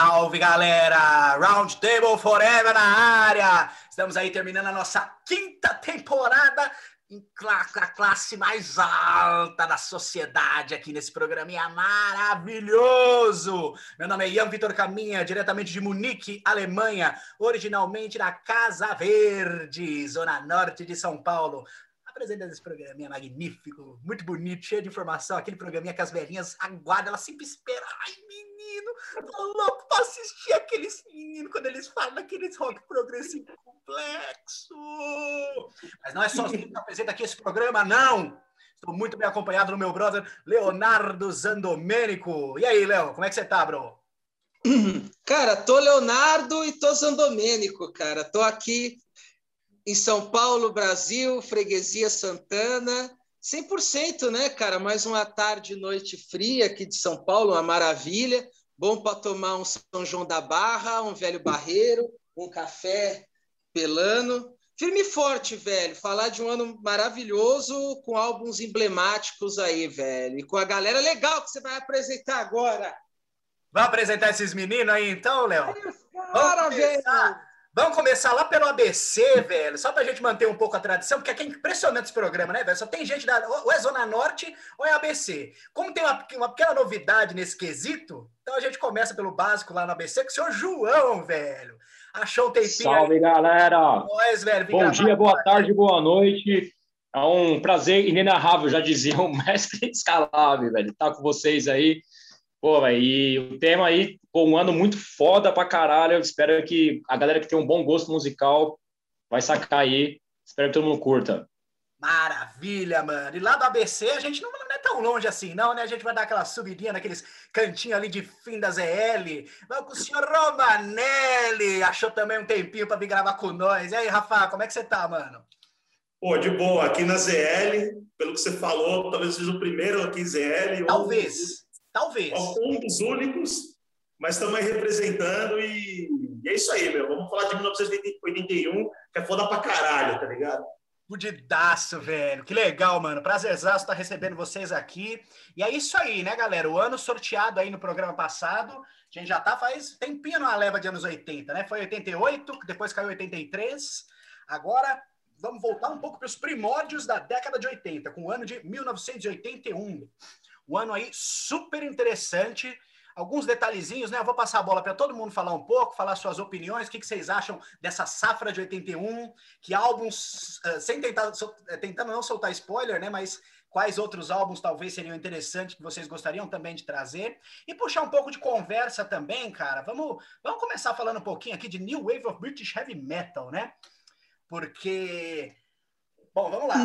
Salve galera! Round Table Forever na área! Estamos aí terminando a nossa quinta temporada em a classe mais alta da sociedade aqui nesse programinha maravilhoso. Meu nome é Ian Vitor Caminha, diretamente de Munique, Alemanha, originalmente da Casa Verde, zona norte de São Paulo apresentando esse programinha magnífico, muito bonito, cheio de informação, aquele programinha que as velhinhas aguardam, elas sempre esperam. Ai, menino, tô louco pra assistir aqueles meninos quando eles falam daqueles rock progressivo complexo. Mas não é só assim que apresenta aqui esse programa, não! Estou muito bem acompanhado do meu brother Leonardo Zandomênico. E aí, Léo, como é que você tá, bro? Cara, tô Leonardo e tô Zandomênico, cara. Tô aqui em São Paulo, Brasil, Freguesia Santana. 100%, né, cara? Mais uma tarde e noite fria aqui de São Paulo, uma maravilha. Bom para tomar um São João da Barra, um velho barreiro, um café pelano. Firme e forte, velho. Falar de um ano maravilhoso com álbuns emblemáticos aí, velho. E com a galera legal que você vai apresentar agora. Vai apresentar esses meninos aí então, Léo? Cara, velho! Vamos começar lá pelo ABC, velho, só pra gente manter um pouco a tradição, porque aqui é impressionante esse programa, né, velho? Só tem gente da. Ou é Zona Norte ou é ABC. Como tem uma, uma pequena novidade nesse quesito, então a gente começa pelo básico lá no ABC, com o senhor João, velho. Achou um tempinho. Salve, aí. galera! Nós, velho. Bom dia, boa tarde, boa noite. É um prazer inenarrável, já dizia o mestre escalável, velho, estar tá com vocês aí. Pô, véio, e o tema aí, pô, um ano muito foda pra caralho. Eu espero que a galera que tem um bom gosto musical vai sacar aí. Espero que todo mundo curta. Maravilha, mano. E lá do ABC a gente não, não, é tão longe assim, não, né? A gente vai dar aquela subidinha naqueles cantinhos ali de fim da ZL. Vamos com o senhor Romanelli. Achou também um tempinho para vir gravar com nós. E aí, Rafa, como é que você tá, mano? Pô, de boa. Aqui na ZL, pelo que você falou, talvez seja o primeiro aqui em ZL. Talvez. Talvez. Um dos únicos, mas aí representando e... e, é isso aí, meu. Vamos falar de 1981, que é foda pra caralho, tá ligado? Fudidaço, velho. Que legal, mano. Prazerzaço estar recebendo vocês aqui. E é isso aí, né, galera? O ano sorteado aí no programa passado. A gente já tá faz tempinho na leva de anos 80, né? Foi 88, depois caiu 83. Agora vamos voltar um pouco para os primórdios da década de 80, com o ano de 1981. Um ano aí super interessante. Alguns detalhezinhos, né? Eu vou passar a bola para todo mundo falar um pouco, falar suas opiniões, o que, que vocês acham dessa safra de 81, que álbuns, uh, sem tentar, eh, tentando não soltar spoiler, né? Mas quais outros álbuns talvez seriam interessantes que vocês gostariam também de trazer e puxar um pouco de conversa também, cara. Vamos, vamos começar falando um pouquinho aqui de New Wave of British Heavy Metal, né? Porque, bom, vamos lá.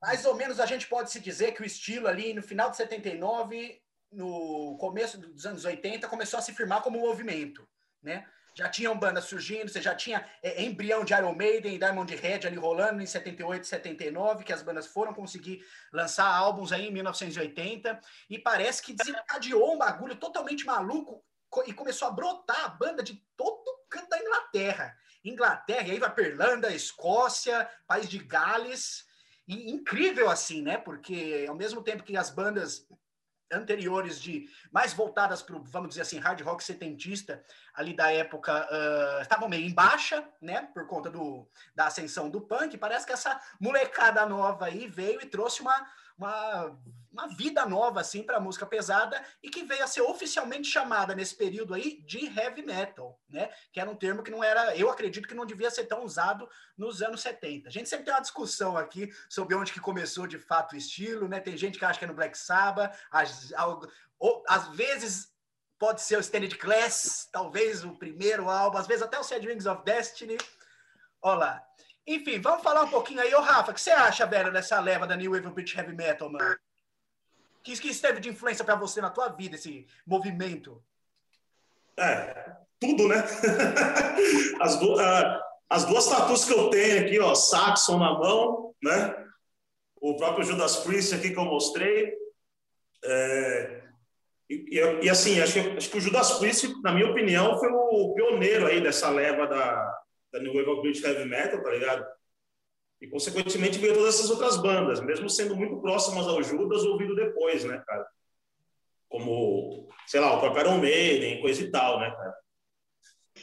Mais ou menos a gente pode se dizer que o estilo ali no final de 79, no começo dos anos 80, começou a se firmar como um movimento, né? Já tinham bandas surgindo, você já tinha é, embrião de Iron Maiden e Diamond Head ali rolando em 78, 79, que as bandas foram conseguir lançar álbuns aí em 1980, e parece que desencadeou um bagulho totalmente maluco e começou a brotar a banda de todo canto da Inglaterra. Inglaterra, e aí vai para Irlanda, Escócia, País de Gales, e incrível assim, né? Porque ao mesmo tempo que as bandas anteriores de mais voltadas para vamos dizer assim hard rock setentista ali da época uh, estavam meio em baixa né por conta do da ascensão do punk parece que essa molecada nova aí veio e trouxe uma uma, uma vida nova assim para a música pesada e que veio a ser oficialmente chamada nesse período aí de heavy metal, né? Que era um termo que não era, eu acredito que não devia ser tão usado nos anos 70. A gente sempre tem uma discussão aqui sobre onde que começou de fato o estilo, né? Tem gente que acha que é no Black Sabbath, às, às vezes pode ser o Standard Class, talvez o primeiro álbum, às vezes até o Sad Rings of Destiny. Olha lá. Enfim, vamos falar um pouquinho aí. Ô, Rafa, o que você acha, velho, dessa leva da New Wave British Heavy Metal, mano? que, que esteve de influência para você na tua vida, esse movimento? É, tudo, né? As, du uh, as duas tatuas que eu tenho aqui, ó, Saxon na mão, né? O próprio Judas Priest aqui que eu mostrei. É, e, e, e, assim, acho que, acho que o Judas Priest, na minha opinião, foi o pioneiro aí dessa leva da, da New Wave British Heavy Metal, tá ligado? E, consequentemente, veio todas essas outras bandas, mesmo sendo muito próximas ao Judas, ouvindo depois, né, cara? Como, sei lá, o próprio Iron Maiden, coisa e tal, né, cara?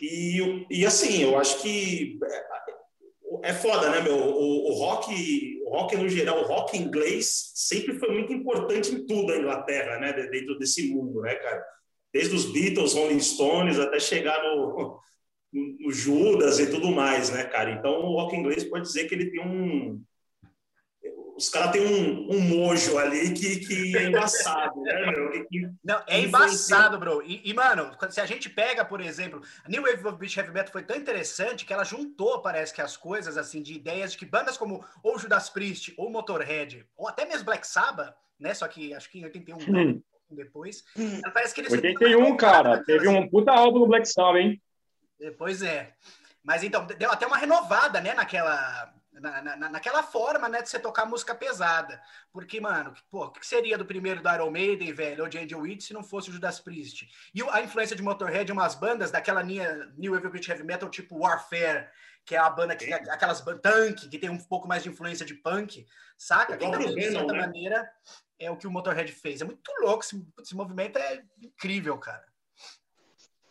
E, e assim, eu acho que é, é foda, né, meu? O, o, rock, o rock no geral, o rock inglês sempre foi muito importante em tudo a Inglaterra, né? Dentro desse mundo, né, cara? Desde os Beatles, Rolling Stones, até chegar no, no Judas e tudo mais, né, cara? Então, o rock inglês pode dizer que ele tem um, os caras têm um, um mojo ali que, que é embaçado, né, meu? Que, que não, é embaçado, bro. E, e, mano, se a gente pega, por exemplo, a New Wave of Beach Heavy Metal foi tão interessante que ela juntou, parece que as coisas, assim, de ideias de que bandas como ou Judas Priest, ou Motorhead, ou até mesmo Black Sabbath, né, só que acho que em 81 hum. depois, parece que eles... 81, cara, teve um puta álbum no Black Sabbath, hein? Pois é. Mas então, deu até uma renovada, né, naquela na, na, naquela forma, né, de você tocar música pesada. Porque, mano, pô, o que seria do primeiro do Iron Maiden, velho, ou de Angel Witch, se não fosse o Judas Priest? E a influência de Motorhead em umas bandas daquela linha New Wave British Heavy Metal, tipo Warfare, que é a banda que aquelas tanque que tem um pouco mais de influência de punk, saca? Que também, de certa né? maneira, é o que o Motorhead fez. É muito louco, esse, esse movimento é incrível, cara.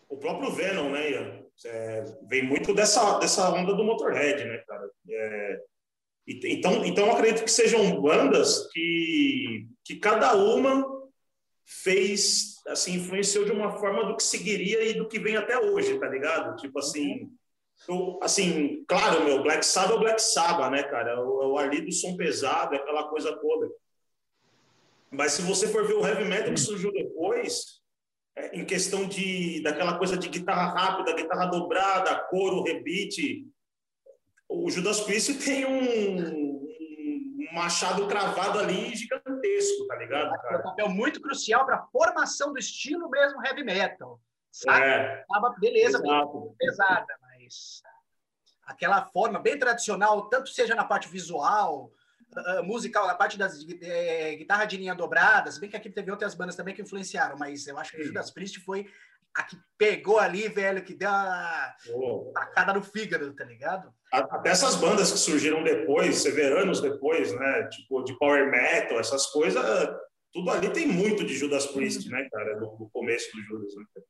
O próprio Venom, né, Ian? É, vem muito dessa, dessa onda do Motorhead, né, cara? É, então, então, eu acredito que sejam bandas que, que cada uma fez, assim, influenciou de uma forma do que seguiria e do que vem até hoje, tá ligado? Tipo assim, eu, assim, claro, meu, Black Sabbath é o Black Sabbath, né, cara? O, o ali do som pesado, aquela coisa toda. Mas se você for ver o heavy metal que surgiu depois, é, em questão de daquela coisa de guitarra rápida, guitarra dobrada, coro, rebite. O Judas Priest tem um, um machado cravado ali gigantesco, tá ligado? Cara? É um papel muito crucial para a formação do estilo mesmo heavy metal. Sabe? É. Tava beleza, pesada, mas aquela forma bem tradicional, tanto seja na parte visual, uh, musical, a parte das é, guitarra de linha dobradas, bem que aqui teve outras bandas também que influenciaram, mas eu acho que o Judas Priest foi a que pegou ali, velho, que deu a oh. tacada no fígado, tá ligado? Até essas bandas que surgiram depois, severanos depois, né? Tipo, de power metal, essas coisas, tudo ali tem muito de Judas Priest, né, cara? No, no começo do Judas, né?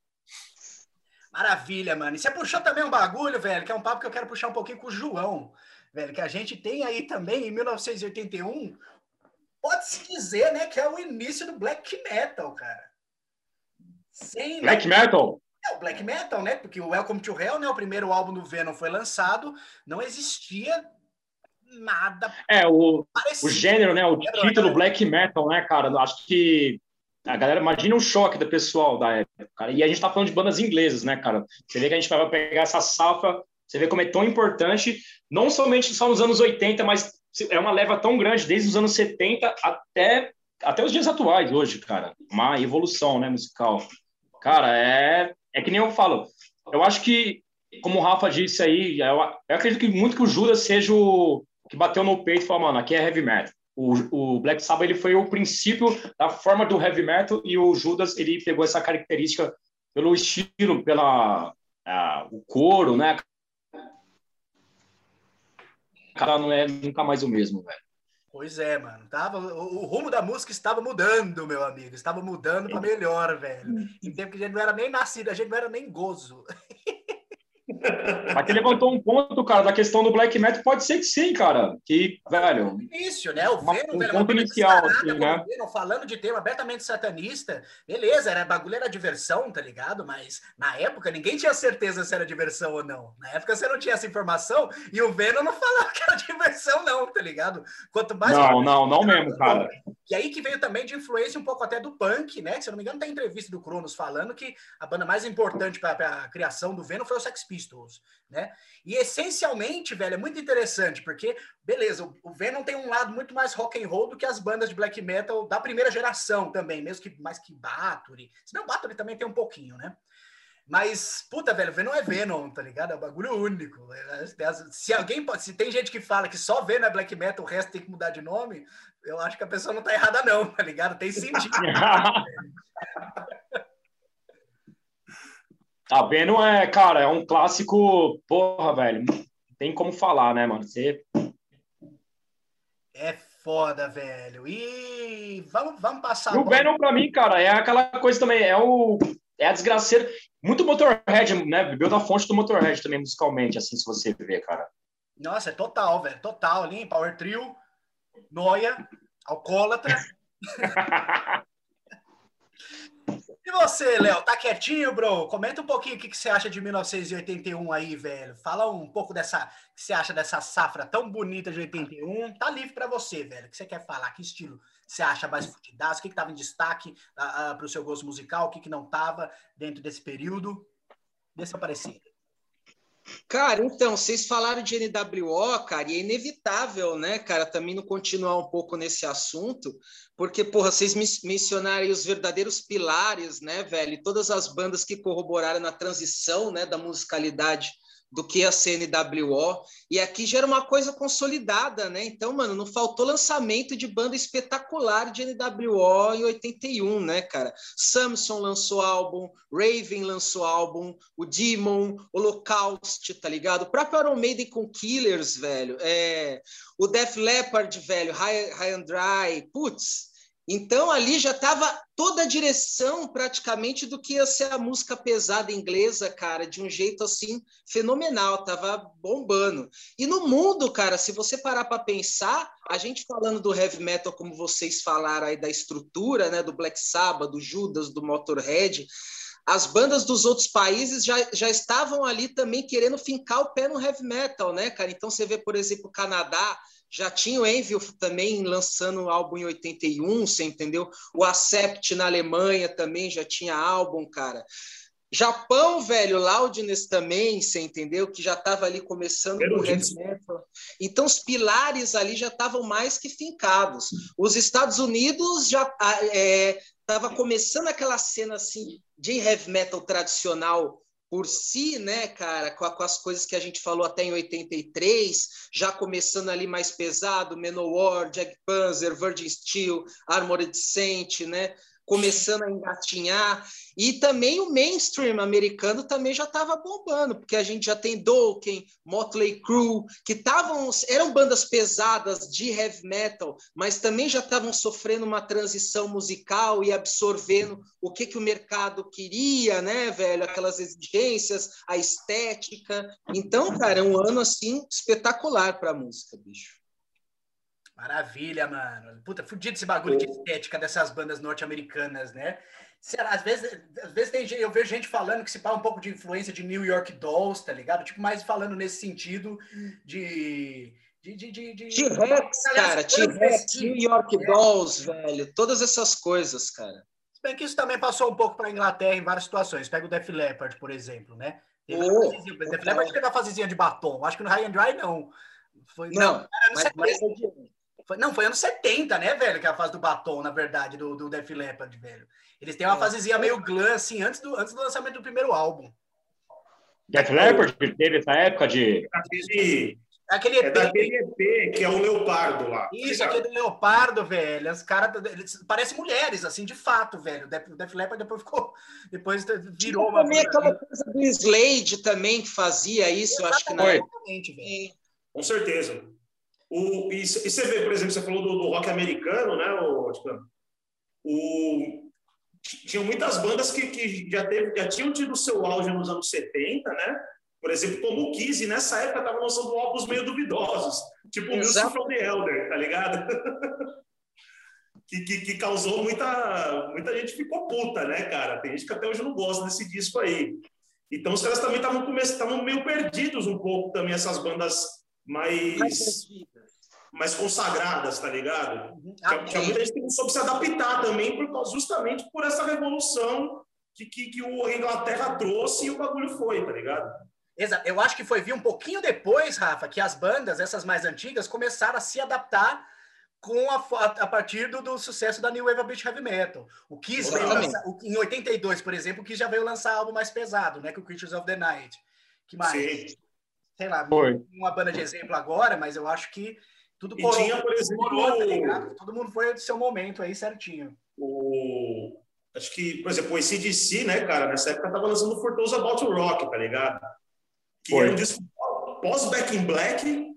Maravilha, mano. E você puxou também um bagulho, velho, que é um papo que eu quero puxar um pouquinho com o João velho, que a gente tem aí também em 1981, pode-se dizer, né, que é o início do black metal, cara. Sem, black né? metal? É, o black metal, né? Porque o Welcome to Hell, né, o primeiro álbum do Venom foi lançado, não existia nada. É, o, o gênero, né, o título black metal, né, cara? Acho que a galera, imagina o choque do pessoal da época, cara. E a gente tá falando de bandas inglesas, né, cara? Você vê que a gente vai pegar essa safra você vê como é tão importante, não somente só nos anos 80, mas é uma leva tão grande desde os anos 70 até, até os dias atuais, hoje, cara. Uma evolução, né, musical. Cara, é, é que nem eu falo. Eu acho que, como o Rafa disse aí, eu, eu acredito que muito que o Judas seja o que bateu no peito e falou, mano, aqui é heavy metal. O, o, Black Sabbath ele foi o princípio da forma do heavy metal e o Judas ele pegou essa característica pelo estilo, pela a, o coro, né, cara não é nunca mais o mesmo, velho. Pois é, mano. Tava, o, o, rumo da música estava mudando, meu amigo. Estava mudando para melhor, velho. Em tempo que a gente não era nem nascido, a gente não era nem gozo. Aqui levantou um ponto, cara, da questão do black metal. Pode ser que sim, cara. Que, velho. Início, né? O Venom, um velho, ponto inicial, assim, né? Venom, falando de tema abertamente satanista. Beleza, era bagulho era diversão, tá ligado? Mas na época ninguém tinha certeza se era diversão ou não. Na época você não tinha essa informação e o Venom não falava que era diversão, não, tá ligado? Quanto mais. Não, não, não mesmo, cara. E aí que veio também de influência um pouco até do punk, né? Se eu não me engano, tem entrevista do Cronos falando que a banda mais importante para a criação do Venom foi o Sex Pistols. Né? E essencialmente, velho, é muito interessante, porque, beleza, o Venom tem um lado muito mais rock and roll do que as bandas de black metal da primeira geração também, mesmo que mais que Bathory. Se não, Bathory também tem um pouquinho, né? Mas, puta, velho, Venom é Venom, tá ligado? É um bagulho único. Se alguém se tem gente que fala que só Venom é black metal, o resto tem que mudar de nome, eu acho que a pessoa não tá errada, não, tá ligado? Tem sentido. Tá vendo? É, cara, é um clássico, porra, velho. Tem como falar, né, mano? Você. É foda, velho. E vamos, vamos passar. E o Venom, pra mim, cara, é aquela coisa também. É o. É a desgraceira. Muito Motorhead, né? Bebeu da fonte do Motorhead também, musicalmente, assim, se você ver, cara. Nossa, é total, velho. Total ali, Power Trio, Noia, Alcoólatra. Você, Léo, tá quietinho, bro? Comenta um pouquinho o que, que você acha de 1981 aí, velho. Fala um pouco dessa. O que você acha dessa safra tão bonita de 81. Tá livre para você, velho. O que você quer falar? Que estilo você acha mais fudidaço? O que, que tava em destaque uh, uh, pro seu gosto musical? O que, que não tava dentro desse período? Parecer. Cara, então, vocês falaram de NWO, cara, e é inevitável, né, cara, também não continuar um pouco nesse assunto, porque, porra, vocês mencionaram os verdadeiros pilares, né, velho, e todas as bandas que corroboraram na transição, né, da musicalidade do que a CNWO. E aqui já era uma coisa consolidada, né? Então, mano, não faltou lançamento de banda espetacular de NWO em 81, né, cara? Samson lançou álbum, Raven lançou álbum, o Demon, Holocaust, tá ligado? O próprio Iron Maiden com Killers, velho. É... O Def Leppard, velho, High, High and Dry, putz então ali já estava toda a direção praticamente do que ia ser a música pesada inglesa, cara, de um jeito assim fenomenal, tava bombando. E no mundo, cara, se você parar para pensar, a gente falando do heavy metal como vocês falaram aí da estrutura, né, do Black Sabbath, do Judas, do Motorhead, as bandas dos outros países já, já estavam ali também querendo fincar o pé no heavy metal, né, cara? Então você vê, por exemplo, o Canadá, já tinha o Envil também lançando álbum em 81, você entendeu? O Accept na Alemanha também já tinha álbum, cara. Japão, velho, Loudness também, você entendeu? Que já estava ali começando com heavy metal. Então, os pilares ali já estavam mais que fincados. Os Estados Unidos já estava é, começando aquela cena assim de heavy metal tradicional por si, né, cara, com, a, com, as coisas que a gente falou até em 83, já começando ali mais pesado, Manowar, Jack Panzer, Virgin Steel, Armored Saint, né, começando a engatinhar. E também o mainstream americano também já estava bombando, porque a gente já tem Dokken, Motley Crue, que estavam eram bandas pesadas de heavy metal, mas também já estavam sofrendo uma transição musical e absorvendo o que que o mercado queria, né, velho, aquelas exigências, a estética. Então, cara, é um ano assim espetacular para a música, bicho. Maravilha, mano. Puta, fudido esse bagulho de estética dessas bandas norte-americanas, né? Às vezes, às vezes tem, eu vejo gente falando que se fala um pouco de influência de New York Dolls, tá ligado? Tipo, mais falando nesse sentido de. De, de, de, de... T-Rex, cara, T-Rex, New York é. Dolls, velho, todas essas coisas, cara. Se bem que isso também passou um pouco para Inglaterra em várias situações. Pega o Def Leppard, por exemplo, né? Teve oh, Def Leppard teve a fasezinha de batom. Acho que no High and Dry não. Foi, não, não mas, mas, foi, não, foi anos 70, né, velho? Que é a fase do batom, na verdade, do, do Def Leppard, velho. Eles têm uma é. fasezinha meio glam, assim, antes do, antes do lançamento do primeiro álbum. Def Leppard teve essa época de... Aquele EP. É daquele EP, que é o Leopardo lá. Isso, aquele Leopardo, velho. Os caras parecem mulheres, assim, de fato, velho. O Def Leppard depois ficou. Depois virou uma. Também aquela coisa do Slade também que fazia isso, acho que não. Exatamente, velho. Com certeza. O, e, e, você vê, por exemplo, você falou do, do rock americano, né, o, o, tinham muitas bandas que, que já, teve, já tinham tido seu auge nos anos 70, né? Por exemplo, como o Kizzy, nessa época, estava lançando álbuns meio duvidosos, tipo o Music from the Elder, tá ligado? que, que, que, causou muita... Muita gente ficou puta, né, cara? Tem gente que até hoje não gosta desse disco aí. Então, os caras também estavam meio perdidos um pouco também, essas bandas mais mais consagradas, tá ligado? Uhum. Que, que muita gente soube se adaptar também, por, justamente por essa revolução que, que, que o Inglaterra trouxe e o bagulho foi, tá ligado? Exato. Eu acho que foi vir um pouquinho depois, Rafa, que as bandas, essas mais antigas, começaram a se adaptar com a, a partir do, do, sucesso da New Wave of British Heavy Metal. O Kiss veio lançar, o, em 82, por exemplo, o Kiss já veio lançar algo mais pesado, né? Que o Creatures of the Night. Que mais? Sim. Sei lá, Foi. uma banda de exemplo agora, mas eu acho que tudo e tinha, por exemplo, tá Todo mundo foi do seu momento aí certinho. O... Acho que, por exemplo, o ACDC, né, cara, nessa época tava lançando Fortosa About Rock, tá ligado? Que Foi. era um disco pós-Back in Black,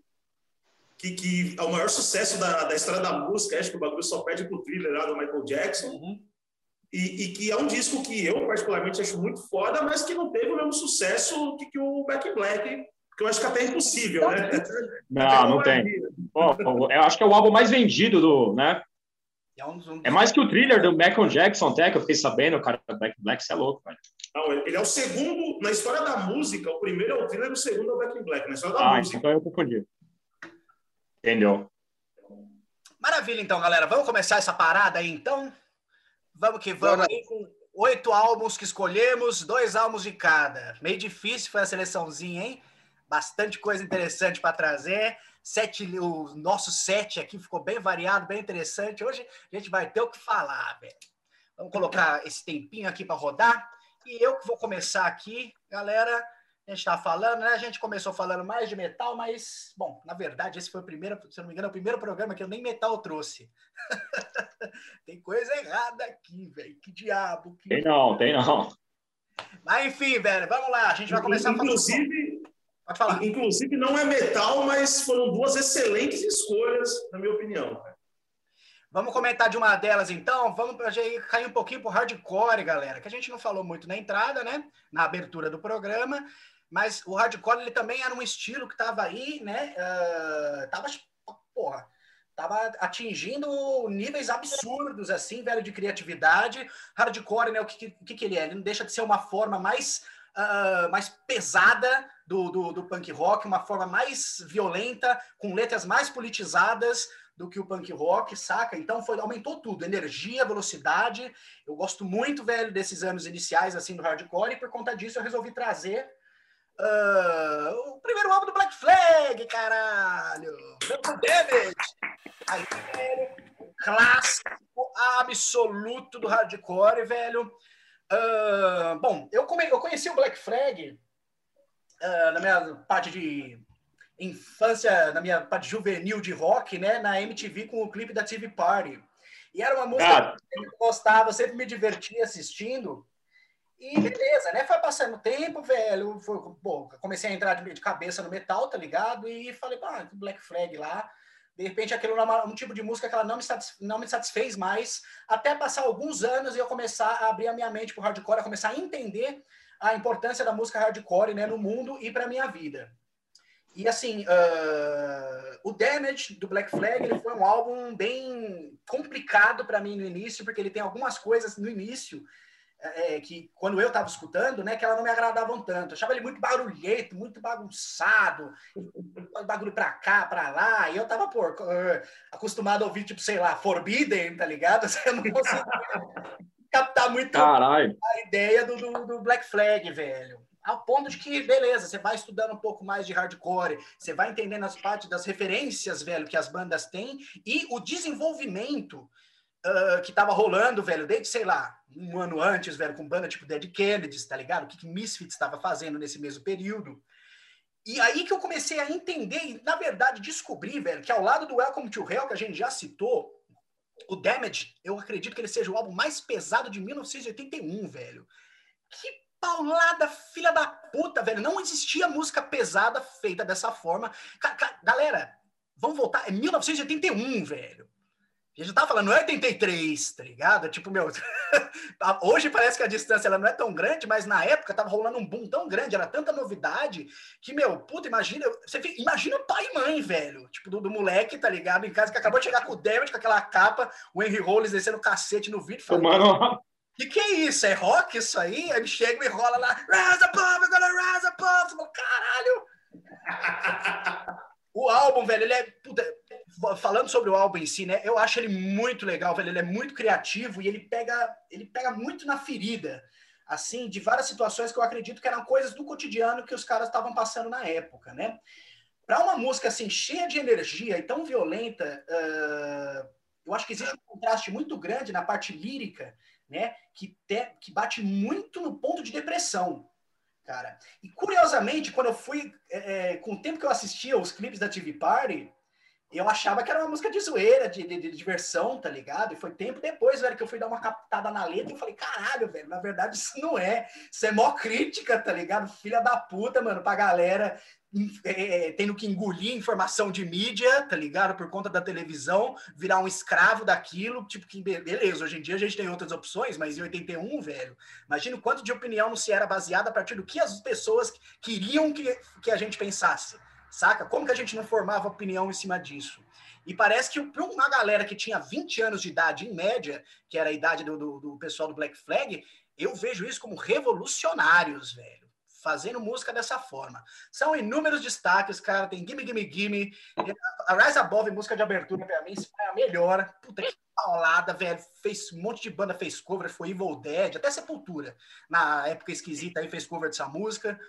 que, que é o maior sucesso da, da história da música, acho que o bagulho só pede pro thriller lá do Michael Jackson. Uhum. E, e, que é um disco que eu, particularmente, acho muito foda, mas que não teve o mesmo sucesso que, que o Back in Black, que eu acho que até é impossível, né? Não, não tem. Pô, eu acho que é o álbum mais vendido do, né? É, um, um... é mais que o thriller do Michael Jackson, até que eu fiquei sabendo, o cara in Black, você é louco, velho. Não, ele é o segundo, na história da música, o primeiro é o thriller, o segundo é o Back in Black, na história da ah, música. então eu confundi. Entendeu? Maravilha, então, galera. Vamos começar essa parada aí, então? Vamos que vamos aí com oito álbuns que escolhemos, dois álbuns de cada. Meio difícil foi a seleçãozinha, hein? Bastante coisa interessante para trazer. Sete, o nosso set aqui ficou bem variado, bem interessante. Hoje a gente vai ter o que falar, velho. Vamos colocar esse tempinho aqui para rodar. E eu que vou começar aqui, galera a gente está falando, né? A gente começou falando mais de metal, mas, bom, na verdade, esse foi o primeiro, se não me engano, é o primeiro programa que eu nem metal trouxe. tem coisa errada aqui, velho. Que diabo. Que... Tem não, tem não. Mas, enfim, velho, vamos lá. A gente vai começar inclusive, Pode falar. Inclusive, não é metal, mas foram duas excelentes escolhas, na minha opinião. Vamos comentar de uma delas, então. Vamos cair um pouquinho pro hardcore, galera, que a gente não falou muito na entrada, né? Na abertura do programa. Mas o hardcore ele também era um estilo que estava aí, né? Uh, tava, porra, tava atingindo níveis absurdos, assim, velho, de criatividade. Hardcore, né? O que, que, que ele é? Ele não deixa de ser uma forma mais, uh, mais pesada do, do, do punk rock, uma forma mais violenta, com letras mais politizadas do que o punk rock, saca? Então foi aumentou tudo, energia, velocidade. Eu gosto muito, velho, desses anos iniciais assim do hardcore e por conta disso eu resolvi trazer Uh, o primeiro álbum do Black Flag, caralho! Double Damage! Aí, velho, um clássico absoluto do hardcore, velho. Uh, bom, eu, come, eu conheci o Black Flag uh, na minha parte de infância, na minha parte juvenil de rock, né? Na MTV com o clipe da TV Party. E era uma música ah. que eu gostava, sempre me divertia assistindo. E beleza, né? Foi passando o tempo, velho. Foi, pô, comecei a entrar de, cabeça no metal, tá ligado? E falei, pá, Black Flag lá. De repente, aquilo era um tipo de música que ela não me, satisfez, não me satisfez mais, até passar alguns anos e eu começar a abrir a minha mente pro hardcore, a começar a entender a importância da música hardcore né, no mundo e para minha vida. E assim, uh, o Damage do Black Flag ele foi um álbum bem complicado para mim no início, porque ele tem algumas coisas no início é, que quando eu estava escutando, né, que ela não me agradavam tanto. Eu achava ele muito barulhento, muito bagunçado, bagulho para cá, para lá. E eu tava, pô, acostumado a ouvir, tipo, sei lá, Forbidden, tá ligado? Eu não conseguia captar muito Caralho. a ideia do, do, do Black Flag, velho ao ponto de que, beleza, você vai estudando um pouco mais de hardcore, você vai entendendo as partes das referências, velho, que as bandas têm, e o desenvolvimento uh, que tava rolando, velho, desde, sei lá, um ano antes, velho, com banda tipo Dead Kennedys, tá ligado? O que, que Misfits estava fazendo nesse mesmo período. E aí que eu comecei a entender e, na verdade, descobrir, velho, que ao lado do Welcome to Hell, que a gente já citou, o Damage, eu acredito que ele seja o álbum mais pesado de 1981, velho. Que paulada, filha da puta, velho. Não existia música pesada feita dessa forma. Galera, vamos voltar. É 1981, velho. A gente tá falando, não é 83, tá ligado? Tipo, meu. Hoje parece que a distância ela não é tão grande, mas na época tava rolando um boom tão grande, era tanta novidade, que, meu, puta, imagina. Você imagina o pai e mãe, velho. Tipo, do, do, moleque, tá ligado? Em casa que acabou de chegar com o David, com aquela capa, o Henry Rollins descendo cacete no vídeo. Falando, Mano. Que que é isso? É rock isso aí? Aí ele chega e me rola lá, Rise above, I'm gonna rise above. Caralho! o álbum, velho, ele é. Falando sobre o álbum em si, né? Eu acho ele muito legal, velho. Ele é muito criativo e ele pega, ele pega muito na ferida assim, de várias situações que eu acredito que eram coisas do cotidiano que os caras estavam passando na época, né? Para uma música assim cheia de energia e tão violenta, uh, eu acho que existe um contraste muito grande na parte lírica, né? Que, te, que bate muito no ponto de depressão, cara. E curiosamente, quando eu fui, é, com o tempo que eu assistia os clipes da TV Party, eu achava que era uma música de zoeira, de, de, de, diversão, tá ligado? E foi tempo depois, velho, que eu fui dar uma captada na letra e falei, caralho, velho, na verdade isso não é. Isso é mó crítica, tá ligado? Filha da puta, mano, pra galera é, é, tendo que engolir informação de mídia, tá ligado? Por conta da televisão, virar um escravo daquilo, tipo, que beleza, hoje em dia a gente tem outras opções, mas em 81, velho, imagina o quanto de opinião não se era baseada a partir do que as pessoas queriam que, que a gente pensasse, saca? Como que a gente não formava opinião em cima disso? E parece que uma galera que tinha 20 anos de idade, em média, que era a idade do, do, do pessoal do Black Flag, eu vejo isso como revolucionários, velho fazendo música dessa forma. São inúmeros destaques, cara. Tem Gimme Gimme Gimme. A Rise Above, música de abertura, pra mim, é a melhor. Puta que paulada, velho. Fez um monte de banda, fez cover, foi Evil Dead, até Sepultura. Na época esquisita aí, fez cover dessa música.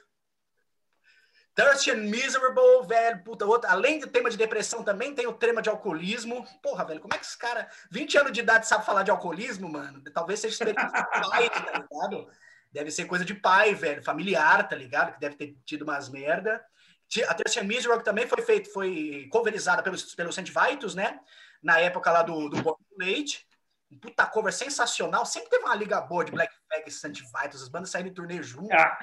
Thirsty and Miserable, velho, puta, outra. Além do tema de depressão, também tem o tema de alcoolismo. Porra, velho, como é que esse cara, 20 anos de idade, sabe falar de alcoolismo, mano? Talvez seja experiência tá ligado? Deve ser coisa de pai, velho, familiar, tá ligado? Que deve ter tido umas merda. A Tercia Misery também foi feito, foi coverizada pelos, pelos Saint Vitus, né? Na época lá do, do Late. Um puta cover sensacional. Sempre teve uma liga boa de Black Flag e Saint Vitus. As bandas saíram em turnê junto. Ah.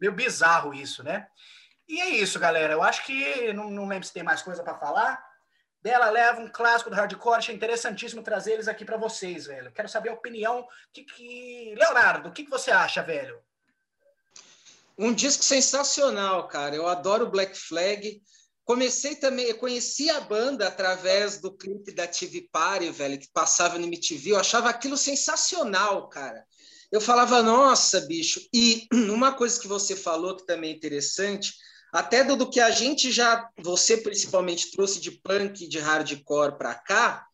Meio bizarro isso, né? E é isso, galera. Eu acho que não, não lembro se tem mais coisa para falar. Dela leva um clássico do hardcore, achei interessantíssimo trazer eles aqui para vocês, velho. Quero saber a opinião. Que, que... Leonardo, o que, que você acha, velho? Um disco sensacional, cara. Eu adoro Black Flag. Comecei também, eu conheci a banda através do clipe da TV Party, velho, que passava no MTV. Eu achava aquilo sensacional, cara. Eu falava, nossa, bicho. E uma coisa que você falou que também é interessante até do, do que a gente já, você principalmente trouxe de punk, de hardcore para cá,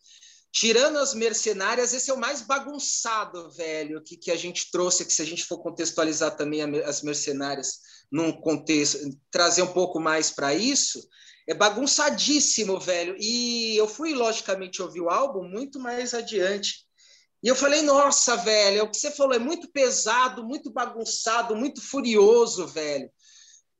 tirando as mercenárias, esse é o mais bagunçado, velho, que, que a gente trouxe, que se a gente for contextualizar também as mercenárias num contexto, trazer um pouco mais para isso, é bagunçadíssimo, velho. E eu fui, logicamente, ouvir o álbum muito mais adiante. E eu falei, nossa, velho, é o que você falou é muito pesado, muito bagunçado, muito furioso, velho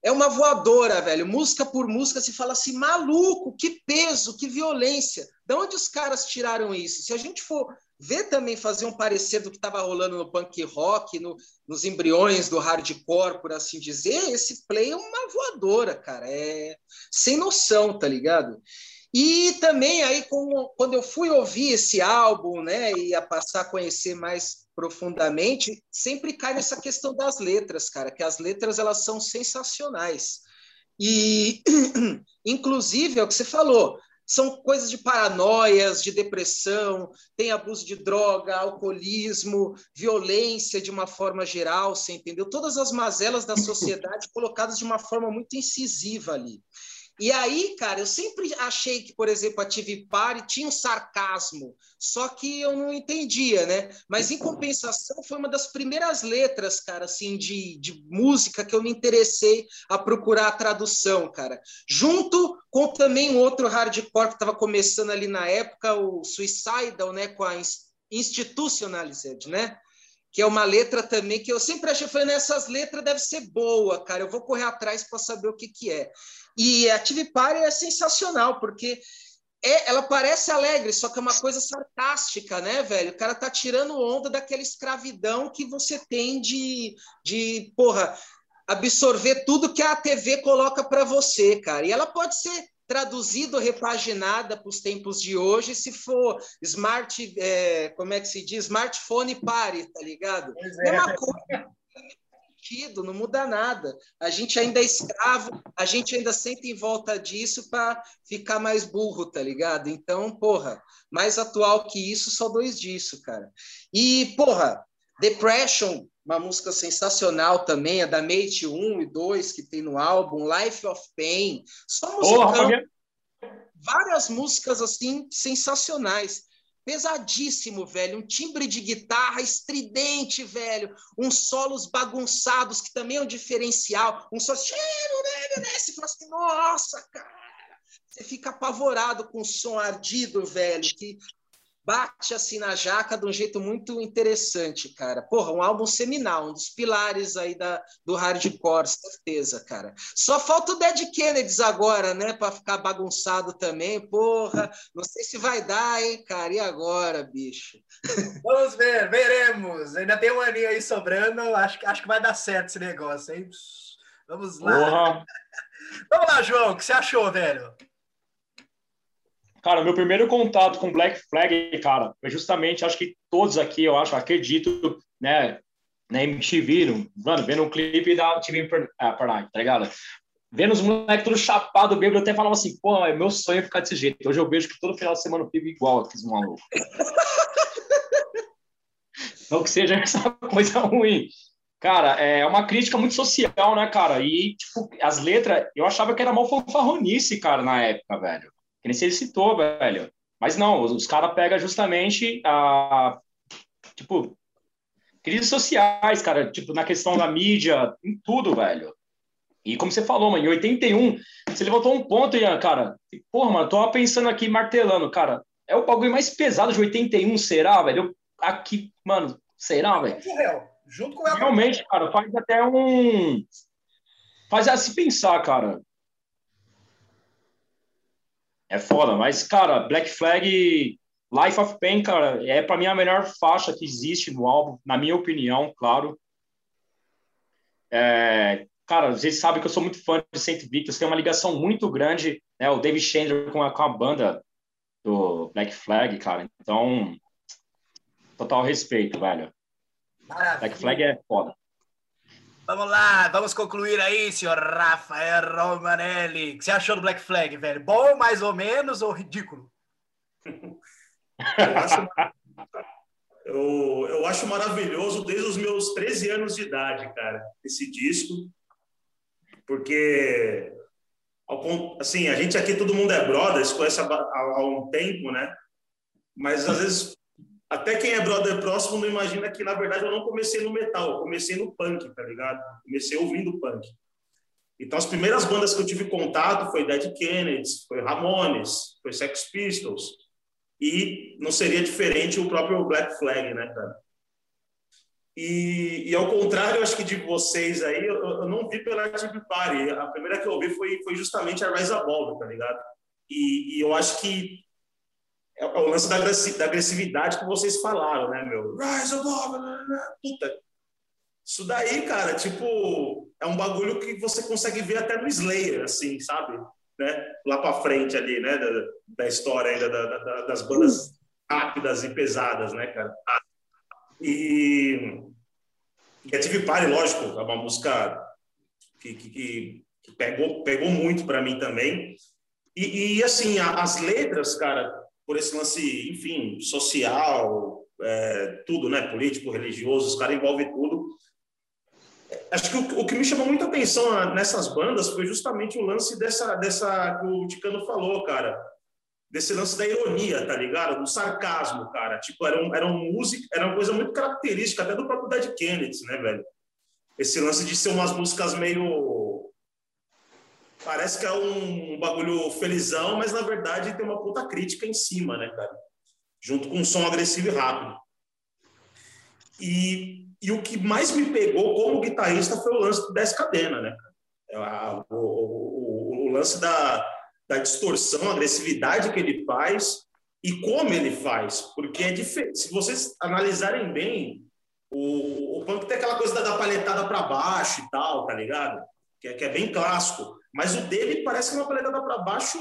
é uma voadora, velho. Música por música se fala assim, maluco, que peso, que violência. De onde os caras tiraram isso? Se a gente for ver também, fazer um parecer do que estava rolando no punk rock, no, nos embriões do hardcore, por assim dizer, esse play é uma voadora, cara. É sem noção, tá ligado? E também aí, quando eu fui ouvir esse álbum, né, e a passar a conhecer mais profundamente, sempre cai nessa questão das letras, cara, que as letras elas são sensacionais. E, inclusive, é o que você falou, são coisas de paranoias, de depressão, tem abuso de droga, alcoolismo, violência de uma forma geral, você entendeu? Todas as mazelas da sociedade colocadas de uma forma muito incisiva ali. E aí, cara, eu sempre achei que, por exemplo, a TV Party tinha um sarcasmo, só que eu não entendia, né? Mas em compensação, foi uma das primeiras letras, cara, assim, de, de música que eu me interessei a procurar a tradução, cara. Junto com também um outro hardcore que estava começando ali na época, o Suicidal, né? Com a Institutionalized, né? que é uma letra também que eu sempre achei, foi nessas letras deve ser boa, cara. Eu vou correr atrás para saber o que que é. E a TV Party é sensacional, porque é, ela parece alegre, só que é uma coisa sarcástica, né, velho? O cara tá tirando onda daquela escravidão que você tem de, de porra, absorver tudo que a TV coloca para você, cara. E ela pode ser traduzida, repaginada para os tempos de hoje, se for smart, é, como é que se diz? Smartphone party, tá ligado? É. Mesma coisa sentido, não muda nada. A gente ainda é escravo, a gente ainda sente em volta disso para ficar mais burro, tá ligado? Então, porra, mais atual que isso, só dois disso, cara. E, porra, Depression, uma música sensacional também, é da Mate 1 e 2 que tem no álbum, Life of Pain, só música. Várias músicas assim sensacionais. Pesadíssimo, velho. Um timbre de guitarra estridente, velho. Uns solos bagunçados, que também é um diferencial. Um solo. Você fala assim, nossa, cara. Você fica apavorado com o som ardido, velho, que bate assim na jaca de um jeito muito interessante, cara. Porra, um álbum seminal, um dos pilares aí da, do hardcore, certeza, cara. Só falta o Dead Kennedys agora, né, para ficar bagunçado também. Porra, não sei se vai dar, hein, cara. E agora, bicho? Vamos ver, veremos. Ainda tem um aninho aí sobrando, acho, acho que vai dar certo esse negócio, hein? Vamos lá. Porra. Vamos lá, João, o que você achou, velho? Cara, meu primeiro contato com Black Flag, cara, foi justamente, acho que todos aqui, eu acho, acredito, né, na MTV, mano, vendo um clipe da TV ah, Parade, tá ligado? Vendo os moleques tudo chapado, bêbado, eu até falava assim, pô, é meu sonho ficar desse jeito. Hoje eu vejo que todo final de semana eu fico igual aqueles malucos. Não que seja essa coisa ruim. Cara, é uma crítica muito social, né, cara? E, tipo, as letras, eu achava que era mal fanfarronice, cara, na época, velho. Que nem se ele citou, velho. Mas não, os, os caras pegam justamente a. Tipo, crises sociais, cara, tipo, na questão da mídia, em tudo, velho. E como você falou, mano, em 81, você levantou um ponto, Ian, cara. Porra, mano, tô pensando aqui, martelando, cara. É o bagulho mais pesado de 81, será, velho? Eu, aqui, mano, será, velho? Junto com ela. Realmente, cara, faz até um. Faz a se pensar, cara. É foda, mas, cara, Black Flag, Life of Pain, cara, é para mim a melhor faixa que existe no álbum, na minha opinião, claro. É, cara, vocês sabem que eu sou muito fã de Saint Victor, tem uma ligação muito grande, né, o David Chandler com a, com a banda do Black Flag, cara. Então, total respeito, velho. Maravilha. Black Flag é foda. Vamos lá, vamos concluir aí, senhor Rafael Romanelli. O que você achou do Black Flag, velho? Bom, mais ou menos, ou ridículo? eu, acho, eu, acho maravilhoso desde os meus 13 anos de idade, cara, esse disco. Porque, assim, a gente aqui, todo mundo é brother, se conhece há, há um tempo, né? Mas às vezes até quem é brother próximo não imagina que, na verdade, eu não comecei no metal, comecei no punk, tá ligado? Comecei ouvindo punk. Então, as primeiras bandas que eu tive contato foi Dead Kennedys, foi Ramones, foi Sex Pistols. E não seria diferente o próprio Black Flag, né, cara? E, e ao contrário, acho que de vocês aí, eu, eu não vi pela Tip Party. A primeira que eu vi foi, foi justamente a Rise Above, tá ligado? E, e eu acho que é, é o lance da, agressividade que vocês falaram, né, meu? Rise above, né, né, puta. Isso daí, cara, tipo, é um bagulho que você consegue ver até no Slayer, assim, sabe? Né? Lá para frente ali, né, da, da história ainda da, da, das bandas rápidas e pesadas, né, cara? E, e TV Party, lógico, é uma música que, que, que pegou, pegou muito para mim também. E, e assim, a, as letras, cara, por esse lance, enfim, social, é, tudo, né? Político, religioso, os caras envolvem tudo. Acho que o, o, que me chamou muita atenção nessas bandas foi justamente o lance dessa, dessa que o Ticano falou, cara. Desse lance da ironia, tá ligado? Do sarcasmo, cara. Tipo, era, um, era, um era uma coisa muito característica até do próprio Dead Kennedy, né, velho? Esse lance de ser umas músicas meio parece que é um bagulho felizão, mas na verdade tem uma puta crítica em cima, né, cara? Junto com um som agressivo e rápido. E, e o que mais me pegou como guitarrista foi o lance do 10 cadena, né? É o, o, o, lance da, da distorção, agressividade que ele faz e como ele faz, porque é diferente. Se vocês analisarem bem, o, o punk tem aquela coisa da, da palhetada para baixo e tal, tá ligado? Que é, que é bem clássico. Mas o dele parece que uma paletada para baixo,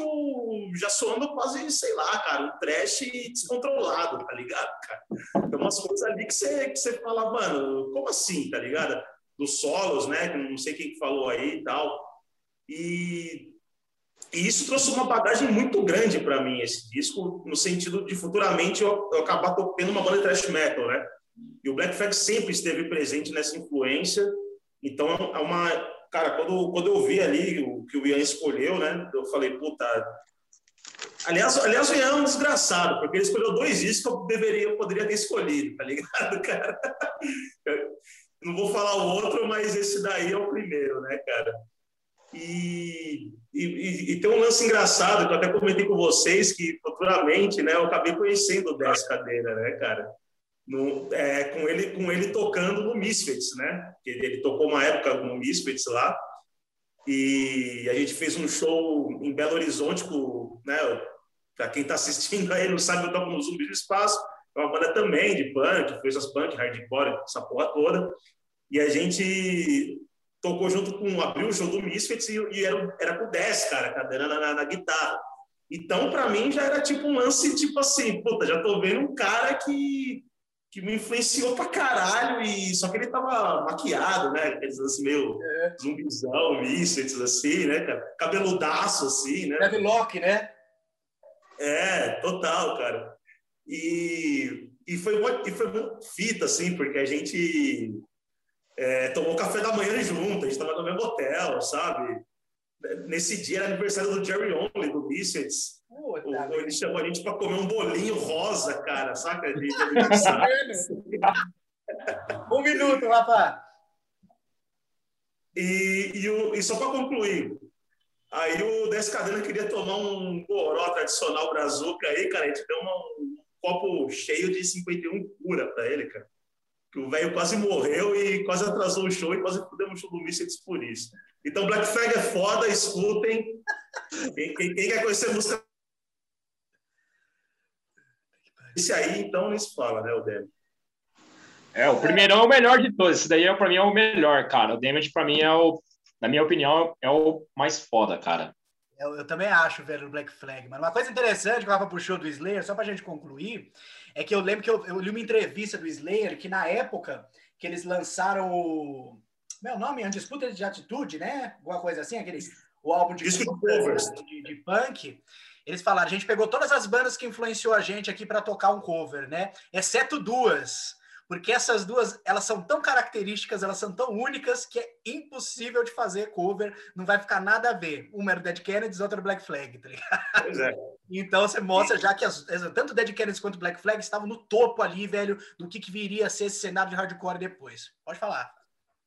já soando quase, sei lá, cara, um trash descontrolado, tá ligado, cara? Tem umas coisas ali que você, que você fala, mano, como assim, tá ligado? Dos solos, né? Não sei quem falou aí e tal. E, e isso trouxe uma bagagem muito grande para mim, esse disco, no sentido de futuramente eu, eu acabar tocando uma banda de thrash metal, né? E o Black Flag sempre esteve presente nessa influência. Então, é uma, cara, quando, quando eu vi ali o que o Ian escolheu, né, eu falei, puta, Aliás, aliás, o Ian é um desgraçado, porque ele escolheu dois discos que eu deveria, eu poderia ter escolhido, tá ligado, cara? Eu não vou falar o outro, mas esse daí é o primeiro, né, cara? E, e, e, tem um lance engraçado que eu até comentei com vocês que futuramente, né, eu acabei conhecendo o Dez Cadeira, né, cara? No, é, com ele com ele tocando no Misfits, né? Ele, ele tocou uma época no Misfits lá e a gente fez um show em Belo Horizonte com, né? Para quem está assistindo aí não sabe, eu toco no Zumbi do Espaço, é uma banda também de punk, fez as punk, hardcore, essa porra toda. E a gente tocou junto com, abriu o show do Misfits e, e era, era com 10, cara, cadeira na, na, na guitarra. Então, para mim, já era tipo um lance, tipo assim, puta, já tô vendo um cara que, que me influenciou pra caralho, e só que ele tava maquiado, né? Aqueles assim, meio é. zumbizão, Misfits, assim, né, cara? Cabeludaço, assim, né? Loki, né? É, total, cara. E, e, foi, e foi muito fita, assim, porque a gente é, tomou café da manhã junto, a gente estava no mesmo hotel, sabe? Nesse dia era aniversário do Jerry Only, do Misfits. Ele chamou a gente para comer um bolinho rosa, cara, saca? De, um minuto, rapaz. E, e, o, e só para concluir, aí o Descadena queria tomar um goró tradicional brazuca aí, cara, a gente deu uma, um copo cheio de 51 cura para ele, cara que o velho quase morreu e quase atrasou o show e quase fudemos o show do Mísseis por isso. Então, Black Flag é foda, escutem. Quem, quem, quem quer conhecer música. Esse aí, então, nem se fala, né, o Damage. É, o primeiro é o melhor de todos. Esse daí, para mim, é o melhor, cara. O Damage, para mim, é o, na minha opinião, é o mais foda, cara. Eu, eu também acho, velho, o Black Flag. Mas uma coisa interessante que eu tava pro show do Slayer, só pra gente concluir, é que eu lembro que eu, eu li uma entrevista do Slayer que na época que eles lançaram o. Meu nome? Disputa de Atitude, né? Alguma coisa assim, aquele, o álbum de, covers, de, de punk. Eles falaram, a gente pegou todas as bandas que influenciou a gente aqui para tocar um cover, né? Exceto duas porque essas duas, elas são tão características, elas são tão únicas que é impossível de fazer cover, não vai ficar nada a ver. Uma era o Dead Kennedys, outra era o Black Flag, tá ligado? Pois é. Então você mostra já que as, tanto Dead Kennedys quanto Black Flag estavam no topo ali, velho, do que, que viria a ser esse cenário de hardcore depois. Pode falar.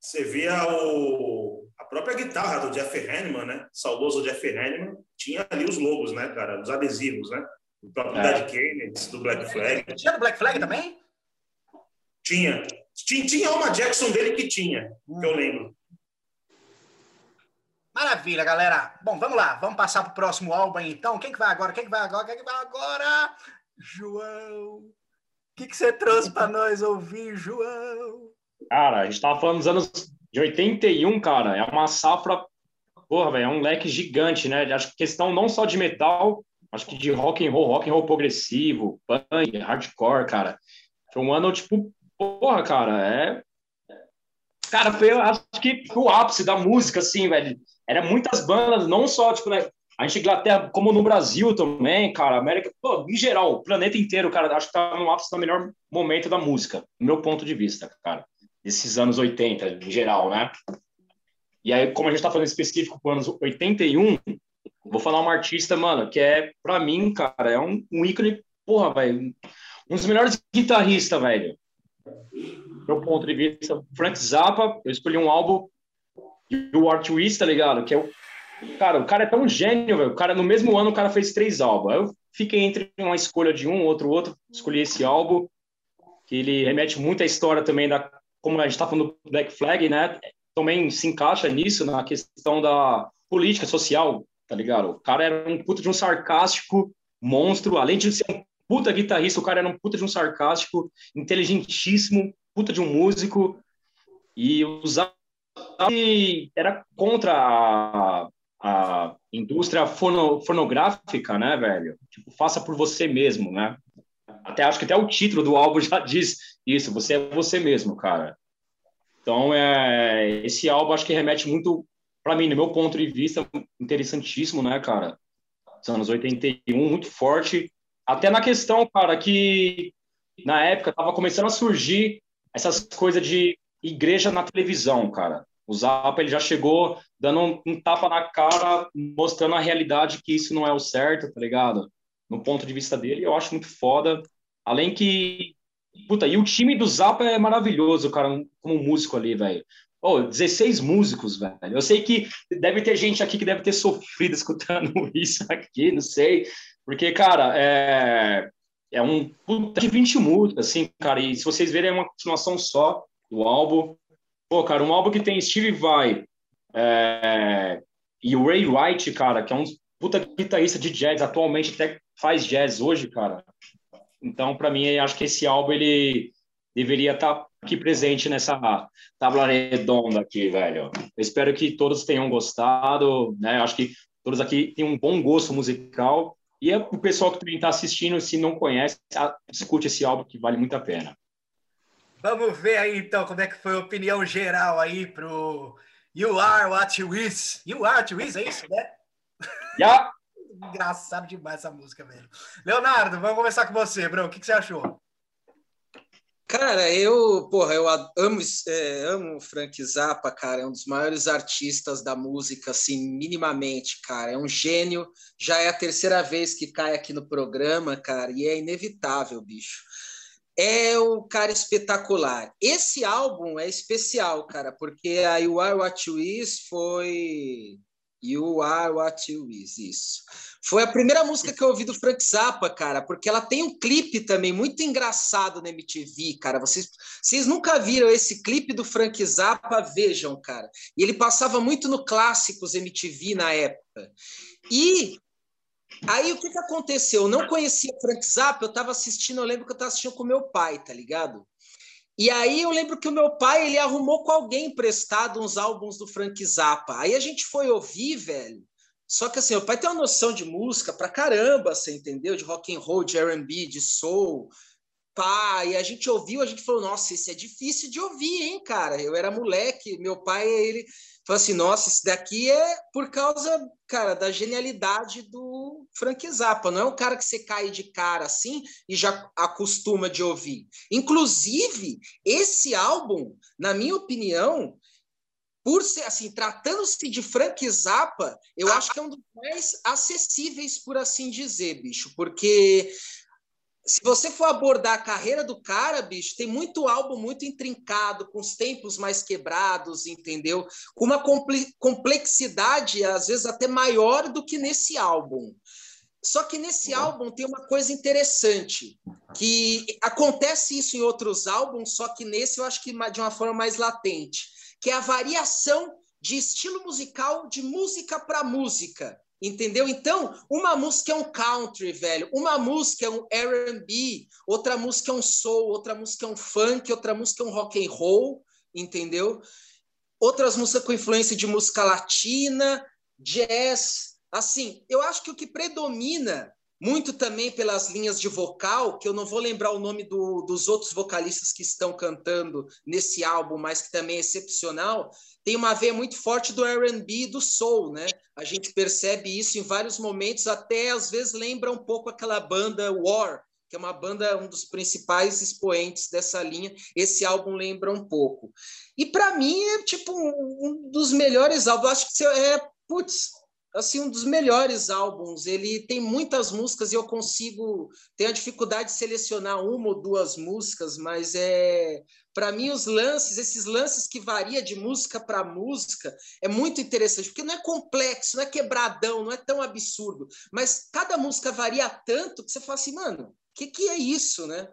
Você via o, a própria guitarra do Jeff Hanneman, né? Saudoso Jeff Hanneman, tinha ali os logos, né, cara? Os adesivos, né? O próprio é. Dead Kennedys, do Black Flag. Tinha do Black Flag também? Tinha. Tinha uma Jackson dele que tinha, hum. que eu lembro. Maravilha, galera. Bom, vamos lá. Vamos passar para o próximo álbum então. Quem que vai agora? Quem que vai agora? Quem que vai agora? João. O que, que você trouxe para nós ouvir, João? Cara, a gente estava falando dos anos de 81, cara. É uma safra, porra, velho, é um leque gigante, né? Acho que questão não só de metal, acho que de rock and roll, rock and roll progressivo, punk, hardcore, cara. Foi um ano, tipo, porra, cara, é. Cara, foi, acho que o ápice da música, assim, velho. Era muitas bandas, não só, tipo, né, a gente Inglaterra, como no Brasil também, cara, América, pô, em geral, o planeta inteiro, cara, acho que tá no ápice do melhor momento da música, do meu ponto de vista, cara, desses anos 80, em geral, né? E aí, como a gente tá falando específico pro anos 81, vou falar uma artista, mano, que é, pra mim, cara, é um, um ícone, porra, velho, um dos melhores guitarristas, velho meu ponto de vista, Frank Zappa, eu escolhi um álbum do Art Twist, tá ligado? Que é o Cara, o cara é tão gênio, velho. O cara, no mesmo ano, o cara fez três álbuns. Eu fiquei entre uma escolha de um, outro, outro. Escolhi esse álbum, que ele remete muito à história também da. Como a gente tá falando do Black Flag, né? Também se encaixa nisso, na questão da política social, tá ligado? O cara era um puta de um sarcástico monstro, além de ser um puta guitarrista, o cara era um puta de um sarcástico, inteligentíssimo, puta de um músico, e usava era contra a, a indústria fono, fonográfica, né, velho? Tipo, faça por você mesmo, né? Até acho que até o título do álbum já diz isso, você é você mesmo, cara. Então, é, esse álbum acho que remete muito, para mim, no meu ponto de vista, interessantíssimo, né, cara? Dos anos 81, muito forte, até na questão, cara, que na época tava começando a surgir essas coisas de igreja na televisão, cara. O Zappa ele já chegou dando um, um, tapa na cara, mostrando a realidade que isso não é o certo, tá ligado? no ponto de vista dele, eu acho muito foda. Além que, puta, e o time do Zappa é maravilhoso, cara, como músico ali, velho. Oh, 16 músicos, velho. Eu sei que deve ter gente aqui que deve ter sofrido escutando isso aqui, não sei. Porque, cara, é, é um puta de 20 músicas, assim, cara. E se vocês verem, é uma continuação só do álbum. Pô, cara, um álbum que tem Steve Vai é, e o Ray Wright, cara, que é um puta guitarrista de jazz, atualmente até faz jazz hoje, cara. Então, para mim, acho que esse álbum ele deveria estar tá aqui presente nessa tábua redonda aqui, velho. Eu espero que todos tenham gostado, né? Acho que todos aqui têm um bom gosto musical. E é o pessoal que também está assistindo, se não conhece, escute esse álbum que vale muito a pena. Vamos ver aí então como é que foi a opinião geral aí pro You Are What You Is. You Are What You Is, é isso, né? Yeah. Engraçado demais essa música, velho. Leonardo, vamos começar com você, bro. O que, que você achou? Cara, eu, porra, eu amo, é, amo o Frank Zappa, cara, é um dos maiores artistas da música, assim, minimamente, cara, é um gênio, já é a terceira vez que cai aqui no programa, cara, e é inevitável, bicho. É o cara espetacular. Esse álbum é especial, cara, porque a You Are What You Is foi You Are What You Is, isso. Foi a primeira música que eu ouvi do Frank Zappa, cara, porque ela tem um clipe também muito engraçado na MTV, cara. Vocês, vocês nunca viram esse clipe do Frank Zappa? Vejam, cara. E ele passava muito no Clássicos MTV na época. E aí o que, que aconteceu? Eu não conhecia Frank Zappa, eu estava assistindo, eu lembro que eu estava assistindo com meu pai, tá ligado? E aí eu lembro que o meu pai, ele arrumou com alguém emprestado uns álbuns do Frank Zappa. Aí a gente foi ouvir, velho. Só que assim, o pai tem uma noção de música pra caramba, você entendeu? De rock and roll, de R&B, de soul. E a gente ouviu, a gente falou, nossa, isso é difícil de ouvir, hein, cara? Eu era moleque, meu pai, ele falou assim, nossa, isso daqui é por causa, cara, da genialidade do Frank Zappa. Não é um cara que você cai de cara assim e já acostuma de ouvir. Inclusive, esse álbum, na minha opinião, por ser assim, tratando-se de Frank Zappa, eu acho que é um dos mais acessíveis, por assim dizer, bicho, porque se você for abordar a carreira do cara, bicho, tem muito álbum muito intrincado, com os tempos mais quebrados, entendeu? Com uma complexidade, às vezes, até maior do que nesse álbum. Só que nesse uhum. álbum tem uma coisa interessante, que acontece isso em outros álbuns, só que nesse eu acho que de uma forma mais latente que é a variação de estilo musical de música para música. Entendeu? Então, uma música é um country, velho. Uma música é um R&B, outra música é um soul, outra música é um funk, outra música é um rock and roll, entendeu? Outras músicas com influência de música latina, jazz. Assim, eu acho que o que predomina muito também pelas linhas de vocal, que eu não vou lembrar o nome do, dos outros vocalistas que estão cantando nesse álbum, mas que também é excepcional, tem uma veia muito forte do R&B e do soul, né? A gente percebe isso em vários momentos, até às vezes lembra um pouco aquela banda War, que é uma banda, um dos principais expoentes dessa linha. Esse álbum lembra um pouco. E para mim é tipo um, dos melhores álbuns. Acho que é, putz, assim um dos melhores álbuns. Ele tem muitas músicas e eu consigo tenho a dificuldade de selecionar uma ou duas músicas, mas é para mim os lances, esses lances que varia de música para música, é muito interessante, porque não é complexo, não é quebradão, não é tão absurdo, mas cada música varia tanto que você fala assim, mano, o que, que é isso, né?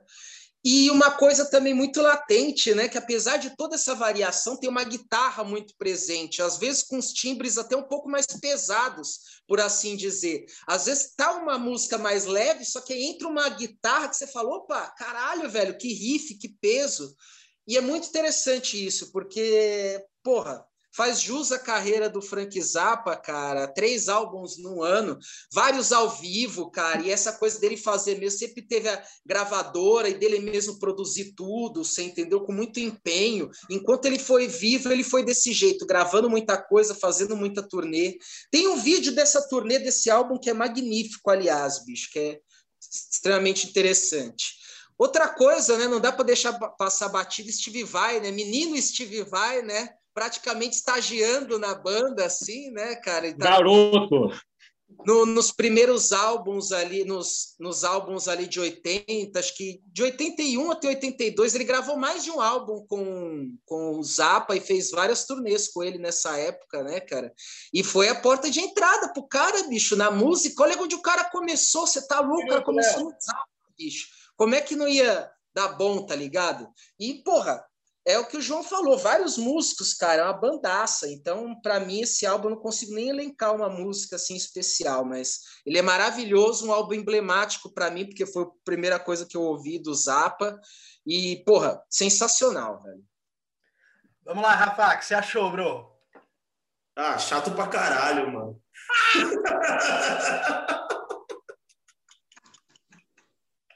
E uma coisa também muito latente, né? Que apesar de toda essa variação, tem uma guitarra muito presente, às vezes com os timbres até um pouco mais pesados, por assim dizer. Às vezes tá uma música mais leve, só que entra uma guitarra que você falou, opa, caralho, velho, que riff, que peso. E é muito interessante isso, porque, porra, faz jus à carreira do Frank Zappa, cara. Três álbuns no ano, vários ao vivo, cara. E essa coisa dele fazer mesmo, sempre teve a gravadora e dele mesmo produzir tudo, você entendeu? Com muito empenho. Enquanto ele foi vivo, ele foi desse jeito, gravando muita coisa, fazendo muita turnê. Tem um vídeo dessa turnê, desse álbum, que é magnífico, aliás, bicho, que é extremamente interessante. Outra coisa, né? Não dá para deixar passar batida Steve Vai, né? Menino Steve Vai, né? Praticamente estagiando na banda, assim, né, cara? Tá... Garoto! no, nos primeiros álbuns ali, nos, nos álbuns ali de 80, acho que de 81 até 82, ele gravou mais de um álbum com, com o Zappa e fez várias turnês com ele nessa época, né, cara? E foi a porta de entrada pro cara, bicho, na música. Olha onde o cara começou, você tá louco, o cara começou no Zappa, bicho. Como é que não ia dar bom, tá ligado? E, porra, é o que o João falou, vários músicos, cara, é uma bandaça. Então, para mim, esse álbum eu não consigo nem elencar uma música assim especial, mas ele é maravilhoso, um álbum emblemático para mim, porque foi a primeira coisa que eu ouvi do Zappa. E, porra, sensacional, velho. Vamos lá, Rafa, o que você achou, bro? Ah, chato pra caralho, mano.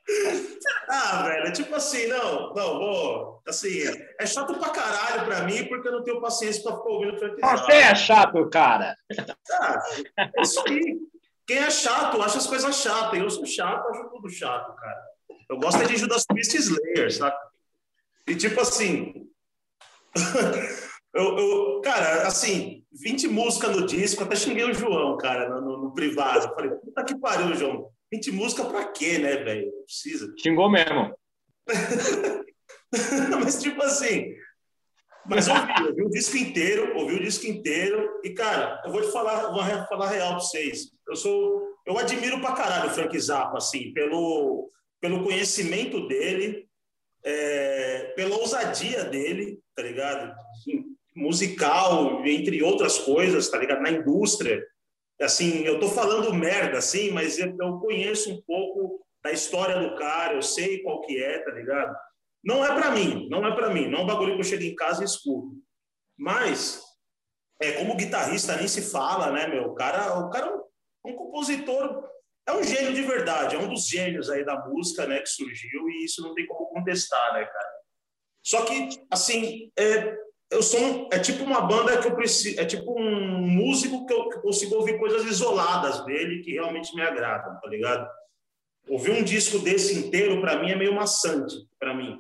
Ah, velho, tipo assim, não, não, vou. Assim, é chato pra caralho pra mim, porque eu não tenho paciência pra ficar ouvindo Frank Você é chato, cara. Ah, é isso aí. Quem é chato acha as coisas chatas. Eu sou chato, acho tudo chato, cara. Eu gosto de Judas Priest e Slayer, sabe? E tipo assim. eu, eu, cara, assim, 20 músicas no disco, até xinguei o João, cara, no, no, no privado. Falei, puta que pariu, João 20 música pra quê, né, velho? Não precisa. Xingou mesmo. mas, tipo assim. Mas ouvi, ouvi o disco inteiro, ouvi o disco inteiro. E, cara, eu vou te falar, vou falar real pra vocês. Eu sou. Eu admiro pra caralho o Frank Zappa, assim, pelo, pelo conhecimento dele, é, pela ousadia dele, tá ligado? Musical, entre outras coisas, tá ligado? Na indústria assim, eu tô falando merda, assim, mas eu, conheço um pouco da história do cara, eu sei qual que é, tá ligado? Não é para mim, não é para mim, não é um bagulho que eu chego em casa e escuto. Mas, é como guitarrista nem se fala, né, meu? O cara, o cara é um compositor, é um gênio de verdade, é um dos gênios aí da música, né, que surgiu, e isso não tem como contestar, né, cara? Só que, assim, é, eu sou um, é tipo uma banda que eu preciso, é tipo um músico que eu, que consigo ouvir coisas isoladas dele que realmente me agradam, tá ligado? Ouvir um disco desse inteiro para mim é meio maçante para mim.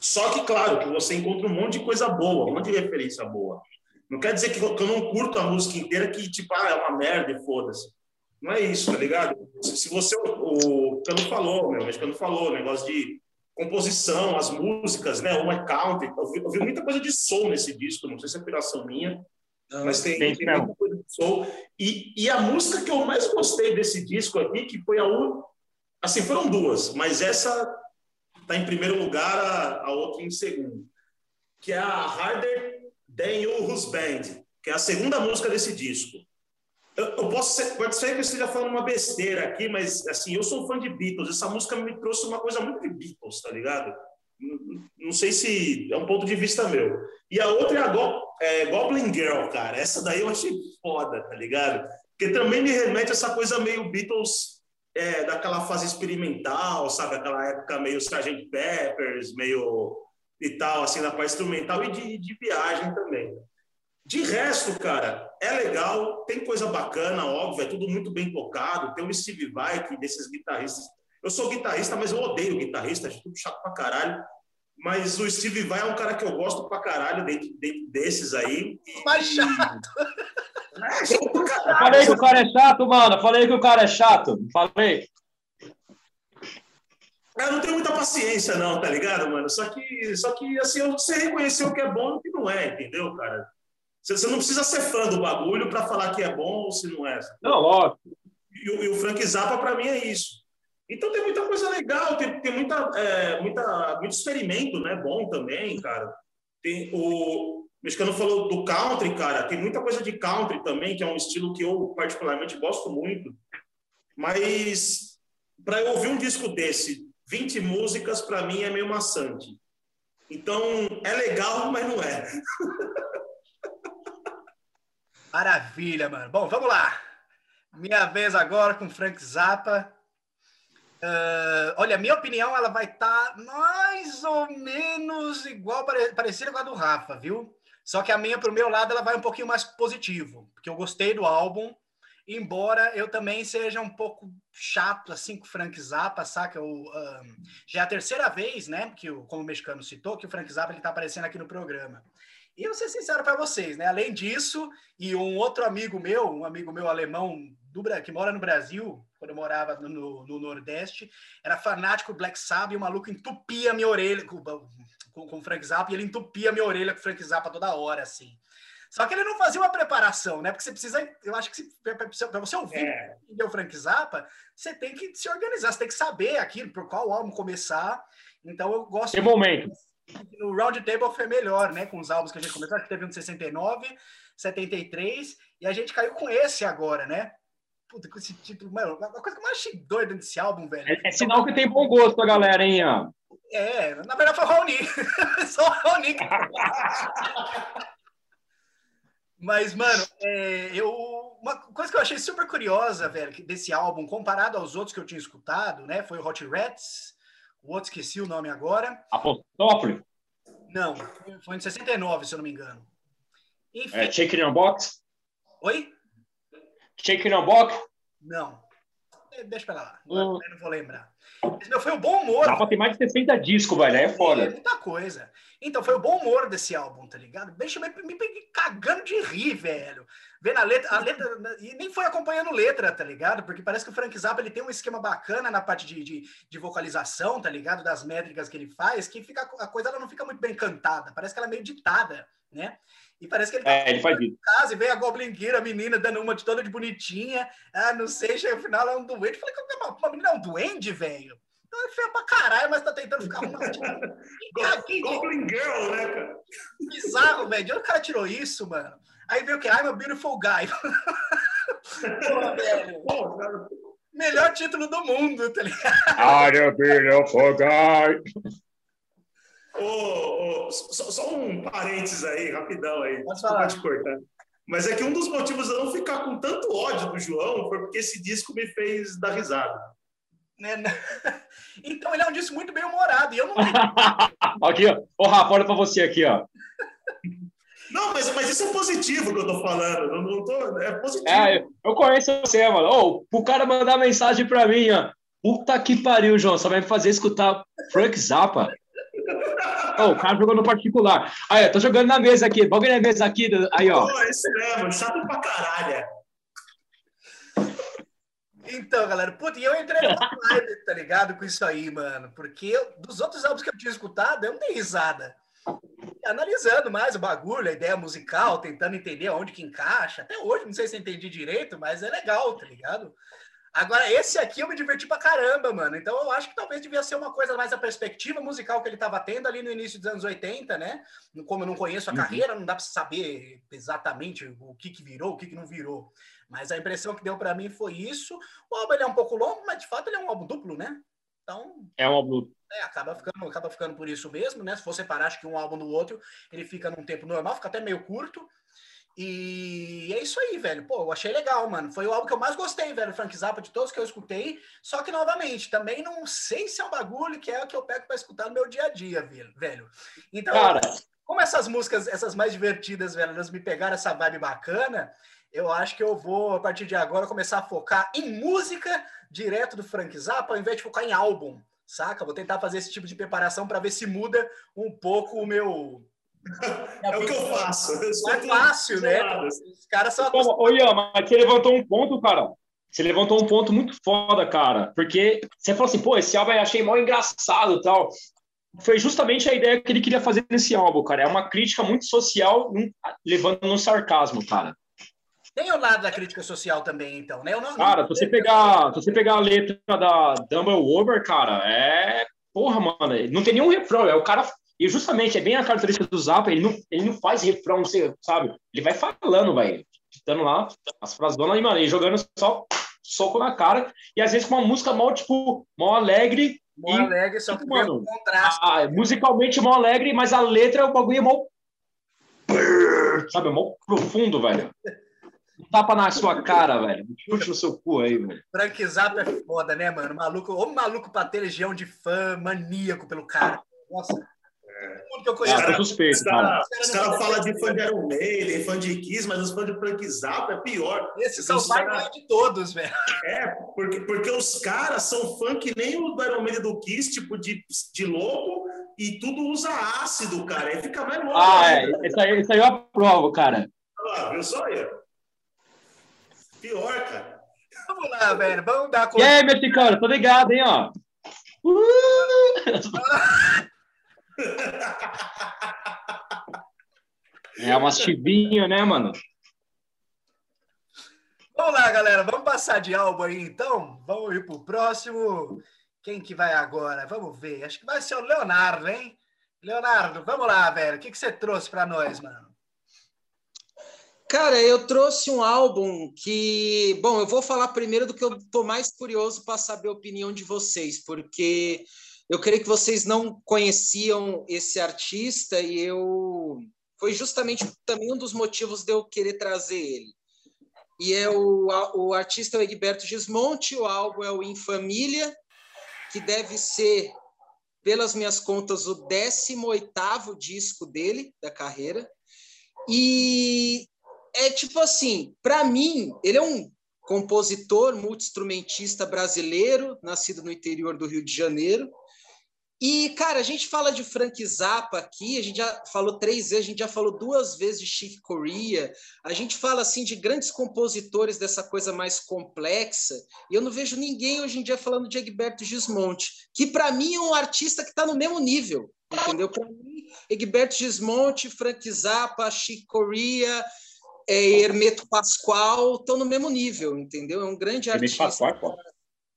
Só que claro que você encontra um monte de coisa boa, um monte de referência boa. Não quer dizer que eu, que eu não curto a música inteira que tipo ah, é uma merda e foda-se. Não é isso, tá ligado? Se você o, o Cano falou, meu, mas Cano falou, negócio de composição, as músicas, né? Uma country. Eu vi, eu vi muita coisa de soul nesse disco, não sei se é operação minha, não, mas tem, tem, tem muita coisa de soul. E, e a música que eu mais gostei desse disco aqui, que foi a única. Assim, foram duas, mas essa está em primeiro lugar, a, a, outra em segundo. Que é a Harder Than You Who's Band, que é a segunda música desse disco. Eu, posso ser, pode ser que eu esteja falando uma besteira aqui, mas assim, eu sou fã de Beatles. Essa música me trouxe uma coisa muito de Beatles, tá ligado? Não, não sei se é um ponto de vista meu. E a outra é a Go, é, Goblin Girl, cara. Essa daí eu achei foda, tá ligado? Porque também me remete a essa coisa meio Beatles é, daquela fase experimental, sabe? Aquela época meio Sgt. Peppers, meio e tal, assim, na parte instrumental e de, de viagem também. De resto, cara, é legal, tem coisa bacana, óbvio, é tudo muito bem tocado. Tem o Steve Vai, que desses guitarristas. Eu sou guitarrista, mas eu odeio guitarrista, acho tudo chato pra caralho. Mas o Steve Vai é um cara que eu gosto pra caralho dentro, dentro desses aí. Mais chato. É, chato pra caralho. Eu falei que o cara é chato, mano. Eu falei que o cara é chato. Falei. Eu não tenho muita paciência, não, tá ligado, mano? Só que, só que assim, você reconheceu o que é bom e o que não é, entendeu, cara? Você não precisa ser fã do bagulho para falar que é bom ou se não é. Não, óbvio. E, e o Frank Zappa, para mim, é isso. Então tem muita coisa legal, tem, tem muita, é, muita, muito experimento né, bom também, cara. Tem, o mexicano falou do country, cara. Tem muita coisa de country também, que é um estilo que eu particularmente gosto muito. Mas para eu ouvir um disco desse, 20 músicas, para mim é meio maçante. Então é legal, mas não é. Maravilha, mano. Bom, vamos lá. Minha vez agora com Frank Zappa. Uh, olha, minha opinião, ela vai estar tá mais ou menos igual, parecida com a do Rafa, viu? Só que a minha, pro meu lado, ela vai um pouquinho mais positivo, porque eu gostei do álbum, embora eu também seja um pouco chato, assim, com o Frank Zappa, saca? Eu, uh, já é a terceira vez, né, que, como o mexicano citou, que o Frank Zappa ele tá aparecendo aqui no programa. E eu vou ser sincero para vocês, né? Além disso, e um outro amigo meu, um amigo meu alemão do, que mora no Brasil, quando eu morava no, no Nordeste, era fanático Black Sabbath e o maluco entupia minha orelha com, com, com o Frank Zappa, e ele entupia minha orelha com o Frank Zappa toda hora, assim. Só que ele não fazia uma preparação, né? Porque você precisa, eu acho que para você ouvir é. o Frank Zappa, você tem que se organizar, você tem que saber aquilo, por qual álbum começar. Então eu gosto. Tem momento. No Round Table foi melhor, né? Com os álbuns que a gente começou, acho que teve um de 69, 73, e a gente caiu com esse agora, né? Puta, com esse título, mano, uma coisa que eu mais achei doida desse álbum, velho. É, é sinal que tem bom gosto a galera, hein, ó. É, na verdade foi o Raoni. Só o Raoni. Mas, mano, é, eu, uma coisa que eu achei super curiosa, velho, desse álbum, comparado aos outros que eu tinha escutado, né? Foi o Hot Rats, o outro esqueci o nome agora. Apostópolis? Não, foi em 69, se eu não me engano. Enfim. É, Chicken on Box? Oi? Chicken on Box? Não. Deixa pra lá, hum. não vou lembrar. Meu, foi o bom humor. Dá pra ter mais de 60 discos, velho, é foda. É muita coisa. Então, foi o bom humor desse álbum, tá ligado? Deixa me, me peguei cagando de rir, velho. Vendo a letra, a letra, e nem foi acompanhando letra, tá ligado? Porque parece que o Frank Zappa ele tem um esquema bacana na parte de, de, de vocalização, tá ligado? Das métricas que ele faz, que fica, a coisa ela não fica muito bem cantada, parece que ela é meio ditada, né? E parece que ele tá é, ele faz isso. casa e vem a Goblin Gear, a menina dando uma de toda de bonitinha. Ah, não sei, chega no final é um duende. Eu falei, uma, uma menina é um duende, velho? Então é feio pra caralho, mas tá tentando ficar Goblin Girl, né, cara? Bizarro, velho. De onde o cara tirou isso, mano? Aí veio o que? I'm a beautiful guy. Pô, velho. Melhor título do mundo, tá ligado? I'm a beautiful guy. Oh, oh, só, só, um parênteses aí, rapidão aí. Pode falar. Pode cortar. Mas é que um dos motivos de eu não ficar com tanto ódio do João foi porque esse disco me fez dar risada. Né? Então ele é um disco muito bem humorado. E eu não. aqui, ó. Ô, Rafa, olha pra você aqui, ó. Não, mas, mas isso é positivo que eu tô falando. Eu não tô, é positivo. É, eu conheço você, mano. Ô, o cara mandar mensagem pra mim, ó. Puta que pariu, João. Só vai me fazer escutar Frank Zappa. Oh, o cara jogou no particular. Aí, eu tô jogando na mesa aqui. Bagulho na mesa aqui. Aí, ó. Pô, esse mesmo, chato pra caralho. Então, galera, puta, e eu entrei numa live, tá ligado? Com isso aí, mano. Porque eu, dos outros álbuns que eu tinha escutado, eu não dei risada. Analisando mais o bagulho, a ideia musical, tentando entender onde que encaixa. Até hoje, não sei se entendi direito, mas é legal, tá ligado? Agora, esse aqui eu me diverti pra caramba, mano. Então eu acho que talvez devia ser uma coisa mais a perspectiva musical que ele tava tendo ali no início dos anos 80, né? Como eu não conheço a uhum. carreira, não dá pra saber exatamente o que que virou, o que que não virou. Mas a impressão que deu para mim foi isso. O álbum é um pouco longo, mas de fato ele é um álbum duplo, né? Então. É um álbum duplo. É, acaba ficando, acaba ficando por isso mesmo, né? Se for separar, acho que um álbum do outro, ele fica num tempo normal, fica até meio curto. E é isso aí, velho. Pô, eu achei legal, mano. Foi o álbum que eu mais gostei, velho, Frank Zappa, de todos que eu escutei. Só que, novamente, também não sei se é um bagulho que é o que eu pego para escutar no meu dia a dia, velho. Então, Cara. como essas músicas, essas mais divertidas, velho, elas me pegaram essa vibe bacana, eu acho que eu vou, a partir de agora, começar a focar em música direto do Frank Zappa, ao invés de focar em álbum, saca? Vou tentar fazer esse tipo de preparação para ver se muda um pouco o meu. É o que eu faço. Não é fácil, né? Os caras são. Ô, Ian, mas você levantou um ponto, cara. Você levantou um ponto muito foda, cara. Porque você falou assim, pô, esse álbum eu achei mal engraçado e tal. Foi justamente a ideia que ele queria fazer nesse álbum, cara. É uma crítica muito social, levando no sarcasmo, cara. Tem o lado da crítica social também, então, né? Não, cara, se você pegar, se você pegar a letra da Dumble Over, cara, é porra, mano, não tem nenhum refrão, é o cara e justamente é bem a característica do Zappa, ele não, ele não faz refrão, você sabe? Ele vai falando, vai dando lá as frasonas e, mano, e jogando só soco na cara e às vezes com uma música mal tipo, mal alegre Mó alegre, só que tipo, mano, um contraste. A, musicalmente mó alegre, mas a letra, o bagulho é mó. Sabe, é mó profundo, velho tapa na sua cara, velho. Chute no seu cu aí, velho. Frank Zappa é foda, né, mano? Maluco, ou maluco pra ter legião de fã maníaco pelo cara. Nossa. É. que eu conheço. Ah, suspeito, os caras cara falam de fã de Iron Maiden, fã de Kiss, mas os fãs de Frank Zappa é pior. Esses são os cara... de todos, velho. É, porque, porque os caras são fã que nem o do Iron Maiden do Kiss, tipo, de, de louco, e tudo usa ácido, cara. Aí fica mais louco. Ah, é. Isso aí, isso aí eu aprovo, cara. Ah, viu só aí? Pior, cara. Vamos lá, velho. Vamos dar E aí, mexicano? Tô ligado, hein, ó. Uh! É umas chivinho, né, mano? Vamos lá, galera. Vamos passar de álbum aí, então? Vamos ir pro próximo. Quem que vai agora? Vamos ver. Acho que vai ser o Leonardo, hein? Leonardo, vamos lá, velho. O que, que você trouxe para nós, mano? Cara, eu trouxe um álbum que, bom, eu vou falar primeiro do que eu tô mais curioso para saber a opinião de vocês, porque eu creio que vocês não conheciam esse artista e eu foi justamente também um dos motivos de eu querer trazer ele. E é o, o artista é o Egberto Gismonte, o álbum é o Em Família, que deve ser, pelas minhas contas, o 18º disco dele, da carreira. E é tipo assim, para mim, ele é um compositor, multi-instrumentista brasileiro, nascido no interior do Rio de Janeiro, e, cara, a gente fala de Frank Zappa aqui, a gente já falou três vezes, a gente já falou duas vezes de Chick Corea, a gente fala, assim, de grandes compositores dessa coisa mais complexa, e eu não vejo ninguém hoje em dia falando de Egberto Gismonte, que para mim é um artista que está no mesmo nível, entendeu? Para mim, Egberto Gismonte, Frank Zappa, Chick Corea, é, Hermeto Pascoal estão no mesmo nível, entendeu? É um grande artista. Pascoal,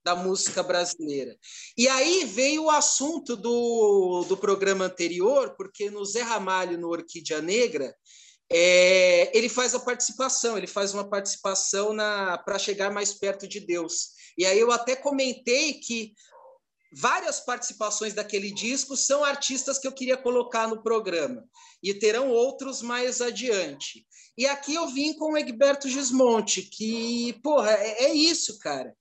da música brasileira. E aí veio o assunto do, do programa anterior, porque no Zé Ramalho, no Orquídea Negra, é, ele faz a participação, ele faz uma participação para chegar mais perto de Deus. E aí eu até comentei que várias participações daquele disco são artistas que eu queria colocar no programa, e terão outros mais adiante. E aqui eu vim com o Egberto Gismonte, que, porra, é, é isso, cara.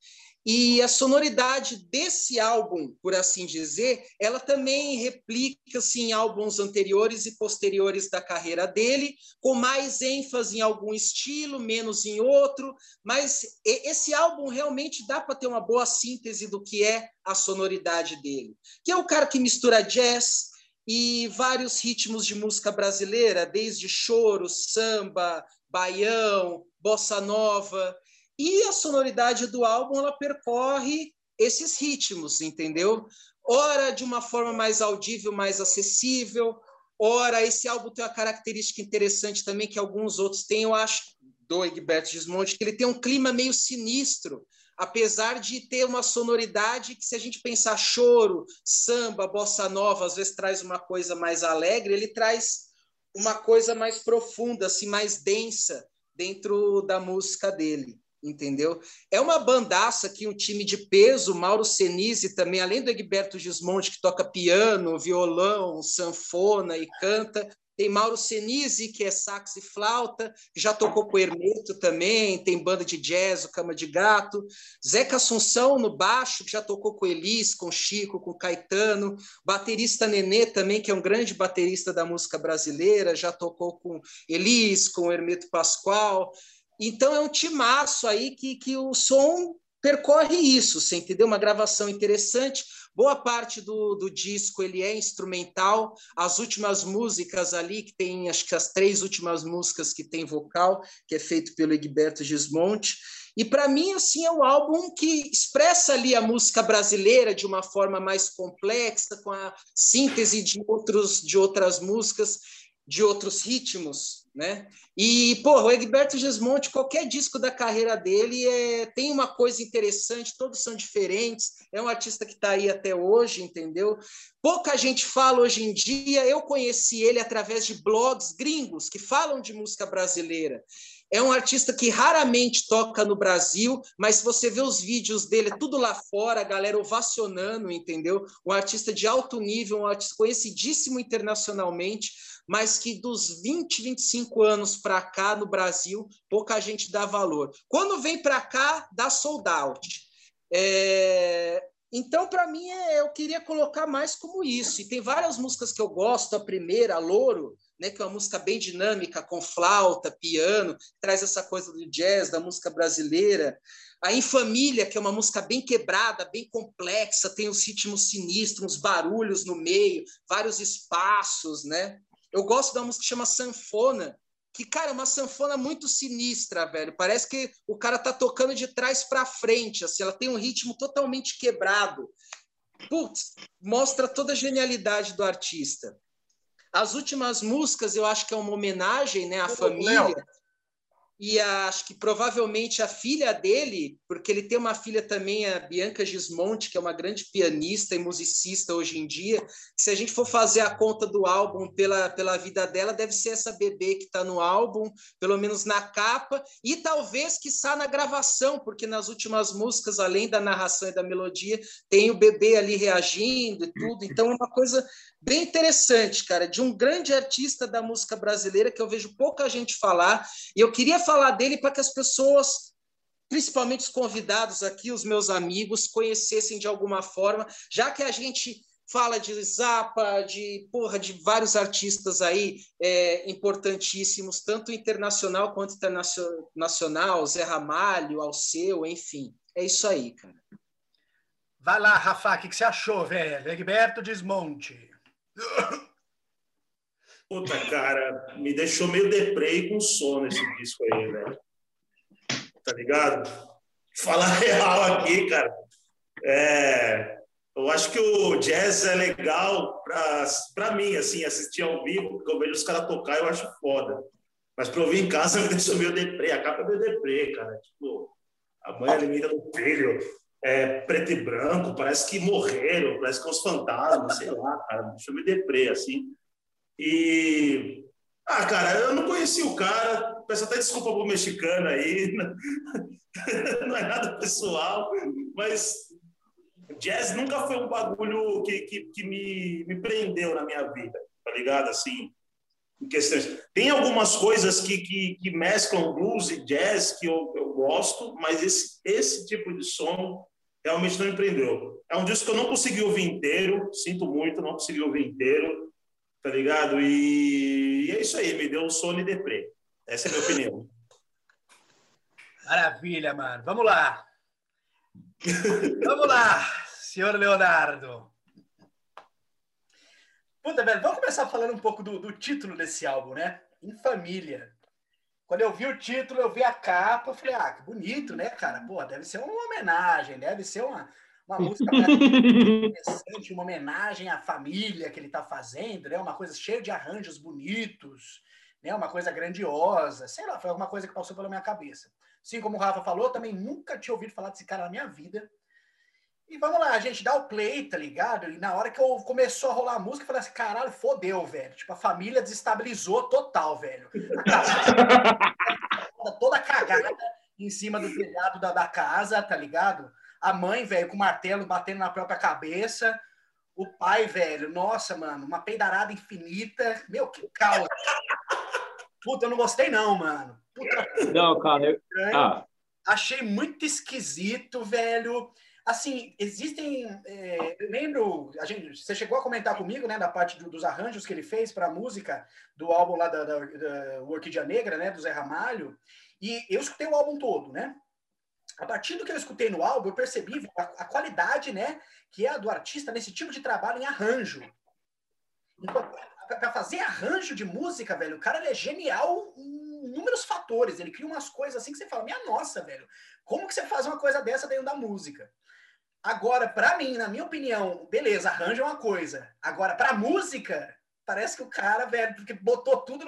E a sonoridade desse álbum, por assim dizer, ela também replica assim, álbuns anteriores e posteriores da carreira dele, com mais ênfase em algum estilo, menos em outro, mas esse álbum realmente dá para ter uma boa síntese do que é a sonoridade dele. Que é o cara que mistura jazz e vários ritmos de música brasileira, desde choro, samba, baião, bossa nova, e a sonoridade do álbum ela percorre esses ritmos, entendeu? Ora de uma forma mais audível, mais acessível, ora esse álbum tem uma característica interessante também que alguns outros têm, eu acho, do Egberto Gismonte, que ele tem um clima meio sinistro, apesar de ter uma sonoridade que se a gente pensar choro, samba, bossa nova, às vezes traz uma coisa mais alegre, ele traz uma coisa mais profunda, assim, mais densa dentro da música dele entendeu? É uma bandaça aqui, um time de peso, Mauro Senise também, além do Egberto Gismonte, que toca piano, violão, sanfona e canta, tem Mauro Senise, que é sax e flauta, já tocou com o Hermeto também, tem banda de jazz, o Cama de Gato. Zeca Assunção no baixo, que já tocou com Elis, com Chico, com Caetano. Baterista Nenê também, que é um grande baterista da música brasileira, já tocou com Elis, com Hermeto Pascoal. Então é um timaço aí que, que o som percorre isso, você entendeu? Uma gravação interessante. Boa parte do, do disco ele é instrumental. As últimas músicas ali, que tem acho que as três últimas músicas que tem vocal, que é feito pelo Egberto Gismonte. E para mim, assim, é um álbum que expressa ali a música brasileira de uma forma mais complexa, com a síntese de, outros, de outras músicas, de outros ritmos né? E, pô, o Egberto Gismonte, qualquer disco da carreira dele é, tem uma coisa interessante, todos são diferentes, é um artista que está aí até hoje, entendeu? Pouca gente fala hoje em dia, eu conheci ele através de blogs gringos que falam de música brasileira. É um artista que raramente toca no Brasil, mas se você vê os vídeos dele, é tudo lá fora, a galera ovacionando, entendeu? Um artista de alto nível, um artista conhecidíssimo internacionalmente, mas que dos 20, 25 anos para cá no Brasil, pouca gente dá valor. Quando vem para cá, dá sold out. É... Então, para mim, é, eu queria colocar mais como isso. E tem várias músicas que eu gosto. A primeira, a Louro, né, que é uma música bem dinâmica, com flauta, piano, traz essa coisa do jazz, da música brasileira. A Em Família, que é uma música bem quebrada, bem complexa, tem os ritmos sinistros, uns barulhos no meio, vários espaços, né? Eu gosto da música que chama Sanfona, que, cara, é uma sanfona muito sinistra, velho. Parece que o cara tá tocando de trás para frente, assim, ela tem um ritmo totalmente quebrado. Putz, mostra toda a genialidade do artista. As últimas músicas, eu acho que é uma homenagem, né, à família. Léo e a, acho que provavelmente a filha dele, porque ele tem uma filha também, a Bianca Gismonte, que é uma grande pianista e musicista hoje em dia. Se a gente for fazer a conta do álbum pela, pela vida dela, deve ser essa bebê que está no álbum, pelo menos na capa, e talvez que está na gravação, porque nas últimas músicas, além da narração e da melodia, tem o bebê ali reagindo e tudo. Então é uma coisa bem interessante, cara, de um grande artista da música brasileira que eu vejo pouca gente falar, e eu queria falar dele para que as pessoas, principalmente os convidados aqui, os meus amigos, conhecessem de alguma forma, já que a gente fala de Zappa, de porra, de vários artistas aí é, importantíssimos, tanto internacional quanto internacional, Zé Ramalho, Alceu, enfim. É isso aí, cara. Vai lá, Rafa, o que, que você achou, velho? Egberto Desmonte. Puta, cara, me deixou meio deprê com sono esse disco aí, velho. Tá ligado? Falar real aqui, cara. É, eu acho que o jazz é legal pra mim, assim, assistir ao vivo, porque eu vejo os caras tocar eu acho foda. Mas pra ouvir em casa me deixou meio deprê. A capa é meio deprê, cara. Tipo, a mãe elimina do filho é, preto e branco, parece que morreram, parece que os fantasmas, sei lá, cara, deixa eu me deprê, assim. E. Ah, cara, eu não conheci o cara, peço até desculpa pro mexicano aí, não é nada pessoal, mas jazz nunca foi um bagulho que, que, que me, me prendeu na minha vida, tá ligado? Assim, questões. Tem algumas coisas que, que, que mesclam blues e jazz que eu, eu gosto, mas esse, esse tipo de som realmente não empreendeu. É um disco que eu não consegui ouvir inteiro, sinto muito, não consegui ouvir inteiro, tá ligado? E, e é isso aí, me deu um sono e deprê. Essa é a minha opinião. Maravilha, mano. Vamos lá. Vamos lá, senhor Leonardo. Puta, velho, vamos começar falando um pouco do, do título desse álbum, né? Em Família. Quando eu vi o título, eu vi a capa, eu falei, ah, que bonito, né, cara? Pô, deve ser uma homenagem, deve ser uma, uma música interessante, uma homenagem à família que ele está fazendo, né? Uma coisa cheia de arranjos bonitos, né? Uma coisa grandiosa, sei lá, foi alguma coisa que passou pela minha cabeça. Assim como o Rafa falou, também nunca tinha ouvido falar desse cara na minha vida. E vamos lá, a gente dá o play, tá ligado? E na hora que eu começou a rolar a música, eu falei assim, caralho, fodeu, velho. Tipo, a família desestabilizou total, velho. toda cagada em cima do telhado da, da casa, tá ligado? A mãe, velho, com o martelo batendo na própria cabeça. O pai, velho, nossa, mano, uma peidarada infinita. Meu, que caos. Puta, eu não gostei não, mano. Puta, não, cara. Eu... Ah. Achei muito esquisito, velho. Assim, existem. É, eu lembro, a gente, você chegou a comentar comigo, né, da parte do, dos arranjos que ele fez para a música do álbum lá da, da, da Orquídea Negra, né, do Zé Ramalho, e eu escutei o álbum todo, né? A partir do que eu escutei no álbum, eu percebi a, a qualidade, né, que é a do artista nesse tipo de trabalho em arranjo. Então, para fazer arranjo de música, velho, o cara é genial em inúmeros fatores. Ele cria umas coisas assim que você fala, minha nossa, velho, como que você faz uma coisa dessa dentro da música? Agora, para mim, na minha opinião, beleza, arranja uma coisa. Agora, para música, parece que o cara, velho, porque botou tudo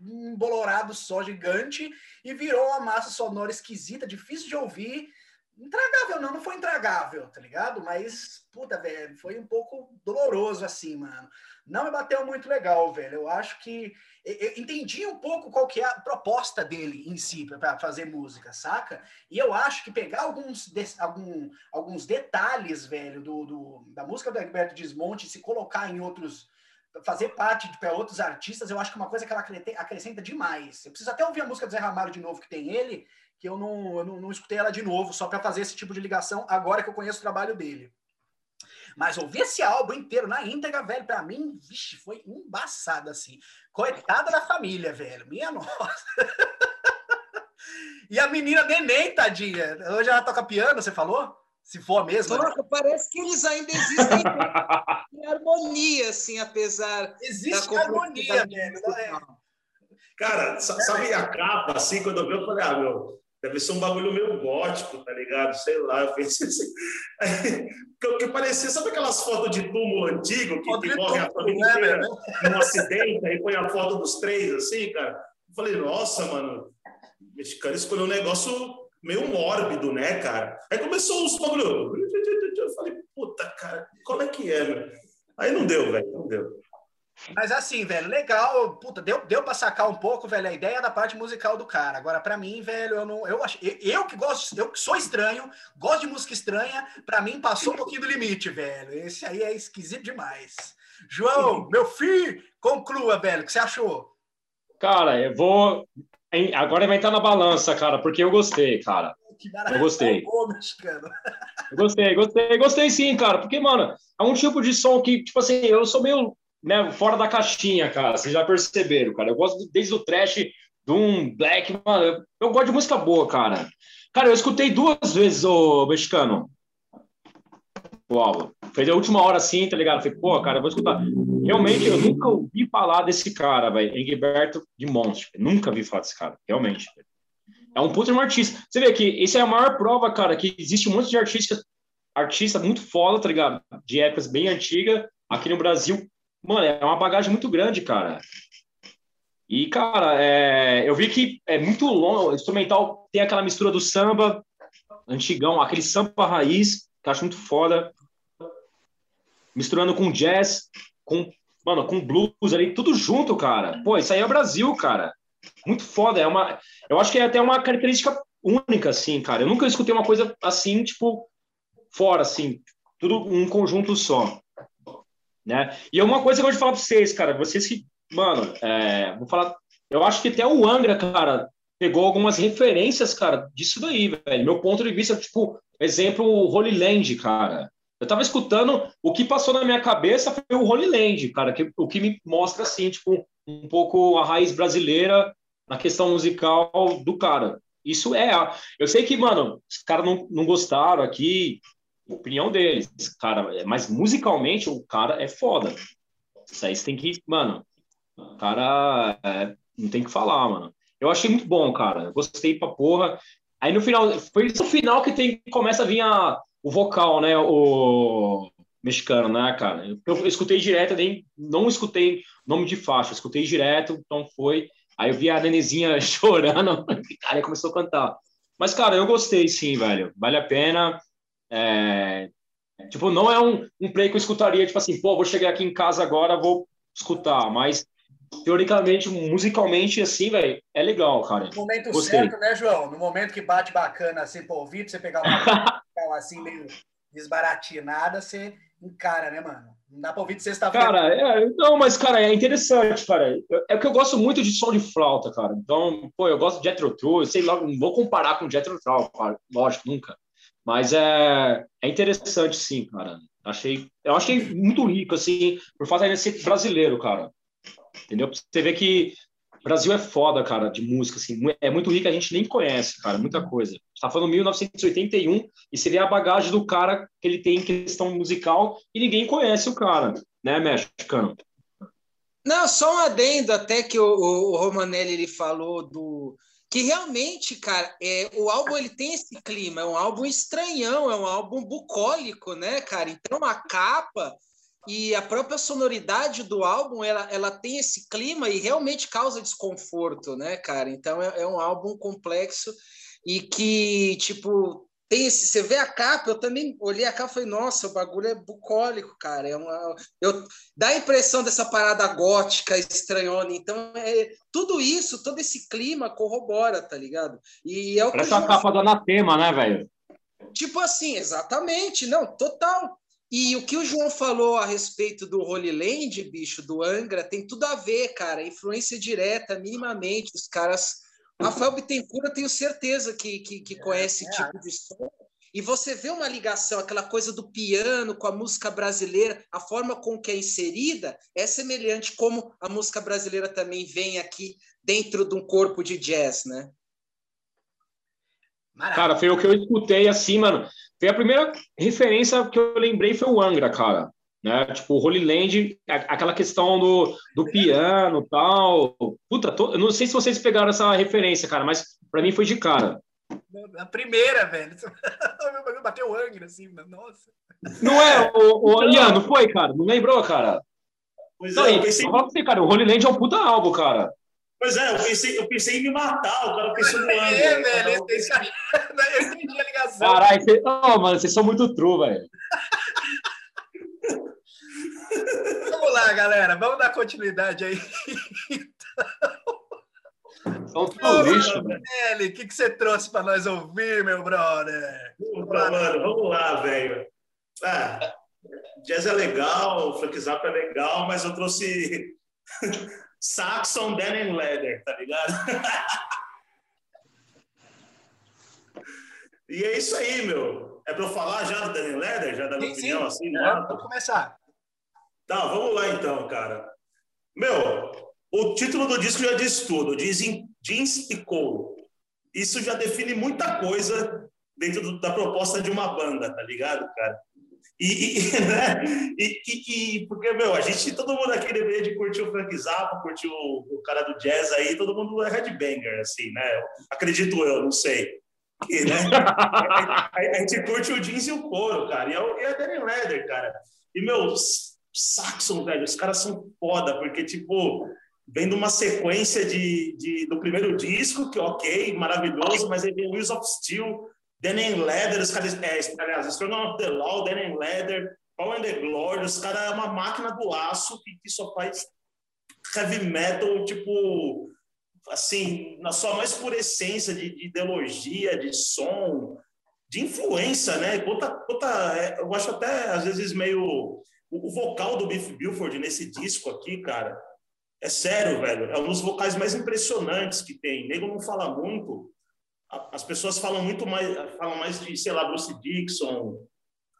num embolorado só gigante e virou uma massa sonora esquisita, difícil de ouvir. Intragável, não, não foi intragável, tá ligado? Mas, puta, velho, foi um pouco doloroso assim, mano não me bateu muito legal, velho. Eu acho que eu entendi um pouco qual que é a proposta dele em si para fazer música, saca? E eu acho que pegar alguns, de, algum, alguns detalhes, velho, do, do, da música do Egberto Desmonte e se colocar em outros fazer parte para outros artistas, eu acho que é uma coisa que ela acrescenta demais. Eu preciso até ouvir a música do Zé Ramalho de novo que tem ele, que eu não, eu não, não escutei ela de novo, só para fazer esse tipo de ligação agora que eu conheço o trabalho dele. Mas ouvir esse álbum inteiro na íntegra, velho, pra mim, vixe, foi embaçado, assim. Coitada da família, velho. Minha nossa. e a menina Neném, tadinha. Hoje ela toca piano, você falou? Se for mesmo. Toca, né? parece que eles ainda existem em harmonia, assim, apesar. Existe harmonia, velho. É. Cara, sabe a capa, assim, quando eu vi, eu falei, ah, meu, deve ser um bagulho meio gótico, tá ligado? Sei lá, eu pensei assim. que, que parecia, sabe aquelas fotos de túmulo antigo que, que morre a família né, num acidente, aí põe a foto dos três, assim, cara? Eu falei, nossa, mano, o mexicano escolheu um negócio meio mórbido, né, cara? Aí começou os bagulho. Eu falei, puta, cara, como é que é, meu? Aí não deu, velho, não deu. Mas assim, velho, legal. Puta, deu, deu pra sacar um pouco, velho, a ideia da parte musical do cara. Agora, para mim, velho, eu não. Eu, acho, eu, eu que gosto, eu que sou estranho, gosto de música estranha, para mim passou um pouquinho do limite, velho. Esse aí é esquisito demais. João, meu filho, conclua, velho. O que você achou? Cara, eu vou Agora vai entrar na balança, cara, porque eu gostei, cara. Eu gostei. Eu gostei, gostei, gostei sim, cara. Porque, mano, é um tipo de som que, tipo assim, eu sou meio né, fora da caixinha, cara. Vocês já perceberam, cara. Eu gosto desde o trash, de um black, mano. Eu, gosto de música boa, cara. Cara, eu escutei duas vezes o mexicano o álbum. Fez a última hora assim, tá ligado? Falei, pô, cara, vou escutar. Realmente, eu nunca ouvi falar desse cara, velho. Egberto de Monte. Nunca vi falar desse cara, realmente. É um puto de um artista. Você vê que essa é a maior prova, cara, que existe um monte de artistas, artista muito foda, tá ligado? De épocas bem antigas, aqui no Brasil. Mano, é uma bagagem muito grande, cara. E, cara, é... eu vi que é muito longo, o instrumental tem aquela mistura do samba antigão, aquele samba raiz, que eu acho muito foda misturando com jazz, com, mano, com blues ali, tudo junto, cara. Pô, isso aí é Brasil, cara. Muito foda. É uma, eu acho que é até uma característica única, assim, cara. Eu nunca escutei uma coisa assim, tipo, fora, assim, tudo um conjunto só. Né? E uma coisa que eu vou te falar pra vocês, cara, vocês que, mano, é, vou falar, eu acho que até o Angra, cara, pegou algumas referências, cara, disso daí, velho. Meu ponto de vista, tipo, exemplo, o Holy Land, cara. Eu tava escutando, o que passou na minha cabeça foi o Holy Land, cara, que, o que me mostra, assim, tipo, um pouco a raiz brasileira na questão musical do cara. Isso é. Eu sei que, mano, os caras não, não gostaram aqui, opinião deles, cara, mas musicalmente o cara é foda. Isso aí você tem que, mano, o cara é, não tem que falar, mano. Eu achei muito bom, cara. Gostei pra porra. Aí no final, foi no final que tem começa a vir a, o vocal, né? O mexicano, né, cara? Eu, eu escutei direto, nem não escutei nome de faixa, escutei direto, então foi. Aí eu vi a Nenezinha chorando, cara, começou a cantar. Mas, cara, eu gostei sim, velho. Vale a pena. É... Tipo, não é um, um play que eu escutaria, tipo assim, pô, vou chegar aqui em casa agora, vou escutar. Mas teoricamente, musicalmente, assim, velho, é legal, cara. No momento Gostei. certo, né, João? No momento que bate bacana, assim, pro ouvido, você pegar uma assim, meio desbaratinada, você encara, né, mano? Não dá pra ouvir de sexta-feira. Cara, é, não, mas, cara, é interessante, cara. É que eu gosto muito de som de flauta, cara. Então, pô, eu gosto de Jethro Tull, sei lá, não vou comparar com Jethro Tull, cara. lógico, nunca. Mas é, é interessante, sim, cara. Achei, eu achei muito rico, assim, por fato de ser brasileiro, cara. Entendeu? Você vê que Brasil é foda, cara, de música, assim, é muito rico, a gente nem conhece, cara, muita coisa. Tá falando 1981 e vê a bagagem do cara que ele tem em questão musical e ninguém conhece o cara, né, mexicano? Não, só um adendo até que o, o Romanelli ele falou do que realmente, cara, é, o álbum ele tem esse clima, é um álbum estranhão, é um álbum bucólico, né, cara? Então a capa e a própria sonoridade do álbum ela, ela tem esse clima e realmente causa desconforto, né, cara? Então é, é um álbum complexo e que, tipo, tem esse, você vê a capa, eu também olhei a capa e falei, nossa, o bagulho é bucólico, cara. É uma, eu, dá a impressão dessa parada gótica, estranhona. Então, é, tudo isso, todo esse clima corrobora, tá ligado? E é o Parece a capa do Anatema, né, velho? Tipo assim, exatamente, não, total. E o que o João falou a respeito do Holy Land, bicho, do Angra, tem tudo a ver, cara. Influência direta, minimamente. Os caras. Rafael Bittencourt, eu tenho certeza que, que, que conhece esse é, tipo de som. e você vê uma ligação, aquela coisa do piano com a música brasileira, a forma com que é inserida é semelhante como a música brasileira também vem aqui dentro de um corpo de jazz, né? Maravilha. Cara, foi o que eu escutei assim, mano. Foi a primeira referência que eu lembrei foi o Angra, cara. Né? Tipo, o Holy Land, aquela questão do, do piano tal. Puta, tô, eu não sei se vocês pegaram essa referência, cara, mas para mim foi de cara. A primeira, velho. Bateu Angra, assim, nossa. Não é, o, o Ian, não foi, cara? Não lembrou, cara? Pois não, é, eu pensei... Você, cara, o Holy Land é um puta álbum, cara. Pois é, eu pensei, eu pensei em me matar, o cara pensou no Angra. É, velho, esse, eu entendi a ligação. Caralho, você... oh, mano, vocês são muito true, velho. Vamos lá, galera, vamos dar continuidade aí. Então... São tudo lixo, velho. O que, que você trouxe para nós ouvir, meu brother? Mano, vamos lá, velho. Ah, jazz é legal, funk zap é legal, mas eu trouxe Saxon, Dan and Leather, tá ligado? e é isso aí, meu. É para eu falar já do Dan and Leather, já da minha sim, opinião, sim. assim? Né? Vamos começar. Tá, vamos lá então, cara. Meu, o título do disco já diz tudo, diz jeans e couro. Isso já define muita coisa dentro do, da proposta de uma banda, tá ligado, cara? E, e, né? e, e, porque, meu, a gente, todo mundo aqui deveria de curtir o Frank Zappa, curtir o, o, cara do jazz aí, todo mundo é headbanger, assim, né? Acredito eu, não sei. E, né? a, a, a, gente curte o jeans e o couro, cara, e é, e é Danny Leather, cara. E, meu, Saxon, velho, os caras são foda, porque, tipo, vem de uma sequência de, de, do primeiro disco, que ok, maravilhoso, mas aí vem Wheels of Steel, Dan and Leather, os caras, é, aliás, Strong of the Law, Dan and Leather, Power and the Glory, os caras é uma máquina do aço que, que só faz heavy metal, tipo, assim, na sua mais pura essência de, de ideologia, de som, de influência, né? É, eu acho até, às vezes, meio... O, o vocal do Biff Buford nesse disco aqui, cara, é sério, velho. É um dos vocais mais impressionantes que tem. Nego não fala muito. As pessoas falam muito mais, falam mais de, sei lá, Bruce Dixon,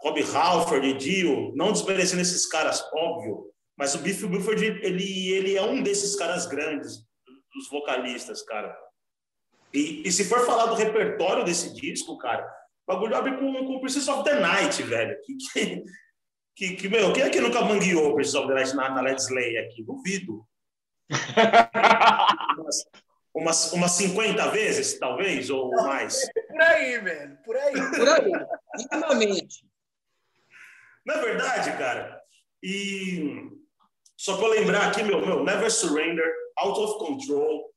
Rob Halford, Dio. Não desmerecendo esses caras, óbvio. Mas o Biff Buford, ele, ele é um desses caras grandes, dos vocalistas, cara. E, e se for falar do repertório desse disco, cara, o bagulho abre com, com Princess of the Night, velho. Que, que, que, que meu, quem é que nunca mangueou Princess of the Night na, na Let's Lay aqui? Duvido umas, umas, umas 50 vezes, talvez, ou Não, mais. É por aí, velho. Por aí. Por aí. Minimamente. Não é verdade, cara? E só para lembrar aqui, meu, meu, Never Surrender, Out of Control,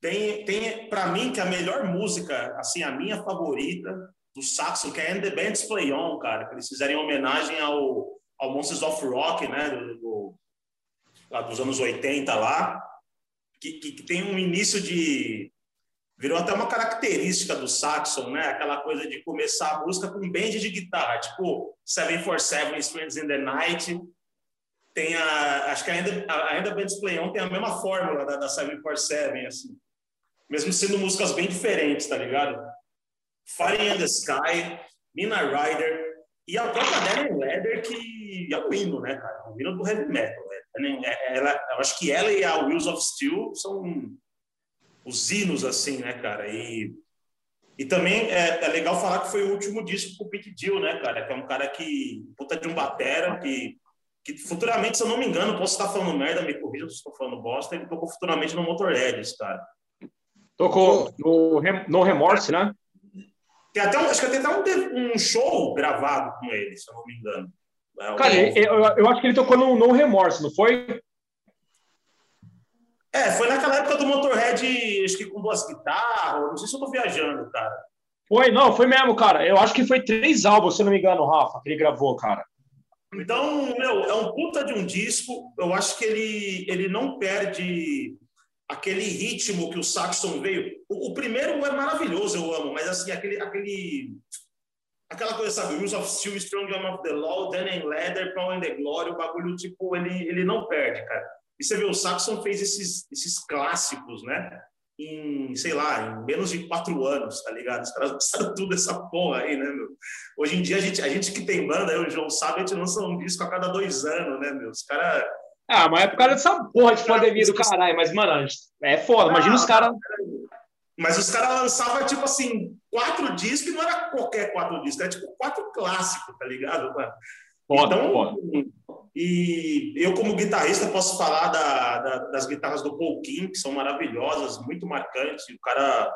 tem, tem para mim que a melhor música, assim, a minha favorita do Saxon, que é And the Bands Play On, cara, que eles fizerem homenagem ao, ao Monsters of Rock, né, do, do lá dos anos 80 lá, que, que, que, tem um início de virou até uma característica do Saxon, né? Aquela coisa de começar a música com um band de guitarra, tipo 747 Strands in the Night. Tem a acho que ainda ainda Bands Play On tem a mesma fórmula da, da 747 assim. Mesmo sendo músicas bem diferentes, tá ligado? Fire in the Sky, Mina Rider e a própria Darren Leather que é o hino, né, cara? O hino do heavy metal. Né? É, ela, eu acho que ela e a Wheels of Steel são os hinos, assim, né, cara? E, e também é, é legal falar que foi o último disco com o Pete Dill, né, cara? Que é um cara que, puta de um batera, que, que futuramente, se eu não me engano, posso estar falando merda, me corrija se estou falando bosta, ele tocou futuramente no Motorhead, cara. Tocou no, no Remorse, né? Tem até um, acho que tem até um, um show gravado com ele, se eu não me engano. É, Cara, eu, eu, acho que ele tocou no No Remorso, não foi? É, foi naquela época do Motorhead, acho que com duas guitarras, não sei se eu tô viajando, cara. Foi, não, foi mesmo, cara. Eu acho que foi três álbuns, se não me engano, Rafa, que ele gravou, cara. Então, meu, é um puta de um disco. Eu acho que ele, ele não perde aquele ritmo que o Saxon veio. O, o primeiro é maravilhoso, eu amo, mas assim, aquele, aquele aquela coisa, sabe? Rules of Steel, Strong Arm of the Law, Dan and Leather, Power and the Glory, o bagulho, tipo, ele, ele não perde, cara. E você vê, o Saxon fez esses, esses clássicos, né? em, sei lá, em menos de quatro anos, tá ligado? Os caras lançaram tudo essa porra aí, né, meu? Hoje em dia, a gente, a gente que tem banda, eu e o João sabe, a gente lança um disco a cada dois anos, né, meu? Os caras. Ah, mas é por causa dessa porra de pandemia do caralho. Mas, mano, é foda. Imagina os caras. Mas os caras lançavam, tipo assim, quatro discos e não era qualquer quatro discos, era tipo quatro clássicos, tá ligado, mano? Foda, então, foda. E eu, como guitarrista, posso falar da, da, das guitarras do Paul King, que são maravilhosas, muito marcantes. O cara,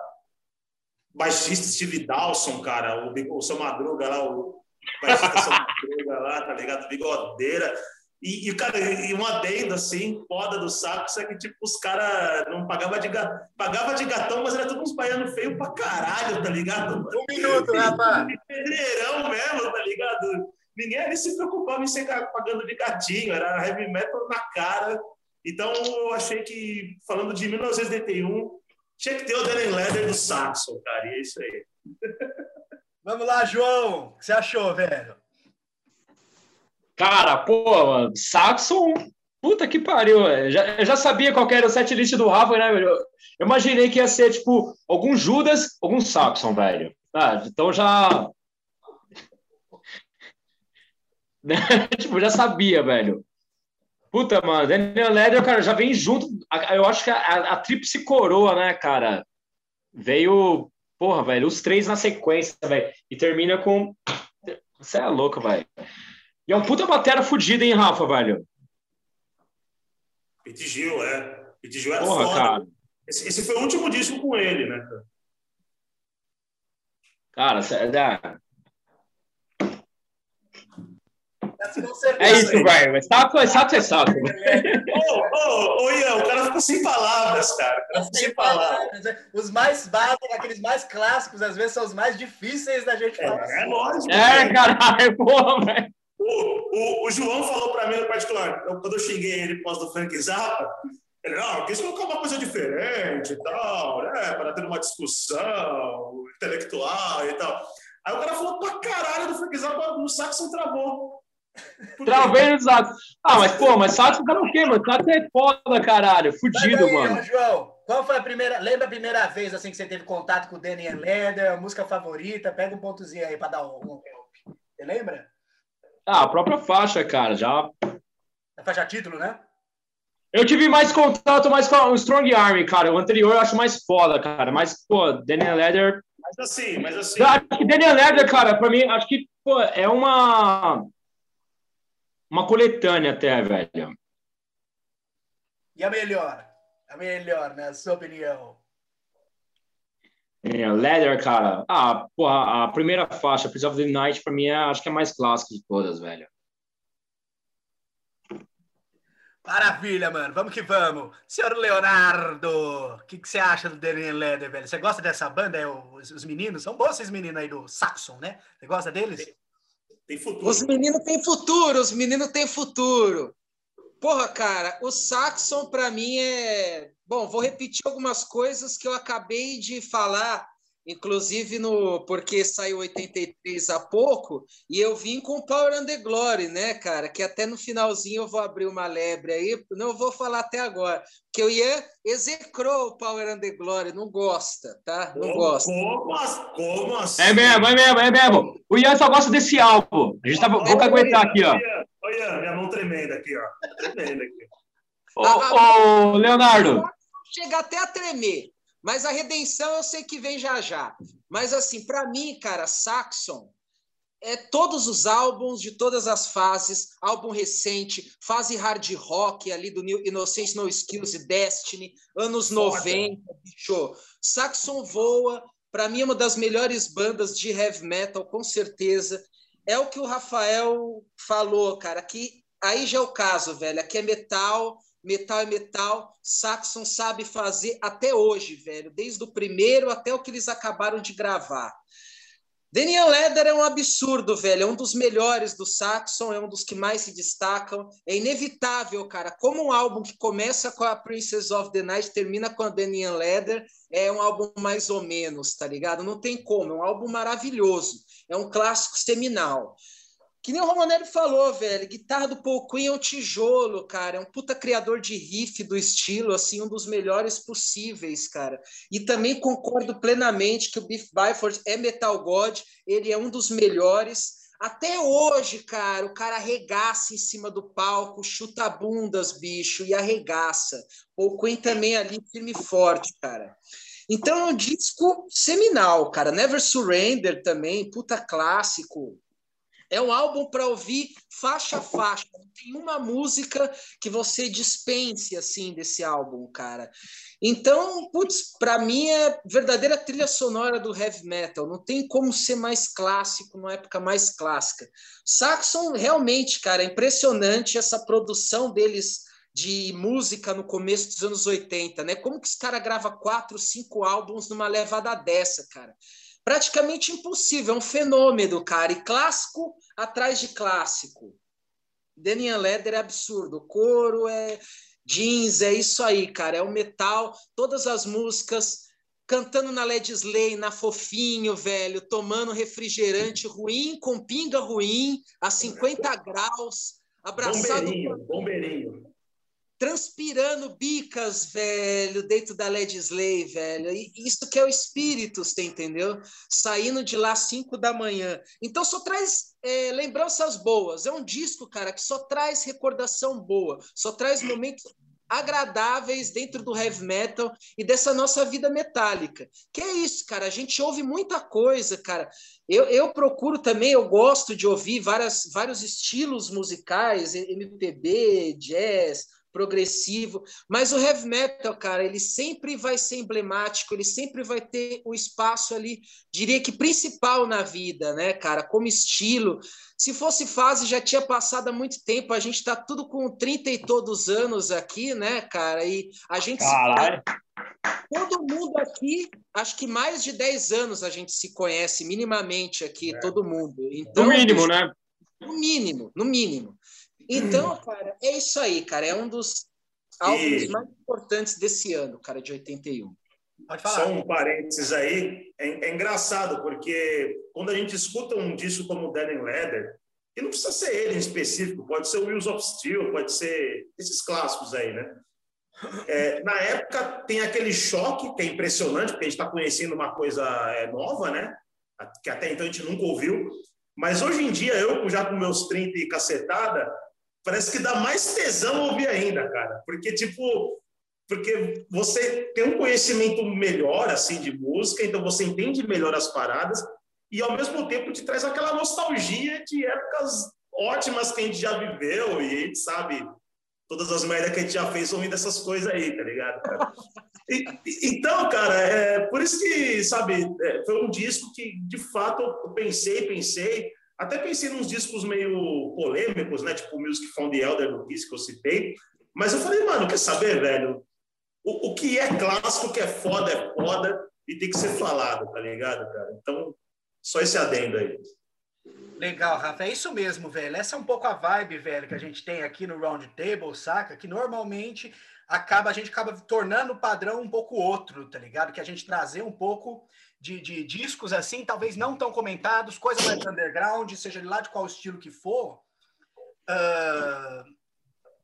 baixista Steve Dawson, cara, o, o seu Madruga lá, o baixista seu Madruga lá, tá ligado? Bigodeira. E, e, cara, e um adendo, assim, foda do saco, é que, tipo, os caras não pagavam de, pagava de gatão, mas era todos uns baianos feios pra caralho, tá ligado? Um minuto, rapaz. Pedreirão mesmo, tá ligado? Ninguém ali se preocupava em ser pagando de gatinho, era heavy metal na cara. Então, eu achei que, falando de 1981, tinha que ter o Danny Leather do Saxon, cara, e é isso aí. Vamos lá, João. O que você achou, velho? Cara, pô, Saxon, puta que pariu. Eu já, eu já sabia qual era o setlist do Rafa, né? Eu, eu, imaginei que ia ser, tipo, algum Judas, algum Saxon, velho. Ah, então já. tipo, já sabia, velho. Puta, mano, Daniel Leder, cara, já vem junto. Eu acho que a, a tríplice coroa, né, cara? Veio, porra, velho, os três na sequência, velho. E termina com. Você é louco, velho. E é um puta batera fudida, hein, Rafa, velho? Pete Gil, é. Pete Gil é Porra, foda. cara. Esse, esse, foi o último disco com ele, né, cara? Cara, é... É isso, velho. Status é status é status. Ô, ô, Ian, o cara ficou sem palavras, cara. O cara ficou sem palavras. Os mais básicos, aqueles mais clássicos, às vezes são os mais difíceis da gente falar. É, é lógico. É, caralho, porra, velho. O, o, o, João falou para mim no particular, quando eu xinguei ele pós do Frank Zappa, ele, não, quis colocar uma coisa diferente e tal, né, para ter uma discussão intelectual e tal. Aí o cara falou pra caralho do Frank Zappa, no Saxon travou. Travei no Saxon. Ah, mas pô, mas Saxon tá no quê, mano? Saxon é foda, caralho. Fudido, aí, mano. João, qual foi a primeira. Lembra a primeira vez assim que você teve contato com o Daniel Leder, a música favorita? Pega um pontozinho aí para dar um, um help. Você lembra? Ah, a própria faixa, cara, já. A faixa título, né? Eu tive mais contato mais com o Strong Army, cara. O anterior eu acho mais foda, cara. Mas, pô, Daniel Leder. Mas assim, mas assim. Eu acho que Daniel Leder, cara, pra mim, acho que, pô, é uma. Uma coletânea até, velho. E a melhor? A melhor, na sua opinião? É, Leather, cara. Ah, porra, a primeira faixa, Prince of the Night, pra mim, é, acho que é a mais clássica de todas, velho. Maravilha, mano. Vamos que vamos. Senhor Leonardo, o que, que você acha do Daniel Leather, velho? Você gosta dessa banda? É, os, os meninos? São bons esses meninos aí do Saxon, né? Você gosta deles? Tem, tem futuro. Os meninos têm futuro, os meninos têm futuro. Porra, cara, o Saxon para mim é. Bom, vou repetir algumas coisas que eu acabei de falar, inclusive no porque saiu 83 há pouco, e eu vim com Power and the Glory, né, cara? Que até no finalzinho eu vou abrir uma lebre aí, não vou falar até agora, que eu ia execrou o Power and the Glory, não gosta, tá? Não como, gosta. Como, como assim? É mesmo, é mesmo, é mesmo. O Ian só gosta desse álbum. A gente tá, vou aguentar aqui, ó. Olha, minha mão tremenda aqui, ó. Tremenda aqui. Ô, ô, Leonardo. Chega até a tremer. Mas a redenção eu sei que vem já já. Mas assim, para mim, cara, Saxon é todos os álbuns de todas as fases, álbum recente, fase hard rock ali do New Innocence No Skills e Destiny, anos Foda. 90, bicho. Saxon voa, para mim é uma das melhores bandas de heavy metal, com certeza é o que o Rafael falou, cara. Aqui, aí já é o caso, velho. Aqui é metal, metal é metal. Saxon sabe fazer até hoje, velho. Desde o primeiro até o que eles acabaram de gravar. Daniel Leder é um absurdo, velho. É um dos melhores do Saxon, é um dos que mais se destacam. É inevitável, cara. Como um álbum que começa com a Princess of the Night, termina com a Daniel Leder, é um álbum mais ou menos, tá ligado? Não tem como. É um álbum maravilhoso. É um clássico seminal. Que nem o Romanelli falou, velho, guitarra do Paul Queen é um tijolo, cara, é um puta criador de riff do estilo, assim, um dos melhores possíveis, cara. E também concordo plenamente que o Biff Byford é Metal God, ele é um dos melhores. Até hoje, cara, o cara arregaça em cima do palco, chuta bundas, bicho, e arregaça. O Queen também ali, firme e forte, cara. Então é um disco seminal, cara. Never Surrender também, puta clássico. É um álbum para ouvir faixa a faixa. Não tem uma música que você dispense assim desse álbum, cara. Então, putz, para mim é verdadeira trilha sonora do heavy metal. Não tem como ser mais clássico, numa época mais clássica. Saxon realmente, cara, é impressionante essa produção deles de música no começo dos anos 80, né? Como que os cara grava quatro, cinco álbuns numa levada dessa, cara? Praticamente impossível, é um fenômeno, cara. E clássico atrás de clássico. Daniel Leder é absurdo. O coro é jeans, é isso aí, cara. É o metal, todas as músicas cantando na Led Slay, na Fofinho, velho, tomando refrigerante ruim com pinga ruim, a 50 graus, abraçado. Bombeirinho, bombeirinho transpirando bicas, velho, dentro da Led Slay, velho. E isso que é o espírito, você entendeu? Saindo de lá às 5 da manhã. Então só traz é, lembranças boas. É um disco, cara, que só traz recordação boa, só traz momentos agradáveis dentro do heavy metal e dessa nossa vida metálica. Que é isso, cara. A gente ouve muita coisa, cara. Eu, eu procuro também, eu gosto de ouvir várias, vários estilos musicais, MPB, jazz, progressivo, mas o heavy metal, cara, ele sempre vai ser emblemático, ele sempre vai ter o espaço ali, diria que principal na vida, né, cara, como estilo. Se fosse fase, já tinha passado há muito tempo, a gente tá tudo com 30 e todos anos aqui, né, cara, e a gente Caralho. Todo mundo aqui, acho que mais de 10 anos a gente se conhece minimamente aqui, é. todo mundo. Então, no mínimo, né? No mínimo, no mínimo. Então, cara, é isso aí, cara. É um dos álbuns e... mais importantes desse ano, cara, de 81. Pode falar. Só um parênteses aí. É, é, engraçado, porque quando a gente escuta um disco como Dead Leather, e não precisa ser ele em específico, pode ser o Wheels of Steel, pode ser esses clássicos aí, né? É, na época tem aquele choque que é impressionante, porque a gente está conhecendo uma coisa é, nova, né? Que até então a gente nunca ouviu. Mas hoje em dia, eu já com meus 30 e cacetada, parece que dá mais tesão ouvir ainda, cara. Porque, tipo, porque você tem um conhecimento melhor, assim, de música, então você entende melhor as paradas e, ao mesmo tempo, te traz aquela nostalgia de épocas ótimas que a gente já viveu e sabe todas as merdas que a gente já fez ouvindo essas coisas aí, tá ligado? Cara? E, então, cara, é por isso que, sabe, é, foi um disco que, de fato, eu pensei, pensei, até pensei nos discos meio polêmicos, né? Tipo Music from the Elder Kiss, que eu citei. Mas eu falei, mano, quer saber, velho? O, o que é clássico, o que é foda, é foda e tem que ser falado, tá ligado, cara? Então, só esse adendo aí. Legal, Rafa. É isso mesmo, velho. Essa é um pouco a vibe, velho, que a gente tem aqui no Round Table, saca? Que normalmente acaba a gente acaba tornando o padrão um pouco outro, tá ligado? Que a gente trazer um pouco de, de discos assim, talvez não tão comentados, coisa mais underground, seja lá de qual estilo que for. Uh,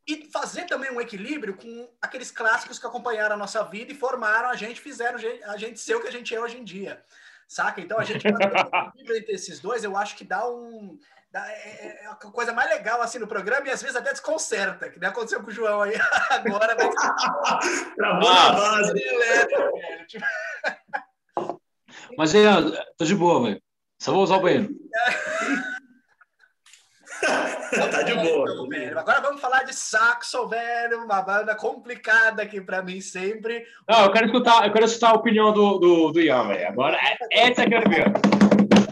e fazer também um equilíbrio com aqueles clássicos que acompanharam a nossa vida e formaram a gente, fizeram a gente ser o que a gente é hoje em dia. Saca? Então a gente entre esses dois, eu acho que dá um. Dá, é, é, a coisa mais legal assim no programa e às vezes até desconcerta, que nem aconteceu com o João aí agora. Mas... Travou na base. Mas é, tô de boa, velho. Só vou usar o banheiro. tá de boa. Agora vamos falar de Saxo, velho. Uma banda complicada aqui para mim sempre. Não, eu quero escutar, eu quero escutar a opinião do, do, do Ian, velho. Agora, é, essa que eu quero ver.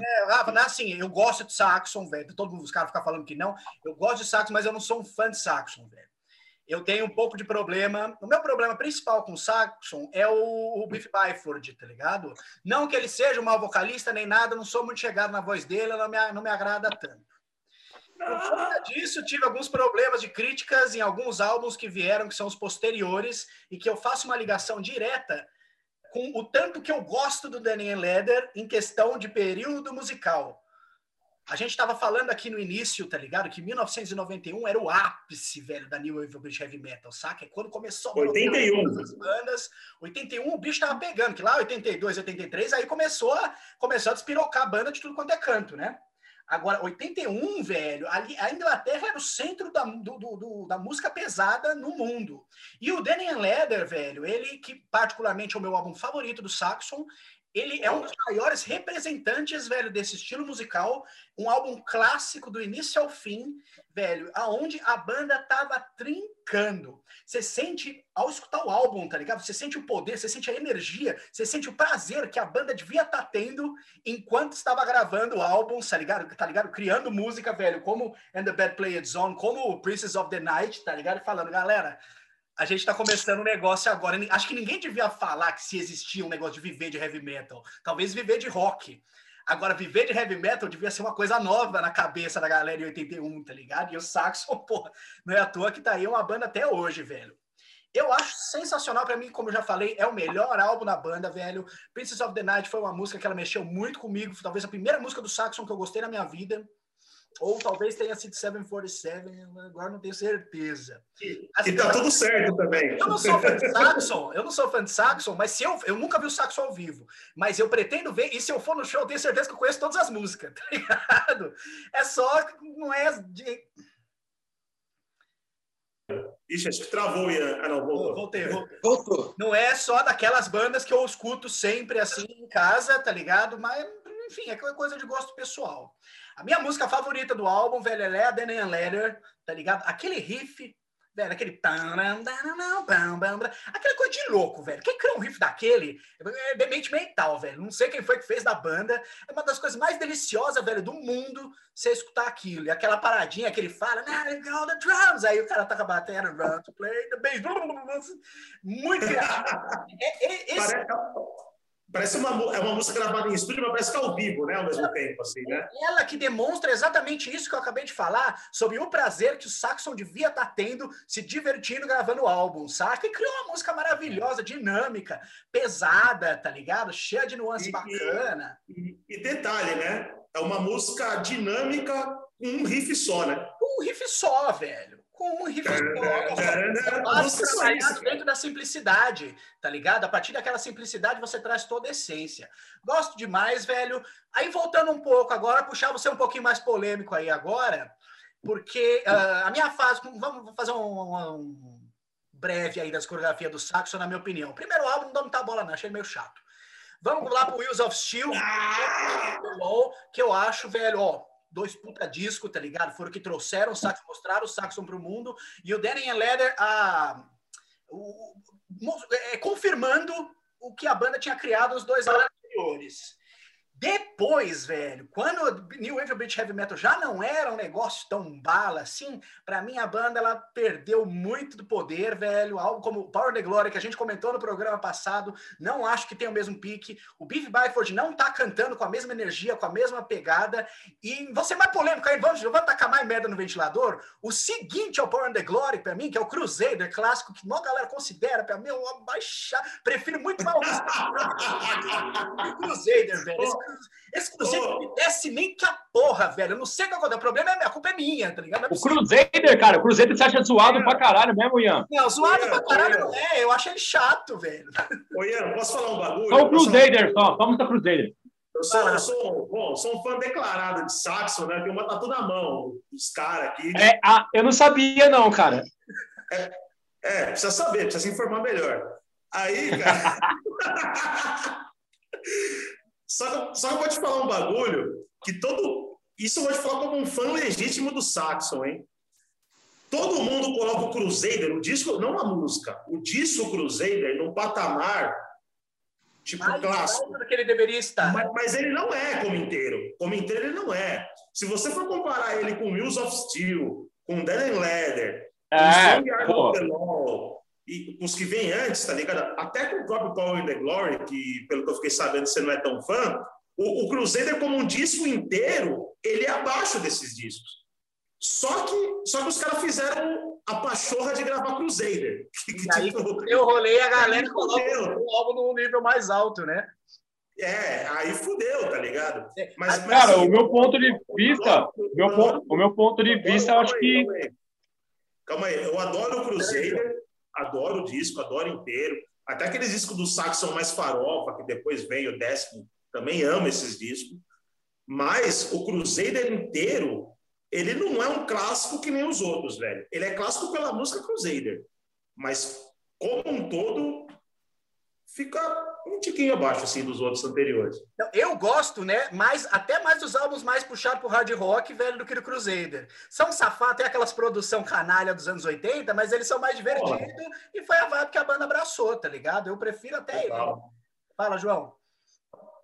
É, Rafa, assim, eu gosto de Saxon, velho. Todo mundo, os caras ficam falando que não. Eu gosto de Saxon, mas eu não sou um fã de Saxon, velho eu tenho um pouco de problema. O meu problema principal com o Saxon é o, o Biff Byford, tá ligado? Não que ele seja um mau vocalista nem nada, não sou muito chegado na voz dele, não me, não me agrada tanto. Por conta disso, tive alguns problemas de críticas em alguns álbuns que vieram, que são os posteriores, e que eu faço uma ligação direta com o tanto que eu gosto do Daniel Leder em questão de período musical. A gente tava falando aqui no início, tá ligado? Que 1991 era o ápice, velho, da New Wave British Heavy Metal, saca? É quando começou 81. as bandas. 81 o bicho tava pegando, que lá 82, 83, aí começou a, começou a despirocar a banda de tudo quanto é canto, né? Agora, 81, velho, ali, a Inglaterra era o centro da, do, do, do, da música pesada no mundo. E o Danny Leather, velho, ele que particularmente é o meu álbum favorito do Saxon, ele é um dos maiores representantes, velho, desse estilo musical. Um álbum clássico do início ao fim, velho, aonde a banda tava trincando. Você sente, ao escutar o álbum, tá ligado? Você sente o poder, você sente a energia, você sente o prazer que a banda devia estar tá tendo enquanto estava gravando o álbum, tá ligado? Tá ligado? Criando música, velho, como And the Bad Played Zone, como Princess of the Night, tá ligado? Falando, galera, a gente está começando um negócio agora. Acho que ninguém devia falar que se existia um negócio de viver de heavy metal. Talvez viver de rock. Agora, viver de heavy metal devia ser uma coisa nova na cabeça da galera em 81, tá ligado? E o Saxon, pô, não é à toa que tá aí uma banda até hoje, velho. Eu acho sensacional para mim, como eu já falei, é o melhor álbum da banda, velho. Princess of the Night foi uma música que ela mexeu muito comigo, talvez a primeira música do Saxon que eu gostei na minha vida. Ou talvez tenha sido 747, agora não tenho certeza. E, assim, e tá tudo certo também. Eu não sou fã de Saxon, eu não sou fã de Saxon, mas se eu, eu nunca vi o Saxon ao vivo, mas eu pretendo ver, e se eu for no show, eu tenho certeza que eu conheço todas as músicas, tá ligado? É só, não é de... Ixi, acho que travou, Ian. Ah, não, voltou. Voltei, voltei. Voltou. Não é só daquelas bandas que eu escuto sempre assim em casa, tá ligado? Mas, enfim, é coisa de gosto pessoal. A minha música favorita do álbum, velho, é a Danny Letter, tá ligado? Aquele riff, velho, aquele. Aquela coisa de louco, velho. Quem criou um riff daquele é demente mental, velho. Não sei quem foi que fez da banda. É uma das coisas mais deliciosas, velho, do mundo você escutar aquilo. E aquela paradinha que ele fala, now the drums. Aí o cara toca batendo, run to play the bass. Muito. É, é, esse... Parece Parece uma, é uma música gravada em estúdio, mas parece que é ao vivo, né? Ao mesmo tempo, assim, né? Ela que demonstra exatamente isso que eu acabei de falar, sobre o prazer que o Saxon devia estar tá tendo, se divertindo gravando o álbum, saca? E criou uma música maravilhosa, dinâmica, pesada, tá ligado? Cheia de nuance e, bacana. E, e, detalhe, né? É uma música dinâmica com um riff só, né? Um riff só, velho com um riff trabalhado dentro da simplicidade, tá ligado? A partir daquela simplicidade você traz toda a essência. Gosto demais, velho. Aí voltando um pouco agora, puxar você um pouquinho mais polêmico aí agora, porque uh, a minha fase, vamos fazer um, um breve aí das coreografias do Saxo, na minha opinião. Primeiro álbum não dá muita bola não, achei meio chato. Vamos lá pro Wheels of Steel, que eu acho, velho, ó, dois puta disco, tá ligado? Foram que trouxeram o Saxon, mostraram o Saxon pro mundo. E o Danny and Leather a, o, é, confirmando o que a banda tinha criado nos dois anos anteriores. Depois, velho, quando New Wave British Heavy Metal já não era um negócio tão bala assim, para mim a banda ela perdeu muito do poder, velho. Algo como Power the Glory, que a gente comentou no programa passado, não acho que tem o mesmo pique. O Beef Byford não tá cantando com a mesma energia, com a mesma pegada. E você mais polêmico aí, vamos, vamos tacar mais merda no ventilador. O seguinte ao Power the Glory, para mim, que é o Crusader clássico, que uma galera considera, para mim, eu baixar, prefiro muito mais o Crusader, velho. Esse Cruzeiro oh. não me desce nem que a porra, velho. Eu não sei o que aconteceu. O problema é a culpa é minha, tá ligado? É o Cruzeiro, cara, o Cruzeiro você acha zoado é. pra caralho mesmo, Ian? Não, zoado pra caralho não é. Eu acho ele chato, velho. Ô, Ian, posso falar um bagulho? Só o Cruzeiro, só. Vamos da Cruzeiro. Eu sou, eu sou, bom, sou um fã declarado de Saxon, né? Tem uma tatu na mão dos caras aqui. É, ah, eu não sabia, não, cara. É, é, precisa saber, precisa se informar melhor. Aí, cara. Só, só que eu vou te falar um bagulho que todo. Isso eu vou te falar como um fã legítimo do Saxon, hein? Todo mundo coloca o Crusader, o disco, não a música, o disco Crusader num patamar tipo mais clássico. Do que ele deveria estar. Mas, mas, ele não é como inteiro. Como inteiro ele não é. Se você for comparar ele com Wheels of Steel, com Dead and Leather, é, com the Law, e os que vêm antes, tá ligado? Até com o próprio Power in the Glory, que pelo que eu fiquei sabendo você não é tão fã, o, o Crusader como um disco inteiro, ele é abaixo desses discos. Só que, só que os caras fizeram a pachorra de gravar Crusader. Que, que, e aí, tipo, eu rolei a galera coloca o álbum num nível mais alto, né? É, aí fudeu, tá ligado? É, mas, mas cara, assim, o meu ponto de vista, o meu, ponto, o meu ponto de vista, eu acho que. Calma aí, calma aí, eu adoro o Cruzeiro, adoro o disco, adoro inteiro. Até aqueles discos do Saxon mais farofa, que depois vem o décimo, também amo esses discos. Mas o Cruzeiro inteiro, ele não é um clássico que nem os outros, velho. Ele é clássico pela música Crusader. Mas, como um todo, fica um tiquinho abaixo assim dos outros anteriores. Eu gosto, né? Mais, até mais dos álbuns mais puxados pro hard rock, velho, do que do Crusader. São safados, tem aquelas produção canalha dos anos 80, mas eles são mais divertidos e foi a vibe que a banda abraçou, tá ligado? Eu prefiro até ele. Fala, João.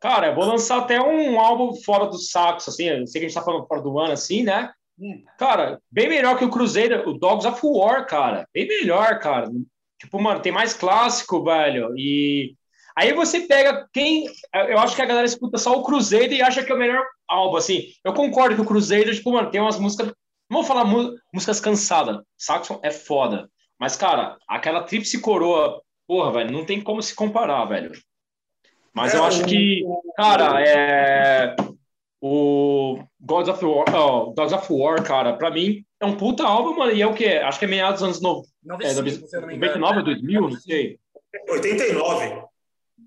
Cara, eu vou lançar até um álbum fora do saxo, assim, eu sei que a gente tá falando fora do ano, assim, né? Hum. Cara, bem melhor que o Cruzeiro, o Dogs of War, cara. Bem melhor, cara. Tipo, mano, tem mais clássico, velho. E aí você pega quem. Eu acho que a galera escuta só o Cruzeiro e acha que é o melhor álbum, assim. Eu concordo que o Cruzeiro, tipo, mano, tem umas músicas. Não vou falar músicas cansadas. Saxon é foda. Mas, cara, aquela tríplice coroa, porra, velho, não tem como se comparar, velho. Mas eu acho que, cara, é. O Gods of War, oh, Gods of War, cara, pra mim é um puta álbum, mano, e é o quê? Acho que é meados dos anos no... 95, é, 99, 2000, não sei. 89.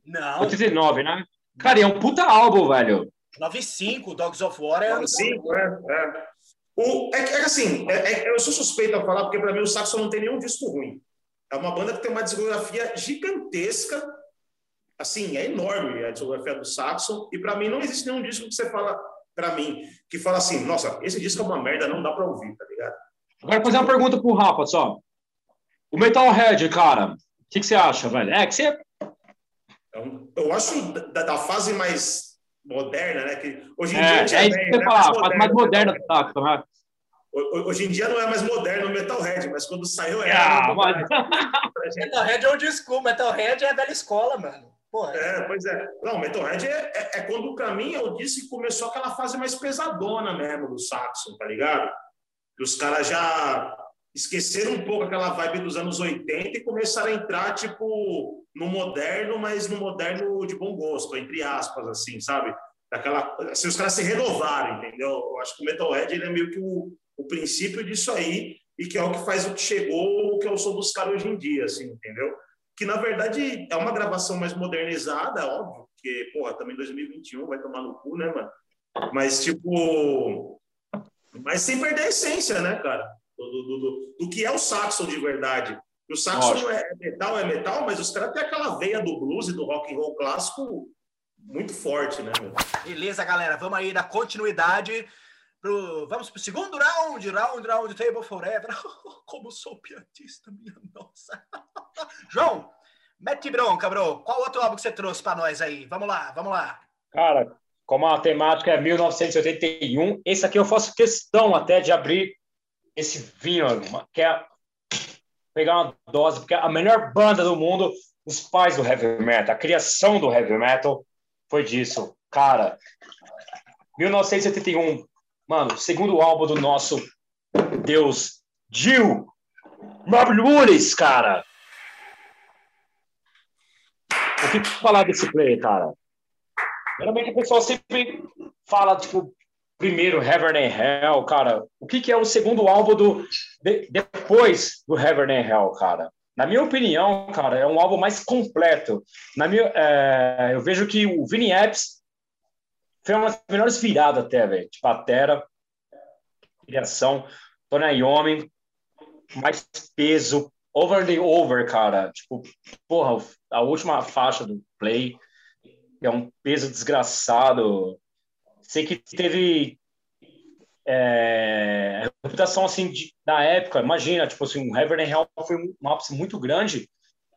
Não. 89, né? Cara, é um puta álbum, velho. 95, Dogs of War é... 95, é, é. O, é, é assim, é, é, eu sou suspeito a falar, porque para mim o Saxon não tem nenhum disco ruim. É uma banda que tem uma discografia gigantesca assim, é enorme a discografia do Saxon, e para mim não existe nenhum disco que você fala, para mim, que fala assim, nossa, esse disco é uma merda, não dá para ouvir, tá ligado? Agora fazer uma pergunta pro Rafa, só. O Metalhead, cara, o que, que, você acha, velho? É que você... Então, eu acho da, da, fase mais moderna, né? Que hoje em é, dia... É, é isso que você falar, a fase mais moderna do Saxon, né? Hoje em dia não é mais moderno o Metalhead, mas quando saiu era. Ah, mas... Metalhead é o disco, Metalhead é a velha escola, mano. Porra. É, pois é. Não, Metalhead é, é, é, quando, para mim, eu disse que começou aquela fase mais pesadona mesmo do Saxon, tá ligado? Que os caras já esqueceram um pouco aquela vibe dos anos 80 e começaram a entrar, tipo, no moderno, mas no moderno de bom gosto, entre aspas, assim, sabe? Daquela, assim, os caras se renovaram, entendeu? Eu acho que o Metalhead ele é meio que o, o princípio disso aí e que é o que faz o que chegou, o que eu sou buscar hoje em dia, assim, entendeu? que na verdade é uma gravação mais modernizada, óbvio, porque, porra, também 2021 vai tomar no cu, né, mano? Mas, tipo. Mas sem perder a essência, né, cara? Do, do, do, do que é o saxo de verdade. O saxo é metal, é metal, mas os caras têm aquela veia do blues e do rock and roll clássico muito forte, né? Meu? Beleza, galera. Vamos aí dar continuidade. Pro... Vamos pro segundo round, round, round, table forever. Como sou pianista, minha nossa. João, mete bronca, bro. Qual outro álbum que você trouxe para nós aí? Vamos lá, vamos lá. Cara, como a temática é 1981, esse aqui eu faço questão até de abrir esse vinho, que é pegar uma dose, porque a melhor banda do mundo, os pais do heavy metal, a criação do heavy metal foi disso. Cara, 1971, mano, segundo álbum do nosso Deus, Jill Marvelous, cara. O que falar desse play, cara? Geralmente o pessoal sempre fala, tipo, primeiro Heaven and Hell, cara. O que, que é o segundo álbum do de, depois do Heaven and Hell, cara? Na minha opinião, cara, é um álbum mais completo. Na minha, é, eu vejo que o Vinny Apps foi uma das melhores viradas até, velho. Tipo, a Terra, criação, Tony Iommi, mais peso, over the over, cara. Tipo, porra, a última faixa do play é um peso desgraçado. Sei que teve é, reputação assim de, na época, imagina, tipo assim, o Heaven and Hell foi um ápice muito grande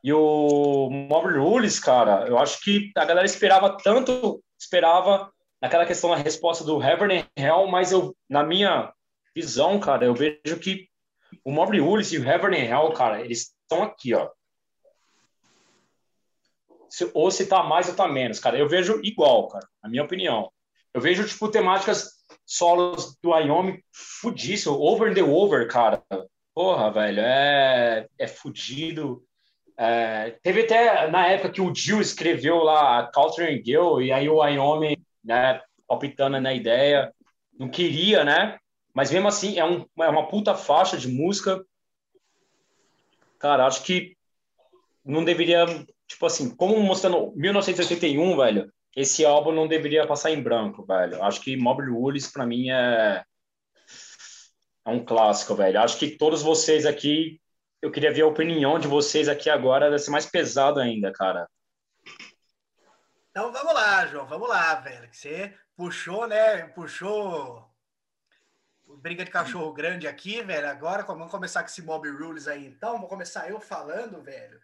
e o Mob Rules, cara, eu acho que a galera esperava tanto, esperava naquela questão da resposta do Heaven and Hell, mas eu, na minha visão, cara, eu vejo que o Mobley Willis e o Heaven and Hell, cara, eles estão aqui, ó. Se, ou se tá mais ou tá menos, cara. Eu vejo igual, cara, na minha opinião. Eu vejo, tipo, temáticas solos do Wyoming fudíssimo. Over the over, cara. Porra, velho, é, é fudido. É, teve até na época que o Jill escreveu lá Culture Girl, e aí o Wyoming, né, palpitando na ideia, não queria, né? Mas mesmo assim, é, um, é uma puta faixa de música. Cara, acho que não deveria, tipo assim, como mostrando 1981, velho, esse álbum não deveria passar em branco, velho. Acho que Mob Rules, para mim, é, é um clássico, velho. Acho que todos vocês aqui, eu queria ver a opinião de vocês aqui agora, deve ser mais pesado ainda, cara. Então vamos lá, João, vamos lá, velho. Que você puxou, né? Puxou briga de cachorro grande aqui, velho. Agora vamos começar com esse Mob Rules aí, então. Vou começar eu falando, velho.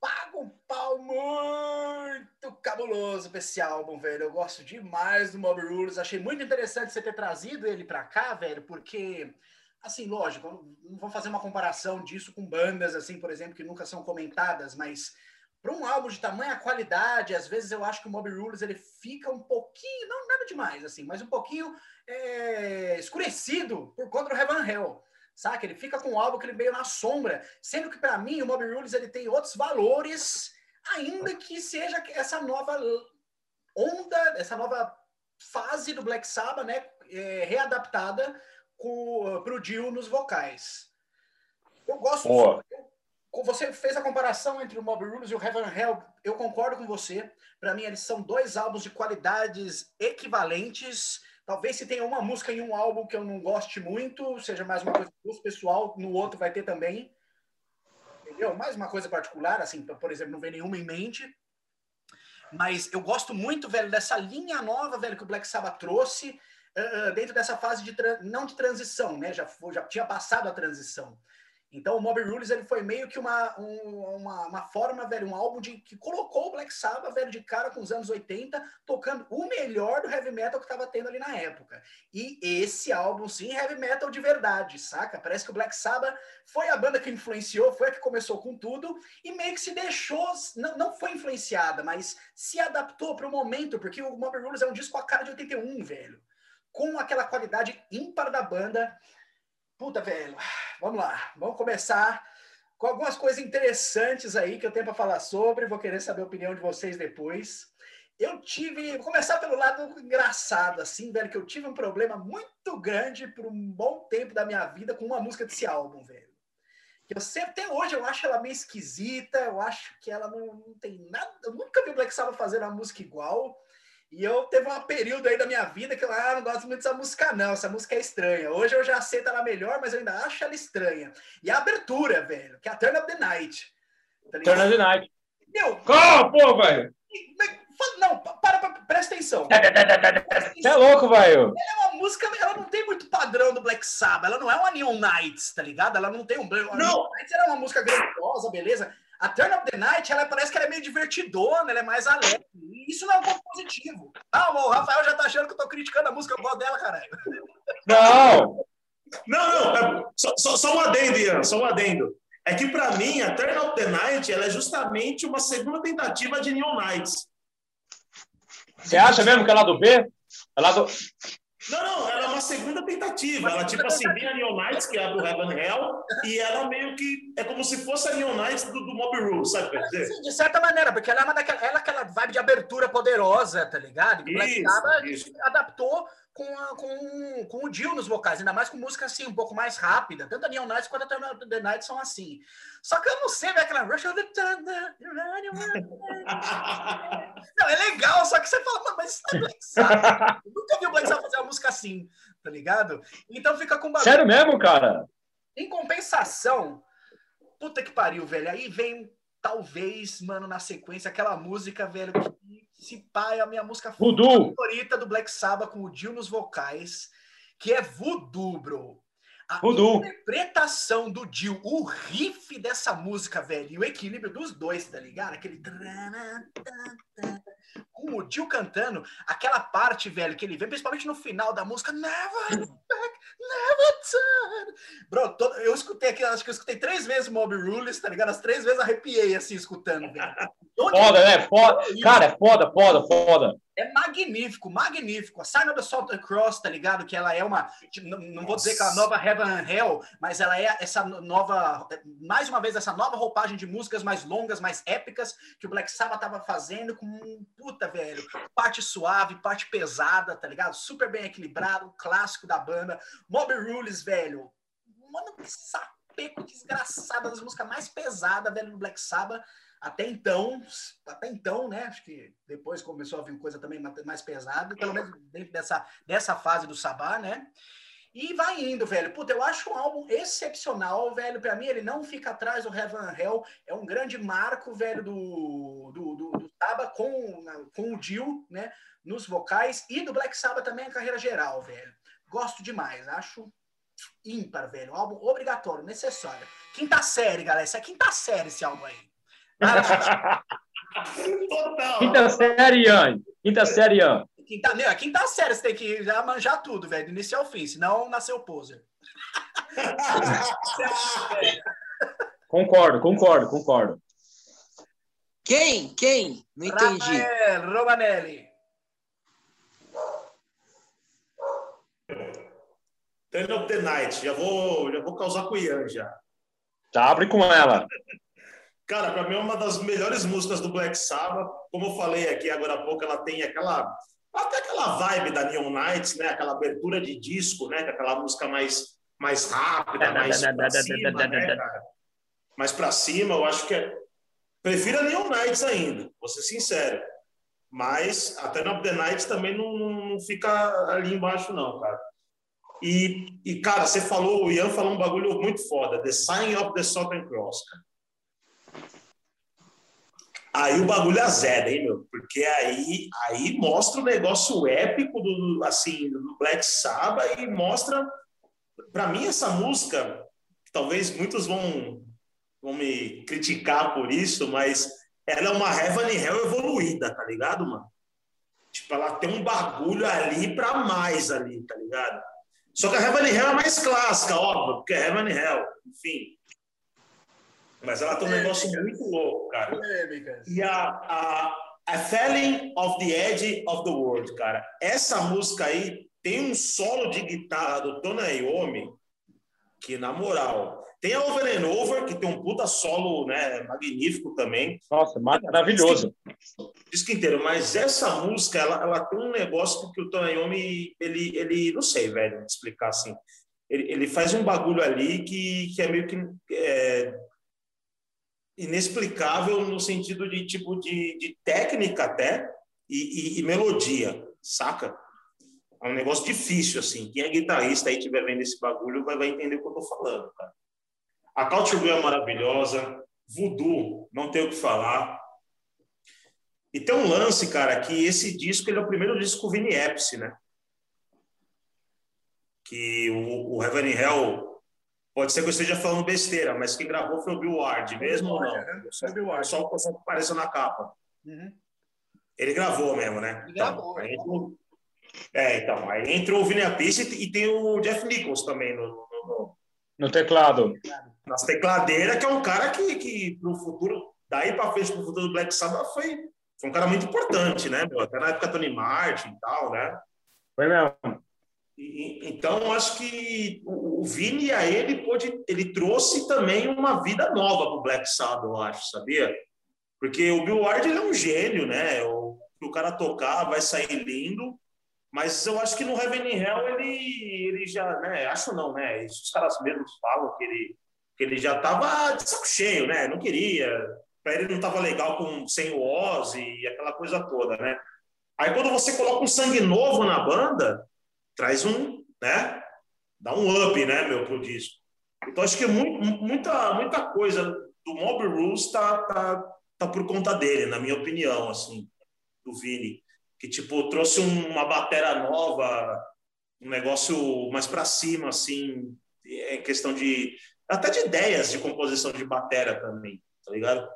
Paga um pau muito cabuloso pra esse álbum, velho. Eu gosto demais do Mob Rules. Achei muito interessante você ter trazido ele pra cá, velho, porque, assim, lógico, não vou fazer uma comparação disso com bandas, assim, por exemplo, que nunca são comentadas, mas para um álbum de tamanha qualidade, às vezes eu acho que o Mob Rules ele fica um pouquinho, não nada demais, assim, mas um pouquinho é, escurecido por conta do Heaven Hell. Saca? Ele fica com um álbum que ele veio na sombra, sendo que para mim o Mob Rules ele tem outros valores, ainda que seja essa nova onda, essa nova fase do Black Sabbath, né, é, readaptada para o Dio nos vocais. Eu gosto, oh você fez a comparação entre o Mob Rules e o Heaven Hell. Eu concordo com você. Para mim, eles são dois álbuns de qualidades equivalentes. Talvez se tenha uma música em um álbum que eu não goste muito, seja mais uma coisa pessoal, no outro vai ter também. Entendeu? Mais uma coisa particular, assim, por exemplo, não vem nenhuma em mente. Mas eu gosto muito, velho, dessa linha nova, velho, que o Black Sabbath trouxe, uh, dentro dessa fase de, não de transição, né? Já, foi, já tinha passado a transição então o Mob Rules ele foi meio que uma, um, uma, uma, forma, velho, um álbum de, que colocou o Black Sabbath, velho, de cara com os anos 80, tocando o melhor do heavy metal que estava tendo ali na época. E esse álbum, sim, heavy metal de verdade, saca? Parece que o Black Sabbath foi a banda que influenciou, foi a que começou com tudo e meio que se deixou, não, não foi influenciada, mas se adaptou para o momento, porque o Mob Rules é um disco a cara de 81, velho. Com aquela qualidade ímpar da banda Puta, velho, vamos lá. Vamos começar com algumas coisas interessantes aí que eu tenho para falar sobre. Vou querer saber a opinião de vocês depois. Eu tive, vou começar pelo lado engraçado, assim, velho, que eu tive um problema muito grande por um bom tempo da minha vida com uma música desse álbum, velho. Que eu sempre, até hoje, eu acho ela meio esquisita, eu acho que ela não, não tem nada. Eu nunca vi o Black Sabbath fazendo uma música igual. E eu teve um período aí da minha vida que eu ah, não gosto muito dessa música, não. Essa música é estranha. Hoje eu já aceito ela melhor, mas eu ainda acho ela estranha. E a abertura, velho, que é a Turn of the Night. Tá Turn of the Night. Meu. Qual, pô, velho? Não, para, para, presta atenção. Você é louco, velho. Ela é uma música, ela não tem muito padrão do Black Sabbath. Ela não é uma Neon Nights, tá ligado? Ela não tem um. Não. Neon Nights era uma música grandiosa, beleza. A Turn of the Night, ela parece que ela é meio divertidona, ela é mais alegre. E isso não é um ponto positivo. Ah, o Rafael já tá achando que eu tô criticando a música, gosto dela, caralho. Não! Não, não, é, só, só, só, um adendo, Ian, só um adendo. É que para mim, a Turn of the Night, ela é justamente uma segunda tentativa de Neon Nights. Você acha mesmo que é lá do B? É lá do... Não, não, ela é uma segunda tentativa. Ela, tipo assim, vem a Neon Knights, que é a do Heaven Hell, e ela meio que é como se fosse a Neon Knights do, do Mob Rules, sabe? Quer dizer? Sim, de certa maneira, porque ela é, uma daquela, ela é aquela vibe de abertura poderosa, tá ligado? Que Black Sabbath adaptou com, a, com, com o Dio nos vocais, ainda mais com música assim, um pouco mais rápida. Tanto a Neon Knights quanto a The Night são assim. Só que eu não sei, aquela Rush of the Thunder. não, é legal, só que você fala, mas isso não é Black Sabbath. Eu nunca vi o Black Sabbath fazer uma música assim, tá ligado? Então fica com bagulho. Sério mesmo, cara? Em compensação, puta que pariu, velho. Aí vem talvez, mano, na sequência, aquela música, velho, que se pá é a minha música Voodoo. favorita do Black Sabbath com o Dio nos vocais, que é Voodoo, bro. A interpretação do Dio, o riff dessa música, velho, e o equilíbrio dos dois, tá ligado? Aquele com o Dio cantando, aquela parte, velho, que ele vem, principalmente no final da música, Never Back, Never Turn. Bro, todo, eu escutei aqui, acho que eu escutei três vezes Mob Rules, tá ligado? As três vezes arrepiei, assim, escutando, velho. Foda, né? Foda. Cara, é foda, foda, foda. É magnífico, magnífico. A Sign of the Salt Cross, tá ligado? Que ela é uma. Tipo, não, não vou dizer que é a nova Heaven and Hell, mas ela é essa nova. Mais uma vez, essa nova roupagem de músicas mais longas, mais épicas, que o Black Sabbath tava fazendo com. Puta, velho. Parte suave, parte pesada, tá ligado? Super bem equilibrado, clássico da banda. Mob Rules, velho. Mano, que sapeco desgraçado, das músicas mais pesadas, velho, do Black Sabbath até então, até então, né? Acho que depois começou a vir coisa também mais pesada, pelo menos dentro dessa, dessa fase do Sabá, né? E vai indo, velho. Puta, eu acho um álbum excepcional, velho. Para mim, ele não fica atrás do Heaven Hell. É um grande marco, velho, do, do, do, do Saba com, com o Dio, né? Nos vocais. E do Black Sabbath também a carreira geral, velho. Gosto demais. Acho ímpar, velho. Um álbum obrigatório, necessário. Quinta série, galera. Isso é quinta série esse álbum aí. Total. Quinta série, Ian. Quinta série, Ian. Quinta, meu, quinta série, você tem que já manjar tudo, velho, do início ao fim, senão nasceu poser. concordo, concordo, concordo. Quem? Quem? Não entendi. Rafael Romanelli. Turn of the Night. Já vou, já vou causar com o Ian já. Já abre com ela. Cara, para mim é uma das melhores músicas do Black Sabbath. Como eu falei aqui agora há pouco, ela tem aquela até aquela vibe da Neon Nights, né? Aquela abertura de disco, né? Aquela música mais mais rápida, mais para cima, né, Mais para cima, eu acho que é... prefiro a Neon Nights ainda, vou ser sincero. Mas a Turn of the Nights também não, não fica ali embaixo não, cara. E, e, cara, você falou, o Ian falou um bagulho muito foda, The Sign of the Southern Cross, cara. Aí o bagulho azeda, hein, meu? Porque aí, aí mostra o negócio épico do, assim, do Black Sabbath e mostra, para mim, essa música, talvez muitos vão, vão me criticar por isso, mas ela é uma Heaven Hell evoluída, tá ligado, mano? Tipo, ela tem um bagulho ali para mais ali, tá ligado? Só que a Heaven Hell é mais clássica, óbvio, porque é Heaven Hell, enfim. Mas ela tem um negócio muito louco, cara. E a, a, a Falling of the Edge of the World, cara. Essa música aí tem um solo de guitarra do Tony Iommi que, na moral, tem a Over and Over, que tem um puta solo né, magnífico também. Nossa, maravilhoso. Disco inteiro. Mas essa música, ela, ela tem um negócio que o Tony Iommi, ele, ele, não sei, velho, explicar assim. Ele, ele faz um bagulho ali que, que é meio que... É, inexplicável no sentido de tipo de, de técnica até e, e, e, melodia, saca? É um negócio difícil, assim. Quem é guitarrista aí estiver vendo esse bagulho vai, vai entender o que eu tô falando, cara. A Culture é maravilhosa, Voodoo, não tenho o que falar. E tem um lance, cara, que esse disco ele é o primeiro disco Vini Epsi, né? Que o, o Heaven Hell Pode ser que eu esteja falando besteira, mas quem gravou foi o Bill Ward, mesmo ou não? É, foi o Bill Ward. Só o que apareceu na capa. Uhum. Ele gravou mesmo, né? Ele então, gravou. Aí, é, então. Aí entrou o Vinny Appice e tem o Jeff Nichols também no, no, no teclado. Nas tecladeiras, que é um cara que, que pro futuro, daí para frente, pro futuro do Black Sabbath, foi, foi um cara muito importante, né? Meu? Até na época Tony Martin e tal, né? Foi mesmo. Então, acho que o Vini, a ele, pôde, ele trouxe também uma vida nova para o Black Sabbath, eu acho, sabia? Porque o Bill Ward ele é um gênio, né? O, o cara tocar vai sair lindo, mas eu acho que no Heaven Hell ele, ele já, né? Acho não, né? Os caras mesmos falam que ele, que ele já estava de saco cheio, né? Não queria, para ele não estava legal com sem o Ozzy e aquela coisa toda, né? Aí quando você coloca um sangue novo na banda, traz um, né? Dá um up, né, meu, pro disco. Então acho que muito, muita, muita coisa do Mob Rules tá, tá, tá por conta dele, na minha opinião, assim, do Vini, que tipo trouxe uma batera nova, um negócio mais para cima, assim, em questão de até de ideias de composição de batera também, tá ligado?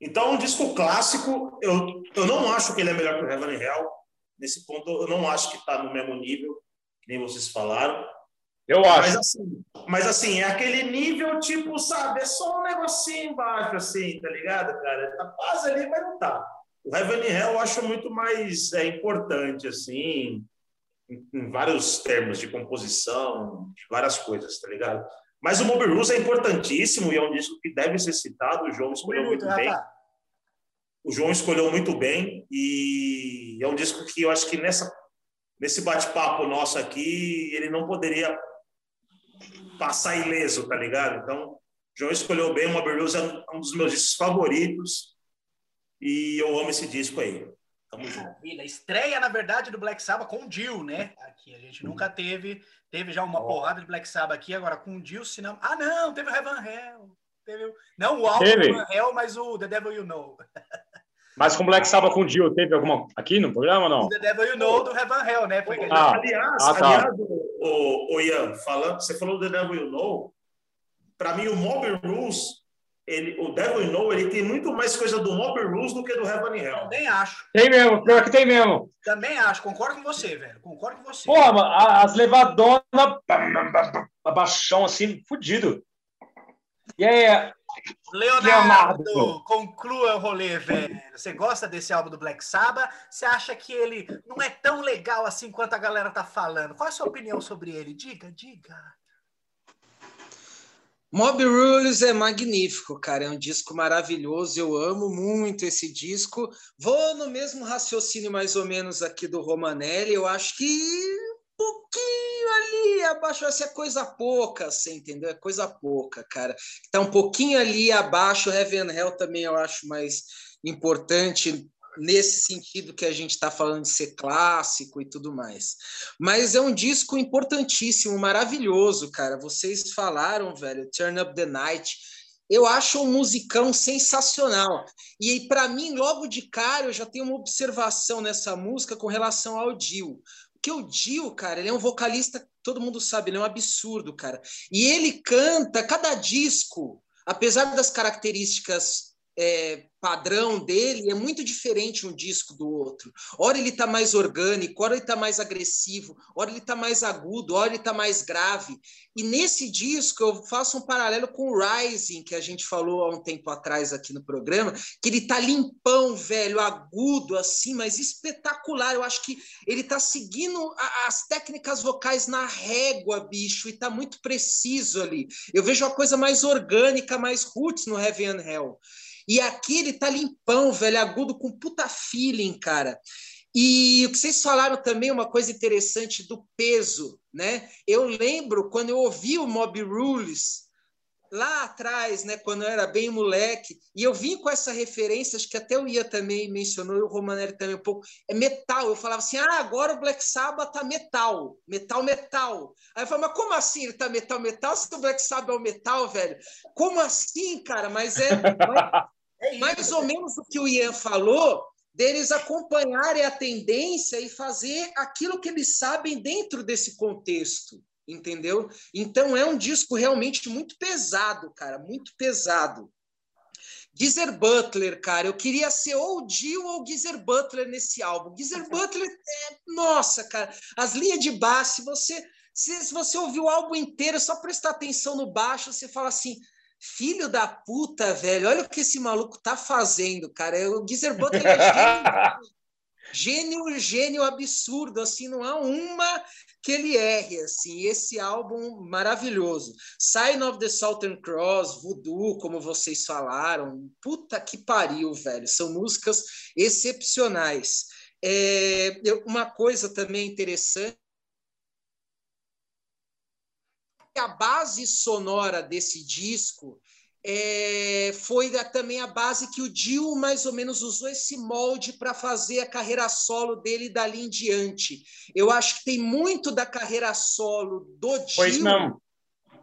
Então, um disco clássico, eu, eu não acho que ele é melhor que o Heaven and Hell, Nesse ponto, eu não acho que está no mesmo nível, que nem vocês falaram. Eu acho. Mas assim, mas assim, é aquele nível, tipo, sabe, é só um negocinho embaixo, assim, tá ligado, cara? Tá quase ali, mas não tá. o Heaven and Hell eu acho muito mais é, importante, assim, em, em, vários termos de composição, de várias coisas, tá ligado? Mas o Moby Rules é importantíssimo e é um disco que deve ser citado. O João escolheu muito, muito bem. O João escolheu muito bem e é um disco que eu acho que nessa nesse bate-papo nosso aqui ele não poderia passar ileso, tá ligado? Então, o João escolheu bem. O Moby Rules é um dos meus discos favoritos e eu amo esse disco aí. Tamo junto. Estreia, na verdade, do Black Sabbath com o Dio, né? Aqui a gente nunca teve. Teve já uma oh. porrada de Black Sabbath aqui, agora com o Dio, se não. Ah, não, teve o Heaven Hell. Teve... Não o álbum Heaven Hell, mas o The Devil You Know. Mas com Black Sabbath com o Dio, teve alguma aqui no programa não? The Devil You Know do Heaven Hell, né? Foi ah, aliás, ah, tá. aliás o, o Ian, falando, você falou do The Devil You Know. Para mim, o Mob Rules ele, o Devil You Know ele tem muito mais coisa do Mob Rules do que do Heaven Hell. Também acho. Tem mesmo, pior que tem mesmo. Também acho, concordo com você, velho. Concordo com você. Pô, as levadonas abaixão assim, fudido. E aí, Leonardo, Leonardo, conclua o rolê, velho. Você gosta desse álbum do Black Sabbath? Você acha que ele não é tão legal assim quanto a galera tá falando? Qual é a sua opinião sobre ele? Diga, diga. Mob Rules é magnífico, cara. É um disco maravilhoso. Eu amo muito esse disco. Vou no mesmo raciocínio, mais ou menos, aqui do Romanelli. Eu acho que pouquinho ali abaixo, essa é coisa pouca, você entendeu? É coisa pouca, cara. Tá um pouquinho ali abaixo. Heaven Hell também eu acho mais importante nesse sentido que a gente está falando de ser clássico e tudo mais. Mas é um disco importantíssimo, maravilhoso, cara. Vocês falaram, velho, Turn Up the Night. Eu acho um musicão sensacional. E para mim, logo de cara, eu já tenho uma observação nessa música com relação ao Dio. Porque o Dio, cara, ele é um vocalista, todo mundo sabe, ele é um absurdo, cara. E ele canta cada disco, apesar das características é, padrão dele é muito diferente um disco do outro. Ora ele está mais orgânico, ora ele está mais agressivo, ora ele está mais agudo, ora ele está mais grave. E nesse disco eu faço um paralelo com o Rising, que a gente falou há um tempo atrás aqui no programa, que ele está limpão, velho, agudo, assim, mas espetacular. Eu acho que ele está seguindo as técnicas vocais na régua, bicho, e está muito preciso ali. Eu vejo uma coisa mais orgânica, mais roots no Heavy and Hell. E aqui ele tá limpão, velho, agudo com puta feeling, cara. E o que vocês falaram também, uma coisa interessante do peso, né? Eu lembro quando eu ouvi o Mob Rules lá atrás, né, quando eu era bem moleque, e eu vim com essa referência, acho que até o Ia também mencionou, e o Romanelli também um pouco, é metal. Eu falava assim, ah, agora o Black Sabbath tá metal, metal, metal. Aí eu falava, mas como assim ele tá metal, metal, se o Black Sabbath é o metal, velho? Como assim, cara? Mas é... É mais ou menos o que o Ian falou, deles acompanharem a tendência e fazer aquilo que eles sabem dentro desse contexto, entendeu? Então é um disco realmente muito pesado, cara, muito pesado. Geezer Butler, cara, eu queria ser ou o Dio ou o Geezer Butler nesse álbum. Geezer Butler, é, nossa, cara, as linhas de baixo, se você se, você ouvir o álbum inteiro, só prestar atenção no baixo, você fala assim, Filho da puta, velho, olha o que esse maluco tá fazendo, cara. O Geezer Butler é gênio, gênio, gênio absurdo, assim, não há uma que ele erre, assim. Esse álbum maravilhoso. Sign of the Southern Cross, Voodoo, como vocês falaram. Puta que pariu, velho. São músicas excepcionais. É, uma coisa também interessante a base sonora desse disco é, foi também a base que o Dio mais ou menos usou esse molde para fazer a carreira solo dele dali em diante. Eu acho que tem muito da carreira solo do Dio.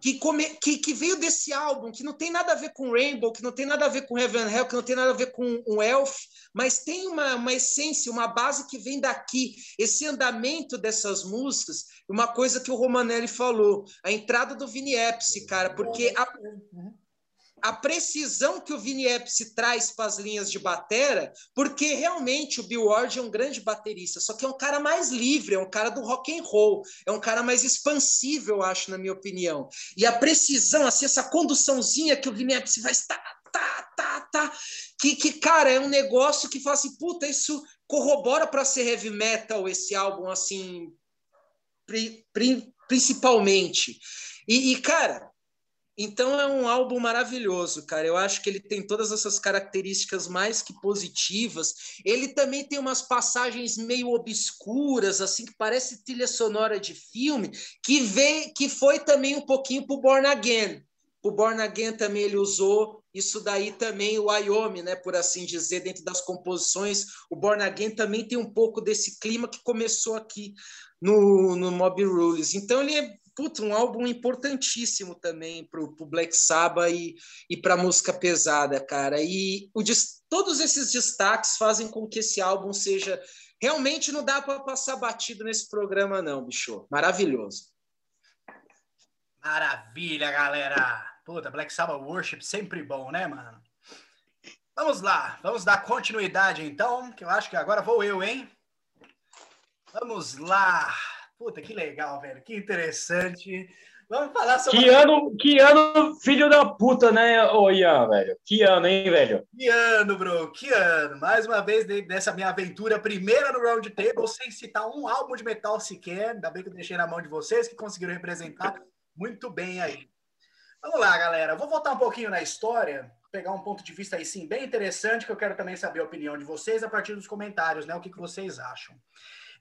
Que, come, que, que, veio desse álbum, que não tem nada a ver com Rainbow, que não tem nada a ver com Heaven Hell, que não tem nada a ver com um Elf, mas tem uma, uma essência, uma base que vem daqui. Esse andamento dessas músicas, uma coisa que o Romanelli falou, a entrada do Vini Epsi, cara, porque a, a precisão que o Vini Epsi traz para as linhas de batera, porque realmente o Bill Ward é um grande baterista, só que é um cara mais livre, é um cara do rock and roll, é um cara mais expansivo, eu acho, na minha opinião. E a precisão, assim, essa conduçãozinha que o Vini Epsi vai estar tá, tá, tá. Que, que, cara, é um negócio que fala assim, puta, isso corrobora para ser heavy metal, esse álbum, assim, pri, pri, principalmente. E, e, cara, então é um álbum maravilhoso, cara. Eu acho que ele tem todas essas características mais que positivas. Ele também tem umas passagens meio obscuras, assim, que parece trilha sonora de filme, que veio, que foi também um pouquinho pro Born Again. O Born Again também ele usou isso daí também o Wyoming, né, por assim dizer, dentro das composições. O Born Again também tem um pouco desse clima que começou aqui no, no Mob Rules. Então ele é puta, um álbum importantíssimo também para o Black Sabbath e, e para música pesada, cara. E o, todos esses destaques fazem com que esse álbum seja. Realmente não dá para passar batido nesse programa, não, bicho. Maravilhoso. Maravilha, galera. Puta, Black Sabbath Worship sempre bom, né, mano? Vamos lá, vamos dar continuidade então, que eu acho que agora vou eu, hein? Vamos lá. Puta, que legal, velho. Que interessante. Vamos falar sobre. Que ano, que ano, filho da puta, né, ô Ian, velho? Que ano, hein, velho? Que ano, bro, que ano. Mais uma vez, dessa minha aventura, primeira no Round Table, sem citar um álbum de metal sequer. Ainda bem que eu deixei na mão de vocês, que conseguiram representar muito bem aí. Vamos lá, galera. Vou voltar um pouquinho na história, pegar um ponto de vista aí, sim, bem interessante, que eu quero também saber a opinião de vocês a partir dos comentários, né? O que, que vocês acham.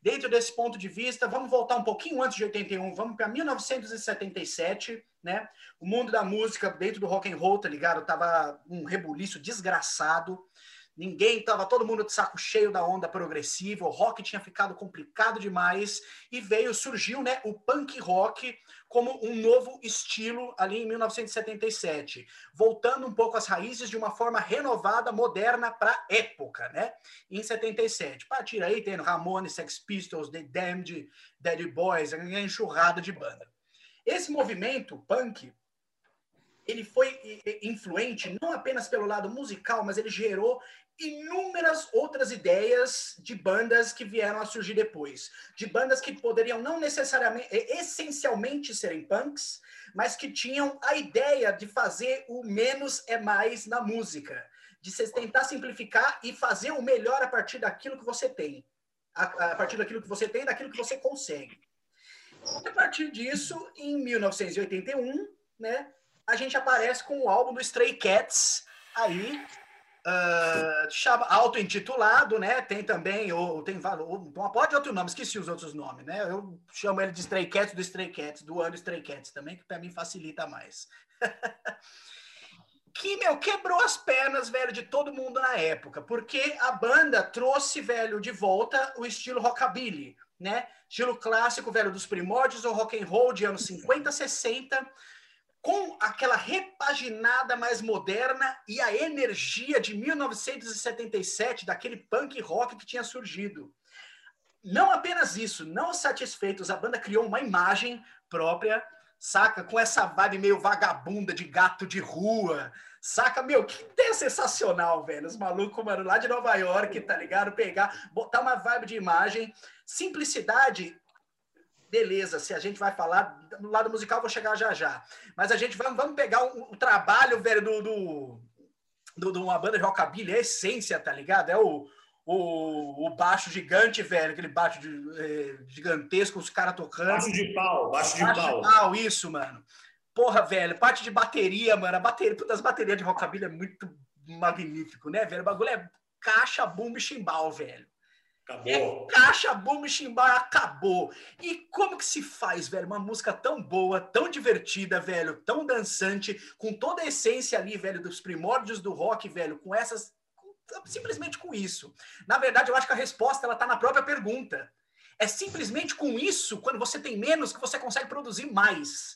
Dentro desse ponto de vista, vamos voltar um pouquinho antes de 81, vamos para 1977, né? O mundo da música dentro do rock and roll, tá ligado? Tava um rebuliço desgraçado. Ninguém tava todo mundo de saco cheio da onda progressiva, o rock tinha ficado complicado demais e veio surgiu, né, o punk rock como um novo estilo ali em 1977, voltando um pouco às raízes de uma forma renovada, moderna para época, né? Em 77. Tira aí tem Ramones, Sex Pistols, The Damned, Dead Boys, enxurrada de banda. Esse movimento punk ele foi influente não apenas pelo lado musical, mas ele gerou inúmeras outras ideias de bandas que vieram a surgir depois, de bandas que poderiam não necessariamente, essencialmente serem punks, mas que tinham a ideia de fazer o menos é mais na música, de você tentar simplificar e fazer o melhor a partir daquilo que você tem, a, a partir daquilo que você tem, daquilo que você consegue. E a partir disso, em 1981, né, a gente aparece com o álbum do Stray Cats aí uh, auto-intitulado, né? Tem também, ou tem uma pode de outro nome, esqueci os outros nomes, né? Eu chamo ele de Stray Cats do Stray Cats, do ano Stray Cats também, que para mim facilita mais. que, meu, quebrou as pernas, velho, de todo mundo na época, porque a banda trouxe, velho, de volta o estilo rockabilly, né? Estilo clássico, velho, dos primórdios do rock and roll de anos 50, 60, com aquela repaginada mais moderna e a energia de 1977, daquele punk rock que tinha surgido. Não apenas isso, não satisfeitos, a banda criou uma imagem própria, saca? Com essa vibe meio vagabunda de gato de rua, saca? Meu, que ideia sensacional, velho. Os malucos, mano, lá de Nova York, tá ligado? Pegar, botar uma vibe de imagem, simplicidade beleza, se a gente vai falar do lado musical, vou chegar já já. Mas a gente vai, vamos pegar o, o trabalho, velho, do, do, do, de uma banda de rockabilly, é a essência, tá ligado? É o, o, o baixo gigante, velho, aquele baixo de, é, gigantesco, os caras tocando. Baixo de pau, baixo de baixo pau. De pau, isso, mano. Porra, velho, parte de bateria, mano. A bateria, das baterias de rockabilly é muito magnífico, né, velho? O bagulho é caixa, bumbo e chimbal, velho. Acabou. É caixa, boom, chimbal, acabou. E como que se faz, velho? Uma música tão boa, tão divertida, velho, tão dançante, com toda a essência ali, velho, dos primórdios do rock, velho, com essas. Simplesmente com isso. Na verdade, eu acho que a resposta ela tá na própria pergunta. É simplesmente com isso, quando você tem menos, que você consegue produzir mais.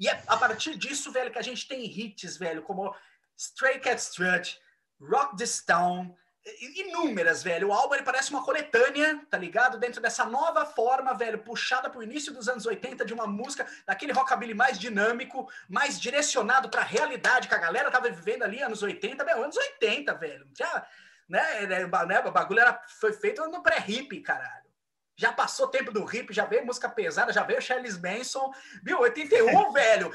E é a partir disso, velho, que a gente tem hits, velho, como Stray Cat Strut, Rock This Town, inúmeras, velho. O álbum ele parece uma coletânea, tá ligado? Dentro dessa nova forma, velho, puxada pro início dos anos 80 de uma música, daquele rockabilly mais dinâmico, mais direcionado pra realidade que a galera tava vivendo ali anos 80, meu, anos 80, velho. Já, né, né, né, o bagulho era, foi feito no pré-hip, caralho. Já passou o tempo do hip, já veio música pesada, já veio Charles Manson. Viu? 81, velho.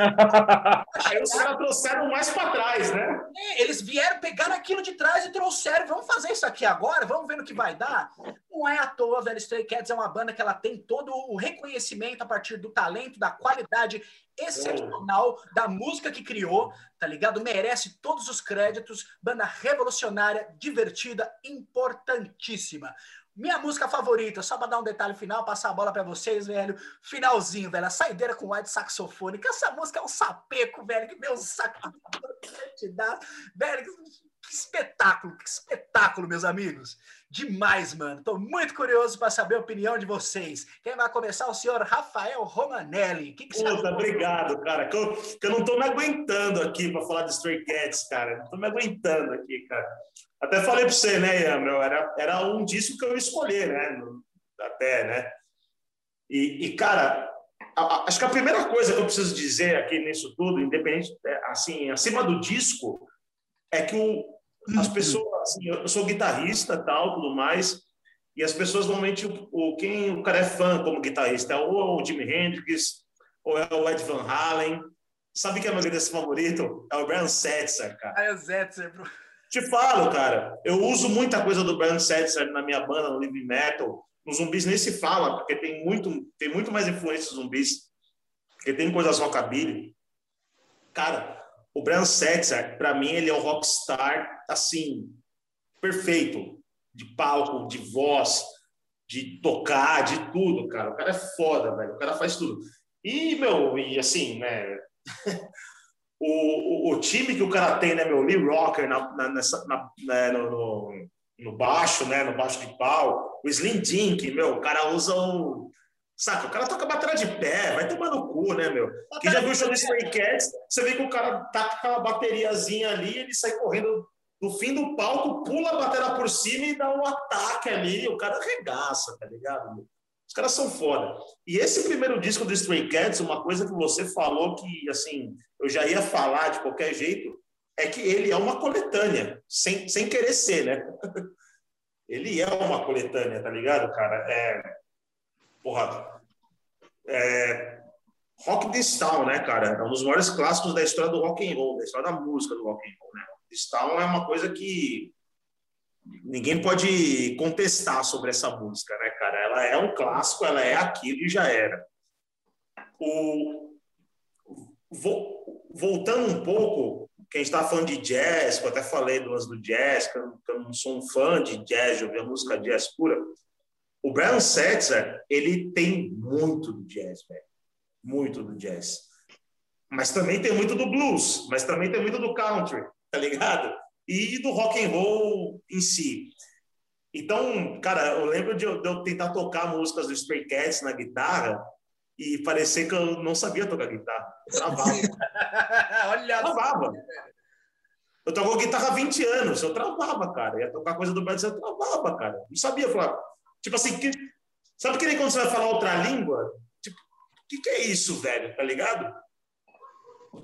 Aí os caras trouxeram mais para trás, né? É, eles vieram, pegaram aquilo de trás e trouxeram. Vamos fazer isso aqui agora? Vamos ver no que vai dar? Não é à toa, velho. Stray Cats é uma banda que ela tem todo o reconhecimento a partir do talento, da qualidade excepcional da música que criou, tá ligado? Merece todos os créditos. Banda revolucionária, divertida, importantíssima. Minha música favorita, só para dar um detalhe final, passar a bola para vocês, velho. Finalzinho, velho. A saideira com white saxofone. Que essa música é um sapeco, velho. Que meu saco te dá. Velho, que espetáculo, que espetáculo, meus amigos. Demais, mano. Tô muito curioso para saber a opinião de vocês. Quem vai começar? O senhor Rafael Romanelli. Que que Puta, obrigado, cara. Que eu, que eu não tô me aguentando aqui para falar de Stray Cats, cara. Não tô me aguentando aqui, cara. Até falei para você, né, Ian, meu, era, era um disco que eu escolhi, né? Até, né? E, e cara, a, a, acho que a primeira coisa que eu preciso dizer aqui nisso tudo, independente, é, assim, acima do disco, é que o, as uhum. pessoas, assim, eu sou guitarrista, tal, tudo mais, e as pessoas normalmente, o, o quem o cara é fã como guitarrista é ou o Jimi Hendrix, ou é o Ed Van Halen. Sabe quem é meu guitarrista favorito? É o Brian Setzer, cara. Ah, é o Setzer, bro. Te falo, cara, eu uso muita coisa do Brand Setzer na minha banda, no Live Metal. Nos zumbis nem se fala, porque tem muito, tem muito mais influência zumbis, porque tem coisas rockabilly. Cara, o Brand Setzer, para mim, ele é o rockstar, assim, perfeito. De palco, de voz, de tocar, de tudo, cara. O cara é foda, velho. O cara faz tudo. E, meu, e assim, né? o, o, time que o cara tem, né, meu, Lee Rocker na, na, nessa, na, né, no, no, no, baixo, né, no baixo de pau, o Slim Dink, meu, o cara usa o... Saca, o cara toca bateria de pé, vai tomar no cu, né, meu? Quem já viu o show do Stray Cats, você vê que o cara tá com aquela bateriazinha ali, ele sai correndo no fim do palco, pula a bateria por cima e dá um ataque ali, o cara arregaça, tá ligado? Meu? Os caras são foda. E esse primeiro disco do Stray Cats, uma coisa que você falou que, assim, eu já ia falar de qualquer jeito, é que ele é uma coletânea, sem, sem querer ser, né? ele é uma coletânea, tá ligado, cara? É... Porra... É... Rock This Town, né, cara? É um dos maiores clássicos da história do rock and roll, da história da música do rock and roll, né? This Town é uma coisa que ninguém pode contestar sobre essa música, né, cara? Ela é um clássico, ela é aquilo e já era. O, voltando um pouco, quem está falando de jazz, eu até falei do do jazz, que eu, eu, não sou um fã de jazz, de ouvir música jazz pura. O Brian Setzer, ele tem muito do jazz, velho. Muito do jazz. Mas também tem muito do blues, mas também tem muito do country, tá ligado? e do rock and roll em si. Então, cara, eu lembro de eu, de eu tentar tocar músicas do Stray Cats na guitarra e parecer que eu não sabia tocar guitarra. Eu travava. Olha travava. Eu toco guitarra há 20 anos, eu travava, cara. Ia tocar coisa do Brasil, eu travava, cara. Não sabia falar. Tipo assim, que... sabe que nem quando você vai falar outra língua? Tipo, o que, que é isso, velho? Tá ligado?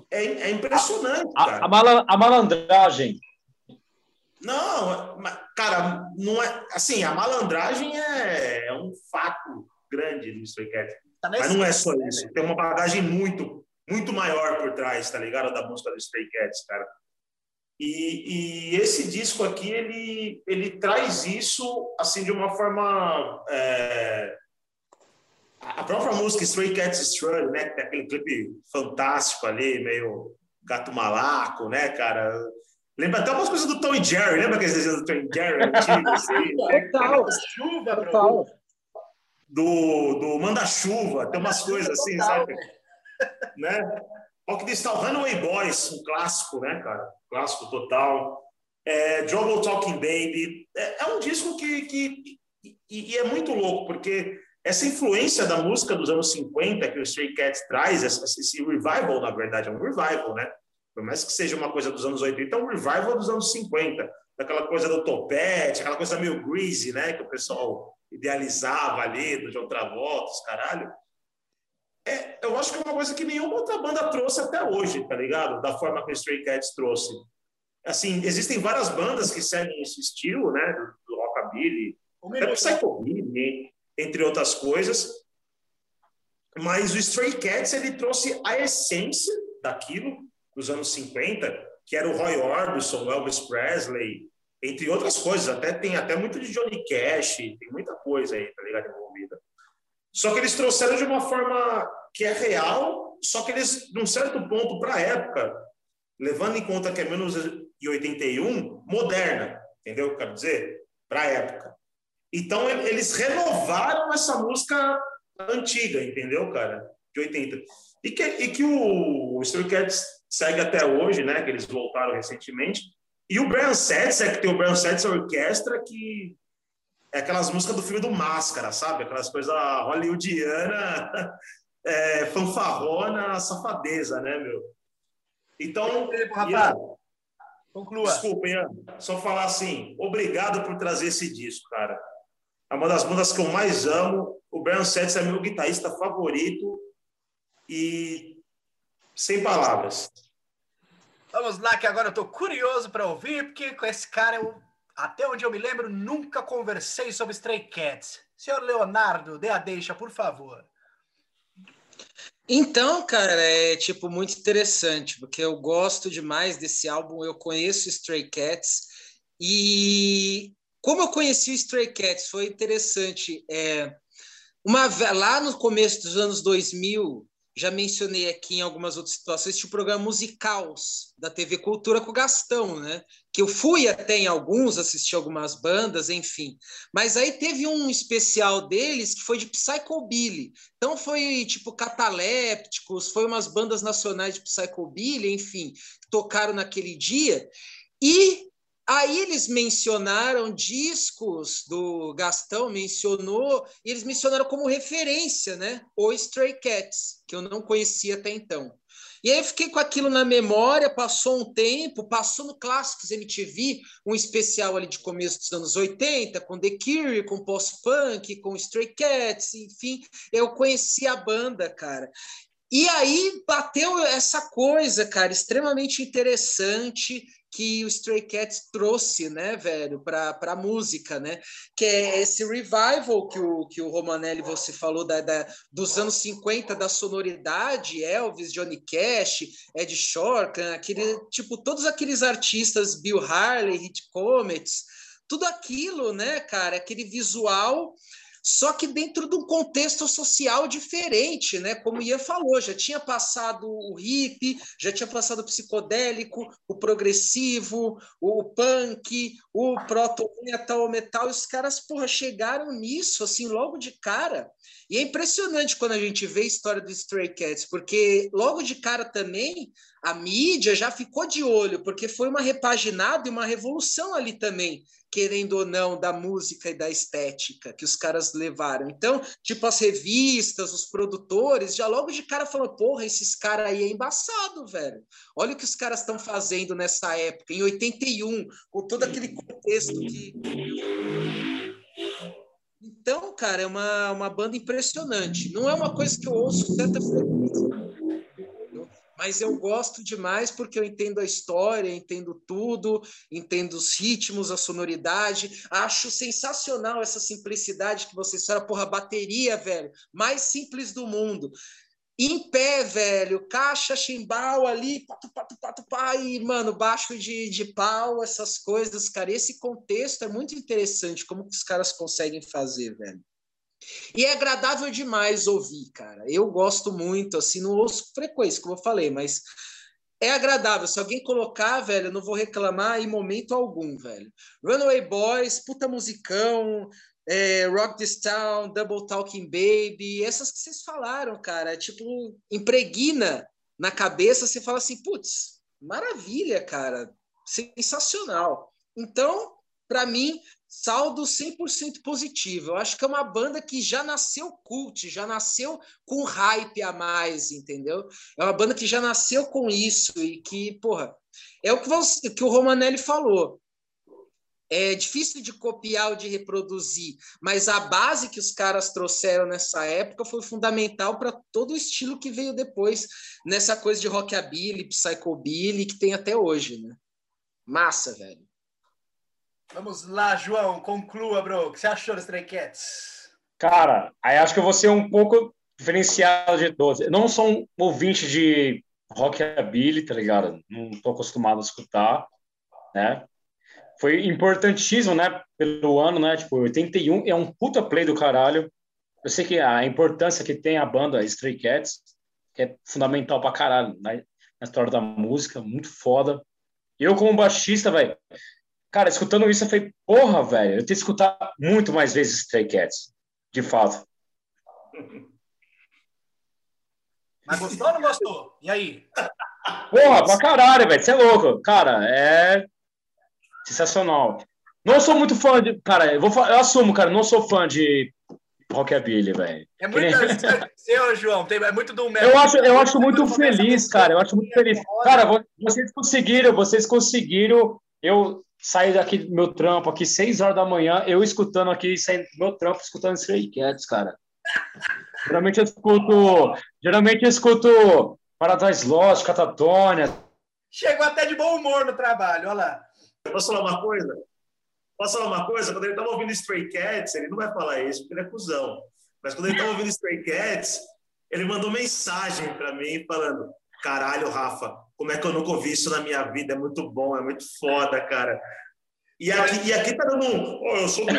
É, é impressionante, a, cara. A, a malandragem não, cara, não é assim. A malandragem é, é um fato grande do Stray Cat. Tá mas não é só isso. Tem uma bagagem muito, muito maior por trás, tá ligado? Da música do Stray Cats, cara. E, e, esse disco aqui, ele, ele traz isso, assim, de uma forma... É... A própria música Stray Cats Strut, né? Que tem aquele clipe fantástico ali, meio gato malaco, né, cara? Lembra até umas coisas do Tom e Jerry. Lembra aqueles desenhos do Tom e Jerry? Antigo, assim, total. Chuva, total. Do, do Manda-Chuva. Tem umas coisas assim, total. sabe? né? Rock the Style, Runaway Boys, um clássico, né, cara? Clássico total. É, Trouble Talking Baby. É, é, um disco que, que e, e, é muito louco, porque essa influência da música dos anos 50 que o Stray Cats traz, esse, esse revival, na verdade, é um revival, né? Por mais que seja uma coisa dos anos 80, é um revival dos anos 50, daquela coisa do topete, aquela coisa meio greasy, né, que o pessoal idealizava ali, do John Travolta, os caralho. É, eu acho que é uma coisa que nenhuma outra banda trouxe até hoje, tá ligado? Da forma que o Stray Cats trouxe. Assim, existem várias bandas que seguem esse estilo, né, do, do rockabilly, até Psycho entre outras coisas. Mas o Stray Cats ele trouxe a essência daquilo dos anos 50, que era o Roy Orbison, Elvis Presley, entre outras coisas. Até tem até muito de Johnny Cash, tem muita coisa aí, tá ligado, envolvida. Só que eles trouxeram de uma forma que é real, só que eles, num certo ponto, para a época, levando em conta que é menos de 81, moderna, entendeu o que eu quero dizer? Para a época. Então, eles renovaram essa música antiga, entendeu, cara? De 80. E que, e que o, Stray Cats segue até hoje, né? Que eles voltaram recentemente. E o Brian Setzer, é que tem o Brian Setzer Orquestra, que é aquelas músicas do filme do Máscara, sabe? Aquelas coisas hollywoodiana, é, fanfarrona, safadeza, né, meu? Então, tempo, rapaz. Conclua. Desculpa, Ian. Só falar assim, obrigado por trazer esse disco, cara. É uma das bandas que eu mais amo. O Brian Setzer é meu guitarrista favorito. E sem palavras. Vamos lá, que agora eu tô curioso para ouvir, porque com esse cara eu até onde eu me lembro, nunca conversei sobre Stray Cats. Senhor Leonardo, dê a deixa, por favor. Então, cara, é tipo muito interessante, porque eu gosto demais desse álbum, eu conheço Stray Cats e como eu conheci o Stray Cats foi interessante. É, uma lá no começo dos anos 2000, já mencionei aqui em algumas outras situações, tinha o programa Musicals da TV Cultura com o Gastão, né? Que eu fui até em alguns, assisti algumas bandas, enfim. Mas aí teve um especial deles que foi de Psychobilly. Então foi tipo Catalépticos, foi umas bandas nacionais de Psychobilly, enfim, tocaram naquele dia. E Aí eles mencionaram discos do Gastão, mencionou, e eles mencionaram como referência, né? O Stray Cats, que eu não conhecia até então. E aí eu fiquei com aquilo na memória, passou um tempo, passou no Clássicos MTV, um especial ali de começo dos anos 80, com The Cure, com post-punk, com Stray Cats, enfim, eu conheci a banda, cara. E aí bateu essa coisa, cara, extremamente interessante que o Stray Cats trouxe, né, velho, para a música, né? Que é esse revival que o, que o Romanelli você falou da, da, dos anos 50 da sonoridade, Elvis, Johnny Cash, Ed Shorkan, aquele tipo todos aqueles artistas, Bill Harley, Hit Comets, tudo aquilo, né, cara, aquele visual só que dentro de um contexto social diferente, né? Como Ian falou, já tinha passado o hip, já tinha passado o psicodélico, o progressivo, o punk, o proto-metal, o metal, e os caras, porra, chegaram nisso, assim, logo de cara. E é impressionante quando a gente vê a história do Stray Cats, porque logo de cara também a mídia já ficou de olho, porque foi uma repaginada e uma revolução ali também, querendo ou não, da música e da estética que os caras levaram. Então, tipo, as revistas, os produtores, já logo de cara falou: porra, esses caras aí é embaçado, velho. Olha o que os caras estão fazendo nessa época, em 81, com todo aquele contexto que. Então, cara, é uma, uma banda impressionante. Não é uma coisa que eu ouço certa frequência mas eu gosto demais porque eu entendo a história, entendo tudo, entendo os ritmos, a sonoridade. Acho sensacional essa simplicidade que vocês falaram. Porra, bateria, velho, mais simples do mundo. Em pé, velho, caixa, chimbal ali, pato, pato, pato, pá, e, mano, baixo de, de pau, essas coisas, cara. Esse contexto é muito interessante, como que os caras conseguem fazer, velho. E é agradável demais ouvir, cara. Eu gosto muito, assim, não ouço frequência, como eu falei, mas é agradável. Se alguém colocar, velho, eu não vou reclamar em momento algum, velho. Runaway Boys, puta musicão, é, Rock This Town, Double Talking Baby, essas que vocês falaram, cara. Tipo, impregna na cabeça, você fala assim, putz, maravilha, cara. Sensacional. Então, para mim, saldo 100% positivo. Eu acho que é uma banda que já nasceu cult, já nasceu com hype a mais, entendeu? É uma banda que já nasceu com isso e que, porra, é o que, você, que o Romanelli falou. É difícil de copiar ou de reproduzir, mas a base que os caras trouxeram nessa época foi fundamental para todo o estilo que veio depois, nessa coisa de rockabilly, psychobilly que tem até hoje, né? Massa, velho. Vamos lá, João, conclua, bro. O que você achou dos Stray Cats? Cara, aí acho que eu vou ser um pouco diferenciado de todos. Eu não sou um ouvinte de rockabilly, tá ligado? Não tô acostumado a escutar, né? Foi importantíssimo, né, pelo ano, né? Tipo, 81 é um puta play do caralho. Eu sei que a importância que tem a banda Stray Cats que é fundamental pra caralho né? na história da música, muito foda. Eu, como baixista, velho, cara, escutando isso, eu falei, porra, velho, eu tenho que escutar muito mais vezes Stray Cats, de fato. Mas gostou ou não gostou? E aí? Porra, pra caralho, velho, você é louco. Cara, é sensacional. Não sou muito fã de. Cara, eu, vou, eu assumo, cara, não sou fã de rockabilly, velho. É muito. Seu, João, tem, é muito do Eu acho, eu acho muito feliz, cara. Eu acho muito feliz. Cara, vocês conseguiram, vocês conseguiram. Eu saí daqui do meu trampo aqui, 6 horas da manhã, eu escutando aqui, saindo do meu trampo, escutando Stray Cats, cara. Geralmente eu escuto. Geralmente eu escuto Paradise Lost, Catatônia. Chegou até de bom humor no trabalho, olha lá. Posso falar uma coisa? Posso falar uma coisa? Quando ele estava ouvindo Stray Cats, ele não vai falar isso porque ele é cuzão. Mas quando ele estava ouvindo Stray Cats, ele mandou mensagem para mim falando: Caralho, Rafa, como é que eu nunca ouvi isso na minha vida? É muito bom, é muito foda, cara. E aqui, e aqui tá dando um. Oh, eu sou do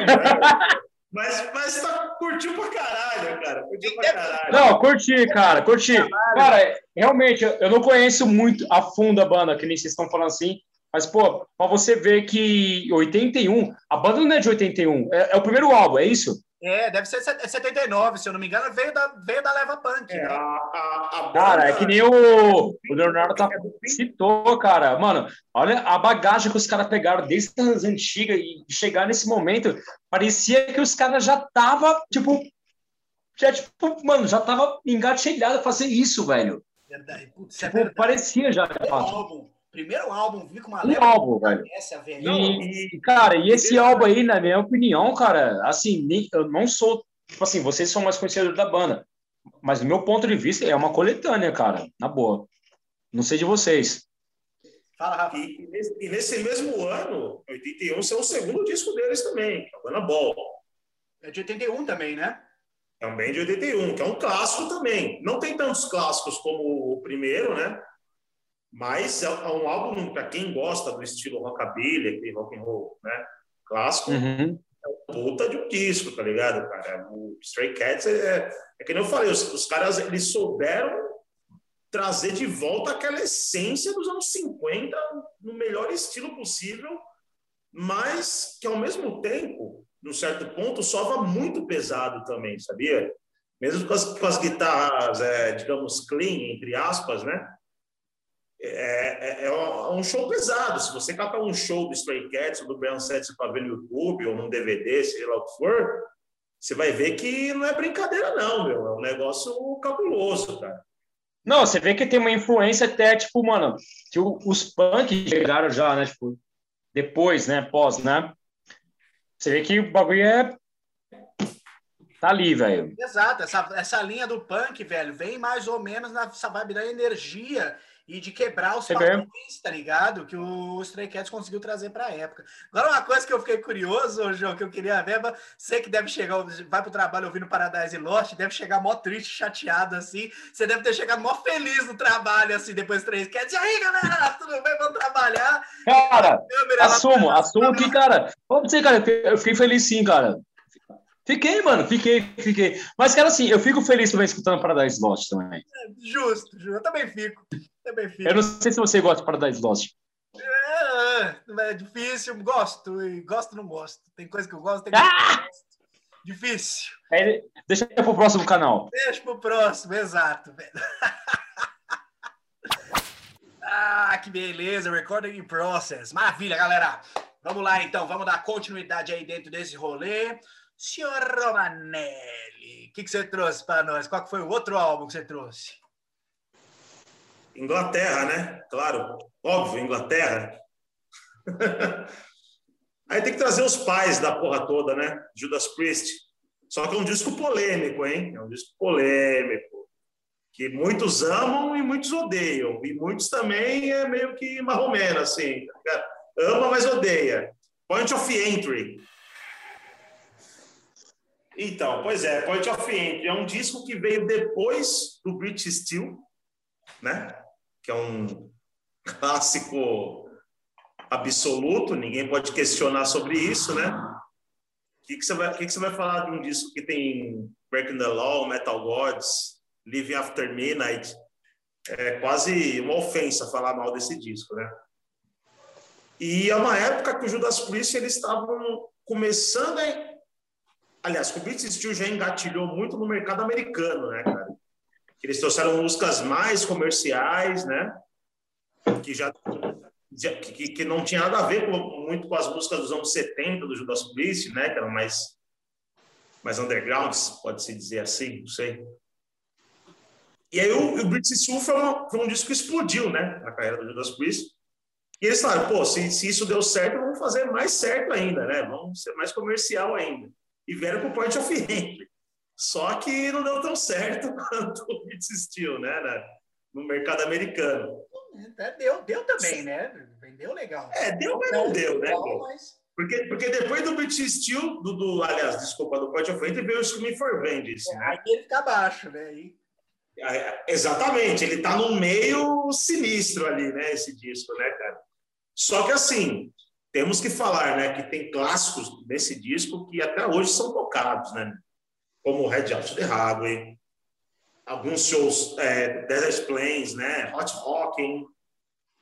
Mas, mas tá, curtiu pra caralho, cara. Curtiu pra caralho. Não, curti, cara, curti. Cara, realmente, eu não conheço muito a fundo a banda, que nem vocês estão falando assim. Mas, pô, pra você ver que 81, a banda não é de 81, é, é o primeiro álbum, é isso? É, deve ser 79, se eu não me engano, veio da, veio da leva punk. É, né? a, a, a cara, é que nem o, o Leonardo tá, citou, cara. Mano, olha a bagagem que os caras pegaram desde as antigas e chegar nesse momento, parecia que os caras já tava, tipo, já, tipo, mano, já tava engatilhado a fazer isso, velho. Verdade. Putz, é tipo, é verdade. parecia já. É álbum. Primeiro álbum, vi com uma um álbum, velho. Essa, e, cara, e esse álbum aí, na minha opinião, cara, assim, nem, eu não sou, tipo assim, vocês são mais conhecedores da banda, mas do meu ponto de vista é uma coletânea, cara, na boa. Não sei de vocês. Fala, Rafa. E, e, nesse, e nesse, mesmo ano, 81, saiu o segundo disco deles também, que é a Banda Ball. É de 81 também, né? Também de 81, que é um clássico também. Não tem tantos clássicos como o primeiro, né? Mas é, é um álbum para quem gosta do estilo rockabilly, aquele rock and roll, né? Clássico. Uhum. É um puta de um disco, tá ligado, cara? O Stray Cats é, é que nem eu falei, os, os caras eles souberam trazer de volta aquela essência dos anos 50 no melhor estilo possível, mas que ao mesmo tempo, num certo ponto, soava muito pesado também, sabia? Mesmo com as, com as guitarras, é, digamos, clean, entre aspas, né? Um show pesado. Se você catar um show do Stray Cats ou do Brian Setzer para ver no YouTube ou num DVD, sei lá o que for, você vai ver que não é brincadeira, não, meu. É um negócio cabuloso, cara. Não, você vê que tem uma influência até, tipo, mano, que os punk chegaram já, né? Tipo, depois, né? Pós, né? Você vê que o bagulho é. Tá ali, velho. Exato, essa, essa linha do punk, velho, vem mais ou menos nessa vibe da energia e de quebrar os padrões, tá ligado? Que o Stray Cats conseguiu trazer para a época. Agora, uma coisa que eu fiquei curioso, João, que eu queria ver, você que deve chegar, vai pro trabalho ouvindo Paradise Lost, deve chegar mó triste, chateado, assim. Você deve ter chegado mó feliz no trabalho, assim, depois Stray Cats. E aí, galera, tudo bem? Vamos trabalhar? Cara, assumo, assumo que, cara, vamos dizer, cara, eu fiquei feliz sim, cara. Fiquei, mano, fiquei, fiquei. Mas, cara, assim, eu fico feliz também escutando Paradise Lost também. É, justo, justo, eu também fico. Também fico. Eu não sei se você gosta de Paradise Lost. É, é difícil, gosto, e gosto não gosto. Tem coisa que eu gosto, tem coisa ah! que eu não gosto. Difícil. É, deixa pro próximo canal. Deixa pro próximo, exato, velho. ah, que beleza, recording process. Maravilha, galera. Vamos lá, então, vamos dar continuidade aí dentro desse rolê. Senhor Romanelli, o que, que você trouxe para nós? Qual foi o outro álbum que você trouxe? Inglaterra, né? Claro, óbvio, Inglaterra. Aí tem que trazer os pais da porra toda, né? Judas Priest. Só que é um disco polêmico, hein? É um disco polêmico. Que muitos amam e muitos odeiam. E muitos também é meio que marromeno, assim. Tá Ama, mas odeia. Point of Entry. Então, pois é, Point of Entry é um disco que veio depois do British Steel, né? É um clássico absoluto, ninguém pode questionar sobre isso, né? O que, que, você vai, que, que você vai falar de um disco que tem Breaking the Law, Metal Gods, Living After Midnight? É quase uma ofensa falar mal desse disco, né? E é uma época que o Judas Priest eles estavam começando a... Aliás, o Beat Steel já engatilhou muito no mercado americano, né, cara? Eles trouxeram músicas mais comerciais, né? Que já que, que não tinha nada a ver com, muito com as músicas dos anos 70 do Judas Priest, né? Que eram mais, mais undergrounds, pode-se dizer assim, não sei. E aí o, o British Steel foi, uma, foi, um disco que explodiu, né? Na carreira do Judas Priest. E eles falaram, pô, se, se isso deu certo, vamos fazer mais certo ainda, né? Vamos ser mais comercial ainda. E vieram o Point of Entry. Só que não deu tão certo quanto o British Steel, né? No mercado americano. É, deu, deu também, né? Vendeu legal. É, deu, mas não deu, né? Mas... Porque, porque depois do British Steel, do, do, aliás, desculpa, do Point of Entry, veio o Screaming for Vengeance. É, né? Aí ele fica abaixo, né? Aí... Exatamente, ele tá no meio sinistro ali, né? Esse disco, né, cara? Só que assim, temos que falar, né, que tem clássicos desse disco que até hoje são tocados, né? Como Red Out the Highway, alguns shows, é, Desert Plains, né, Hot Rocking,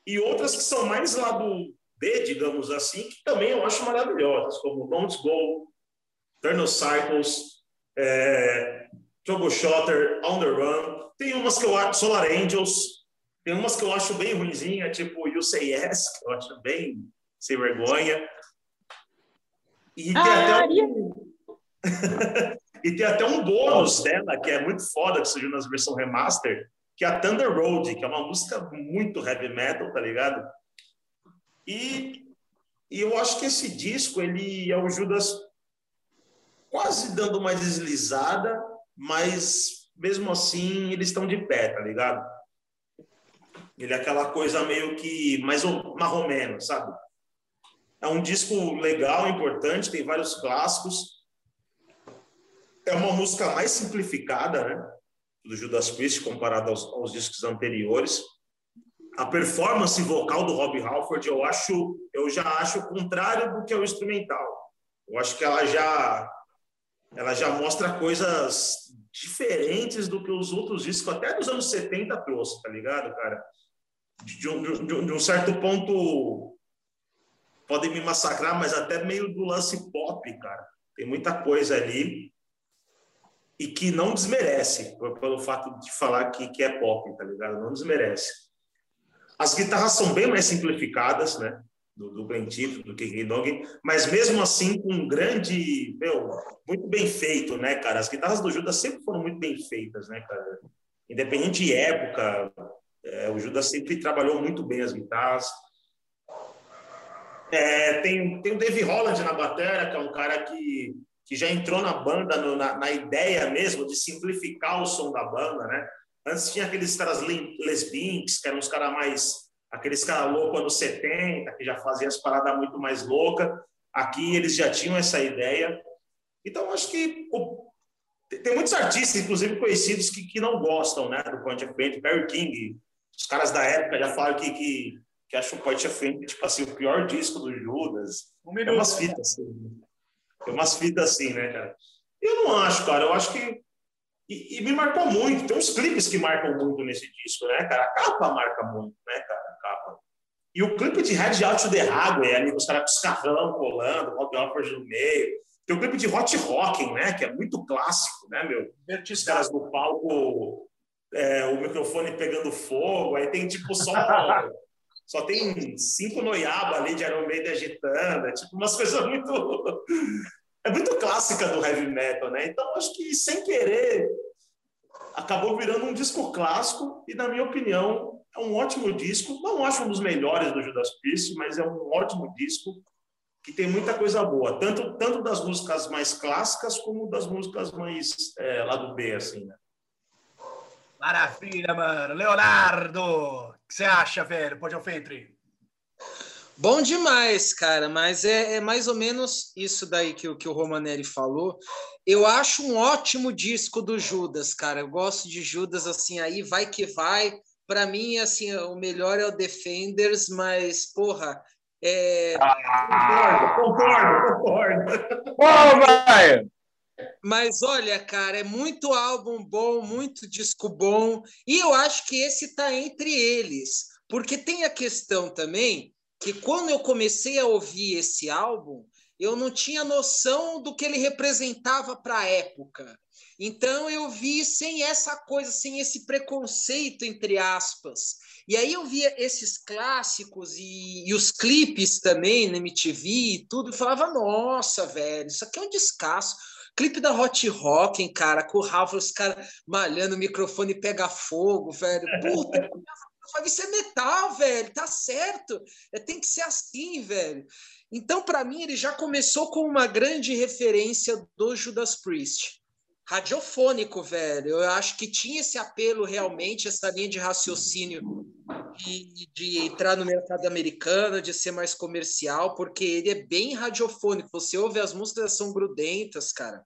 e outras que são mais lá do B, digamos assim, que também eu acho maravilhosas, como Don't Go, Eternal Cycles, é, Troubleshooter, On The Run. Tem umas que eu acho, Solar Angels, tem umas que eu acho bem ruimzinha, tipo You Say Yes, que eu acho bem sem vergonha. E tem ah, até um... E tem até um bônus dela, que é muito foda, que surgiu nas versões remaster, que é a Thunder Road, que é uma música muito heavy metal, tá ligado? E, e eu acho que esse disco, ele é o Judas quase dando uma deslizada, mas mesmo assim eles estão de pé, tá ligado? Ele é aquela coisa meio que mais marromeno, sabe? É um disco legal, importante, tem vários clássicos, é uma música mais simplificada, né? Do Judas Priest comparado aos, aos discos anteriores. A performance vocal do Rob Halford eu acho, eu já acho o contrário do que é o instrumental. Eu acho que ela já, ela já mostra coisas diferentes do que os outros discos, até dos anos 70 trouxe, tá ligado, cara? De de, de um, certo ponto, podem me massacrar, mas até meio do lance pop, cara. Tem muita coisa ali e que não desmerece, pelo fato de falar que, que é pop, tá ligado? Não desmerece. As guitarras são bem mais simplificadas, né? Do, do Glenn do King Dog, mas mesmo assim com um grande, meu, muito bem feito, né, cara? As guitarras do Judas sempre foram muito bem feitas, né, cara? Independente de época, é, o Judas sempre trabalhou muito bem as guitarras. É, tem, tem o Dave Holland na bateria, que é um cara que que já entrou na banda no, na, na, ideia mesmo de simplificar o som da banda, né? Antes tinha aqueles caras lesbinks, que eram os caras mais aqueles caras loucos anos 70, que já faziam as paradas muito mais loucas. Aqui eles já tinham essa ideia. Então acho que o, tem muitos artistas, inclusive conhecidos, que, que não gostam, né, do Point of Entry. Barry King, os caras da época já falaram que, que, que acham o Point of Entry, tipo assim, o pior disco do Judas. Um é umas fitas. Assim. Tem umas fitas assim, né, cara? Eu não acho, cara. Eu acho que. E, e, me marcou muito. Tem uns clipes que marcam muito nesse disco, né, cara? A capa marca muito, né, cara? A capa. E o clipe de Red Out to the Highway, ali, os caras com os carrão colando, Rock Offers no meio. Tem o clipe de Hot Rocking, né? Que é muito clássico, né, meu? Os caras no palco, é, o microfone pegando fogo, aí tem tipo só. só tem cinco noiaba ali de Iron Maiden agitando, é tipo umas coisas muito é muito clássica do heavy metal, né? Então acho que sem querer acabou virando um disco clássico e na minha opinião é um ótimo disco. Não acho um dos melhores do Judas Priest, mas é um ótimo disco que tem muita coisa boa, tanto tanto das músicas mais clássicas como das músicas mais é, lá do B, assim, né? Maravilha, mano. Leonardo, que você acha, velho? Pode Fentry? Bom demais, cara, mas é, é, mais ou menos isso daí que, que o Romanelli falou. Eu acho um ótimo disco do Judas, cara. Eu gosto de Judas, assim, aí vai que vai. Para mim, assim, o melhor é o Defenders, mas, porra, é... Ah, concordo, concordo, concordo. vai! Mas olha, cara, é muito álbum bom, muito disco bom, e eu acho que esse tá entre eles, porque tem a questão também que quando eu comecei a ouvir esse álbum, eu não tinha noção do que ele representava para a época. Então eu vi sem essa coisa, sem esse preconceito, entre aspas. E aí eu via esses clássicos e, e os clipes também na MTV e tudo, e falava, nossa, velho, isso aqui é um descasso. Clipe da Hot Rock, cara, com o Rafa, os caras malhando, o microfone pega fogo, velho. Puta, isso é metal, velho, tá certo. É, tem que ser assim, velho. Então, para mim, ele já começou com uma grande referência do Judas Priest. Radiofônico, velho. Eu acho que tinha esse apelo realmente, essa linha de raciocínio de, de entrar no mercado americano, de ser mais comercial, porque ele é bem radiofônico. Você ouve as músicas, são grudentas, cara.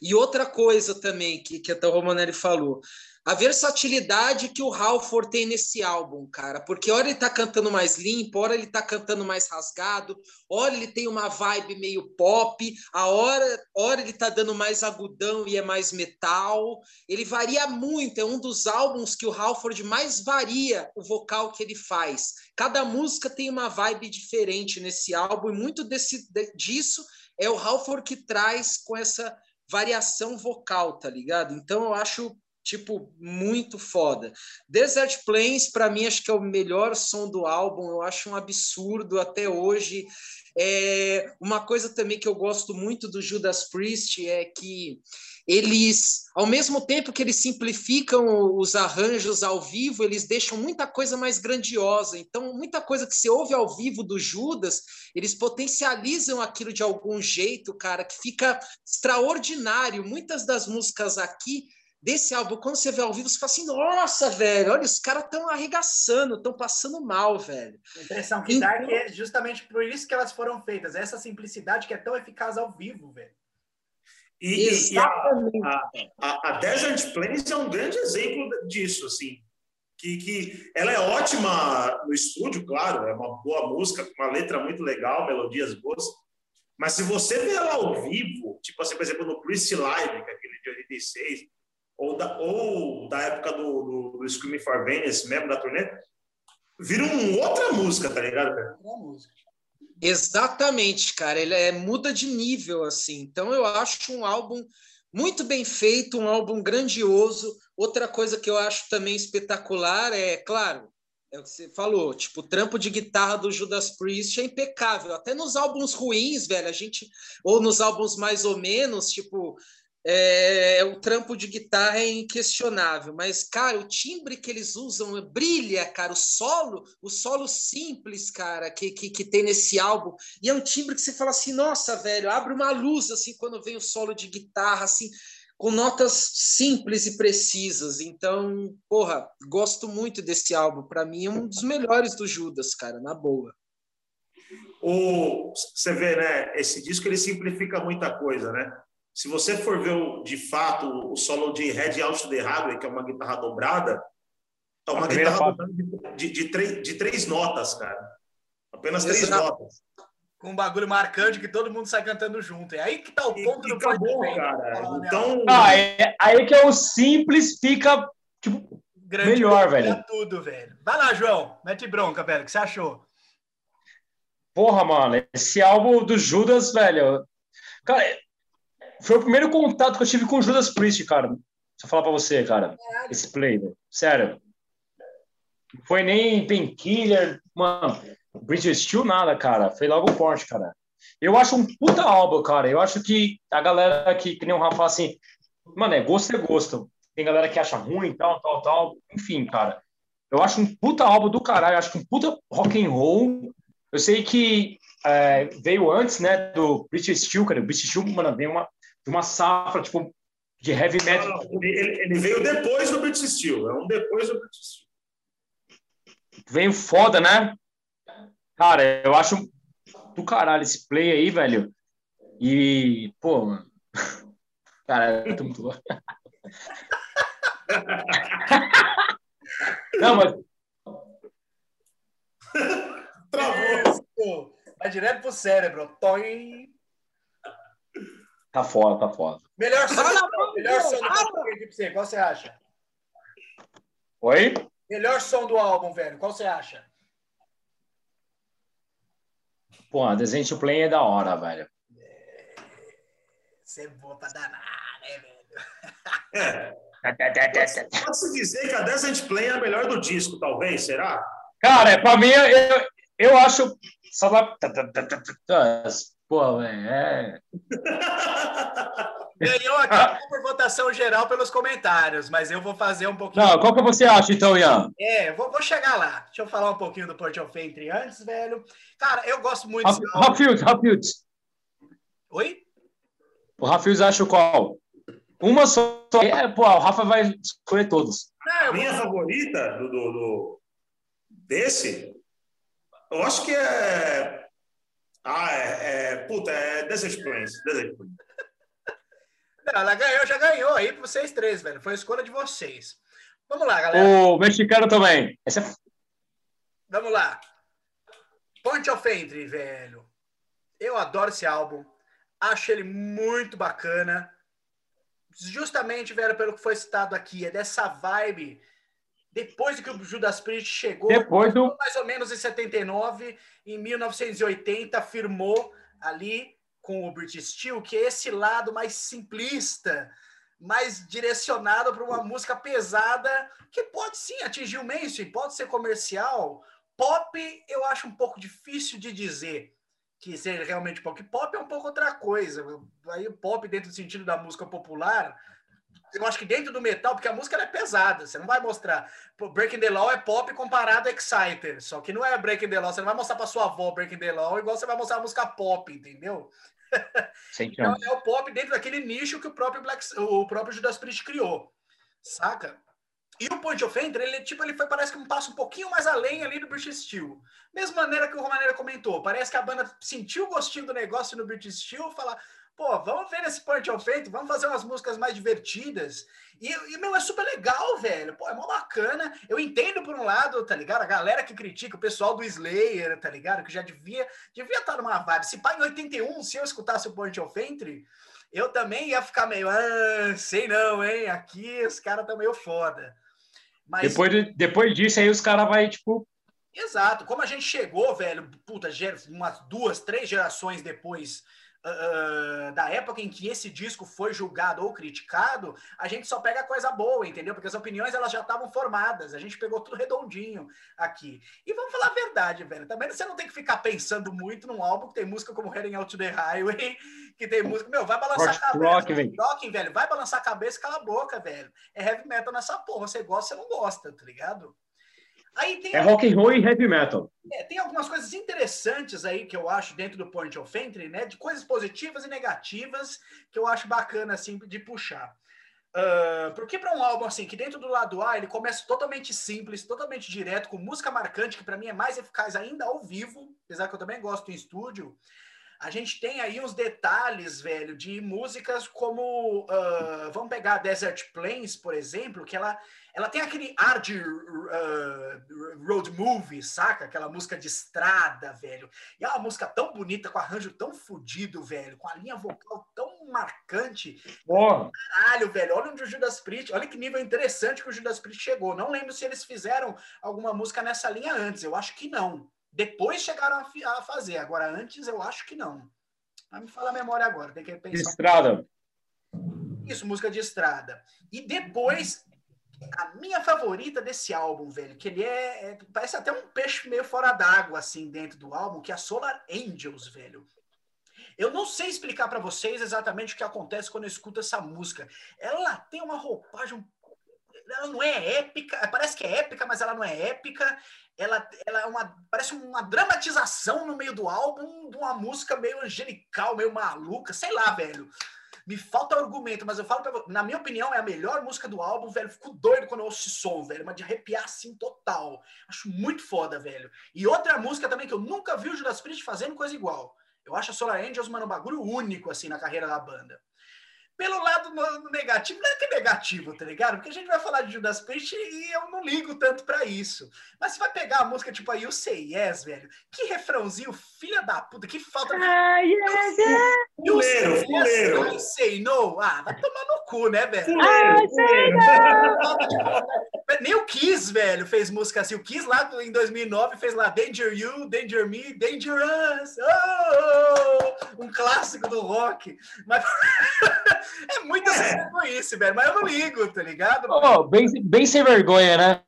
E outra coisa também que, que a Romanelli falou, a versatilidade que o Halford tem nesse álbum, cara, porque hora ele tá cantando mais limpo, hora ele tá cantando mais rasgado, hora ele tem uma vibe meio pop, a hora, hora ele tá dando mais agudão e é mais metal. Ele varia muito, é um dos álbuns que o Halford mais varia o vocal que ele faz. Cada música tem uma vibe diferente nesse álbum e muito desse, disso é o Halford que traz com essa variação vocal, tá ligado? Então eu acho tipo, muito foda. Desert Plains, para mim, acho que é o melhor som do álbum, eu acho um absurdo até hoje. É, uma coisa também que eu gosto muito do Judas Priest é que eles, ao mesmo tempo que eles simplificam os arranjos ao vivo, eles deixam muita coisa mais grandiosa. Então, muita coisa que você ouve ao vivo do Judas, eles potencializam aquilo de algum jeito, cara, que fica extraordinário. Muitas das músicas aqui desse álbum, quando você vê ao vivo, você fala assim, nossa, velho, olha, os caras estão arregaçando, estão passando mal, velho. A impressão que então... dá é que é justamente por isso que elas foram feitas, essa simplicidade que é tão eficaz ao vivo, velho. E, e a, a, a, Desert Plains é um grande exemplo disso, assim, que, que ela é ótima no estúdio, claro, é uma boa música, uma letra muito legal, melodias boas, mas se você vê ela ao vivo, tipo assim, por exemplo, no Priest Live, que é aquele de 86, ou da, ou da época do, do, do Screaming for Venice, mesmo da turnê, vira uma outra música, tá ligado? Outra música. Exatamente, cara. Ele é, muda de nível, assim. Então eu acho um álbum muito bem feito, um álbum grandioso. Outra coisa que eu acho também espetacular é, claro, é o que você falou, tipo, o trampo de guitarra do Judas Priest é impecável. Até nos álbuns ruins, velho, a gente, ou nos álbuns mais ou menos, tipo, é, o trampo de guitarra é inquestionável, mas, cara, o timbre que eles usam brilha, cara, o solo, o solo simples, cara, que, que, que tem nesse álbum, e é um timbre que você fala assim, nossa, velho, abre uma luz, assim, quando vem o solo de guitarra, assim, com notas simples e precisas, então, porra, gosto muito desse álbum, para mim é um dos melhores do Judas, cara, na boa. O, você vê, né, esse disco ele simplifica muita coisa, né? Se você for ver de fato o solo de Red Out to the Hardware, que é uma guitarra dobrada, é uma guitarra dobrada de, de, três, de três notas, cara. Apenas três Exato. notas. Com um bagulho marcante que todo mundo sai cantando junto. É aí que tá o ponto e, do acabou, cara. Então. Ah, é, aí que é o simples fica tipo, Grande melhor, velho. tudo, velho. Vai lá, João. Mete bronca, velho. O que você achou? Porra, mano, esse álbum do Judas, velho. Cara, foi o primeiro contato que eu tive com o Judas Priest, cara. Eu falar pra você, cara. Esse play, sério. Foi nem Painkiller, mano. British Steel, nada, cara. Foi logo forte, cara. Eu acho um puta álbum, cara. Eu acho que a galera que, que nem o Rafa assim, mano, é gosto é gosto. Tem galera que acha ruim, tal, tal, tal. Enfim, cara. Eu acho um puta álbum do caralho. Eu acho que um puta rock and roll. Eu sei que é, veio antes, né, do British Steel, cara. O British Steel, mano, veio uma, uma safra, tipo, de heavy metal. Ele, ele, veio depois do British Steel, é um depois do British Steel. Veio foda, né? Cara, eu acho do caralho esse play aí, velho. E, pô, mano. Cara, eu tô muito louco. Não, mas. Travou. Vai direto pro cérebro. Toim. Tá foda, tá foda. Melhor som, melhor som do álbum, você, qual você acha? Oi? Melhor som do álbum, velho, qual você acha? Pô, a Descent Play é da hora, velho. Você é boa pra danar, né, velho? É. Posso dizer que a Descent Play é a melhor do disco, talvez, será? Cara, pra mim, eu, eu acho. Pô, velho, é. Ganhou aqui por votação geral pelos comentários, mas eu vou fazer um pouquinho. Não, qual que você acha, então, Ian? É, vou, vou chegar lá. Deixa eu falar um pouquinho do Port of Entry antes, velho. Cara, eu gosto muito. O Rafield, Rafield. Oi? O Rafield acha qual? Uma só. É, pô, o Rafa vai escolher todos. Não, a minha vou... favorita do, do, do, desse, eu acho que é ah, é. é puta, é Desert Plains. Desert Plains. Não, ela ganhou, já ganhou aí pra vocês três, velho. Foi a escolha de vocês. Vamos lá, galera. O mexicano também. Esse é... Vamos lá. Point of Entry, velho. Eu adoro esse álbum. Acho ele muito bacana. Justamente, velho, pelo que foi citado aqui. É dessa vibe depois que o Judas Priest chegou, depois do... mais ou menos em 79, em 1980, firmou ali com o British Steel que é esse lado mais simplista, mais direcionado para uma música pesada, que pode sim atingir o mainstream, pode ser comercial. Pop, eu acho um pouco difícil de dizer que seja realmente pop. Pop é um pouco outra coisa. Aí o pop, dentro do sentido da música popular, eu acho que dentro do metal, porque a música é pesada, você não vai mostrar. Breaking the Law é pop comparado a Exciter, só que não é Breaking the Law, você não vai mostrar para sua avó Breaking the Law igual você vai mostrar a música pop, entendeu? então, é o pop dentro daquele nicho que o próprio, Black, o próprio Judas Priest criou, saca? E o Point of Entry, ele, tipo, ele foi, parece que um passo um pouquinho mais além ali do British Steel. Mesma maneira que o Romaneira comentou, parece que a banda sentiu o gostinho do negócio no British Steel, falar, pô, vamos ver nesse Point of Fate, vamos fazer umas músicas mais divertidas. E, e, meu, é super legal, velho. Pô, é mó bacana. Eu entendo por um lado, tá ligado? A galera que critica, o pessoal do Slayer, tá ligado? Que já devia devia estar numa vibe. Se pá, em 81, se eu escutasse o Point of Entry, eu também ia ficar meio, ah, sei não, hein? Aqui os caras estão meio foda. Mas... Depois, de, depois disso, aí os caras vai tipo, Exato. Como a gente chegou, velho, puta, umas duas, três gerações depois uh, da época em que esse disco foi julgado ou criticado, a gente só pega coisa boa, entendeu? Porque as opiniões elas já estavam formadas, a gente pegou tudo redondinho aqui. E vamos falar a verdade, velho. Também você não tem que ficar pensando muito num álbum que tem música como Heading Out to the Highway, que tem música. Meu, vai balançar a cabeça. Rock, velho. Rock, velho. Vai balançar a cabeça e cala a boca, velho. É heavy metal nessa porra. Você gosta, você não gosta, tá ligado? É rock and roll e heavy metal. É, tem algumas coisas interessantes aí que eu acho dentro do Point of Entry, né? De coisas positivas e negativas que eu acho bacana assim de puxar. Uh, porque para um álbum assim que dentro do lado A ele começa totalmente simples, totalmente direto, com música marcante que para mim é mais eficaz ainda ao vivo, apesar que eu também gosto em estúdio. A gente tem aí uns detalhes, velho, de músicas como uh, vamos pegar Desert Plains, por exemplo, que ela ela tem aquele ar de uh, road movie, saca? Aquela música de estrada, velho. E é uma música tão bonita, com arranjo tão fodido, velho, com a linha vocal tão marcante. Oh. Caralho, velho. Olha onde o Judas Priest, olha que nível interessante que o Judas Priest chegou. Não lembro se eles fizeram alguma música nessa linha antes. Eu acho que não. Depois chegaram a, fazer. Agora, antes, eu acho que não. Mas me fala a memória agora, tem que pensar. De estrada. Isso, música de estrada. E depois a minha favorita desse álbum, velho, que ele é, é parece até um peixe meio fora d'água assim dentro do álbum, que é a Solar Angels, velho. Eu não sei explicar para vocês exatamente o que acontece quando eu escuto essa música. Ela tem uma roupagem ela não é épica, parece que é épica, mas ela não é épica. Ela, ela é uma, parece uma dramatização no meio do álbum de uma música meio angelical, meio maluca, sei lá, velho. Me falta argumento, mas eu falo pra na minha opinião, é a melhor música do álbum, velho. Fico doido quando eu ouço esse som, velho. Mas de arrepiar assim total. Acho muito foda, velho. E outra música também que eu nunca vi o Judas Priest fazendo coisa igual. Eu acho a Solar Angels, mano, um bagulho único, assim, na carreira da banda pelo lado negativo, não é que é negativo, tá ligado? Porque a gente vai falar de Judas Priest e eu não ligo tanto para isso. Mas você vai pegar a música tipo aí, o Say Yes, velho. Que refrãozinho, filha da puta, que falta de. Ah, yeah, yeah. Fuleiro, fuleiro. I say no. Ah, vai tomar no cu, né, velho? Fuleiro, fuleiro. Nem o Kiss, velho, fez música assim. O Kiss lá em 2009 fez lá Danger You, Danger Me, Dangerous. Oh! Um clássico do rock. Mas é muita é. isso, velho. Mas eu não ligo, tá ligado? Oh, bem, bem sem vergonha, né?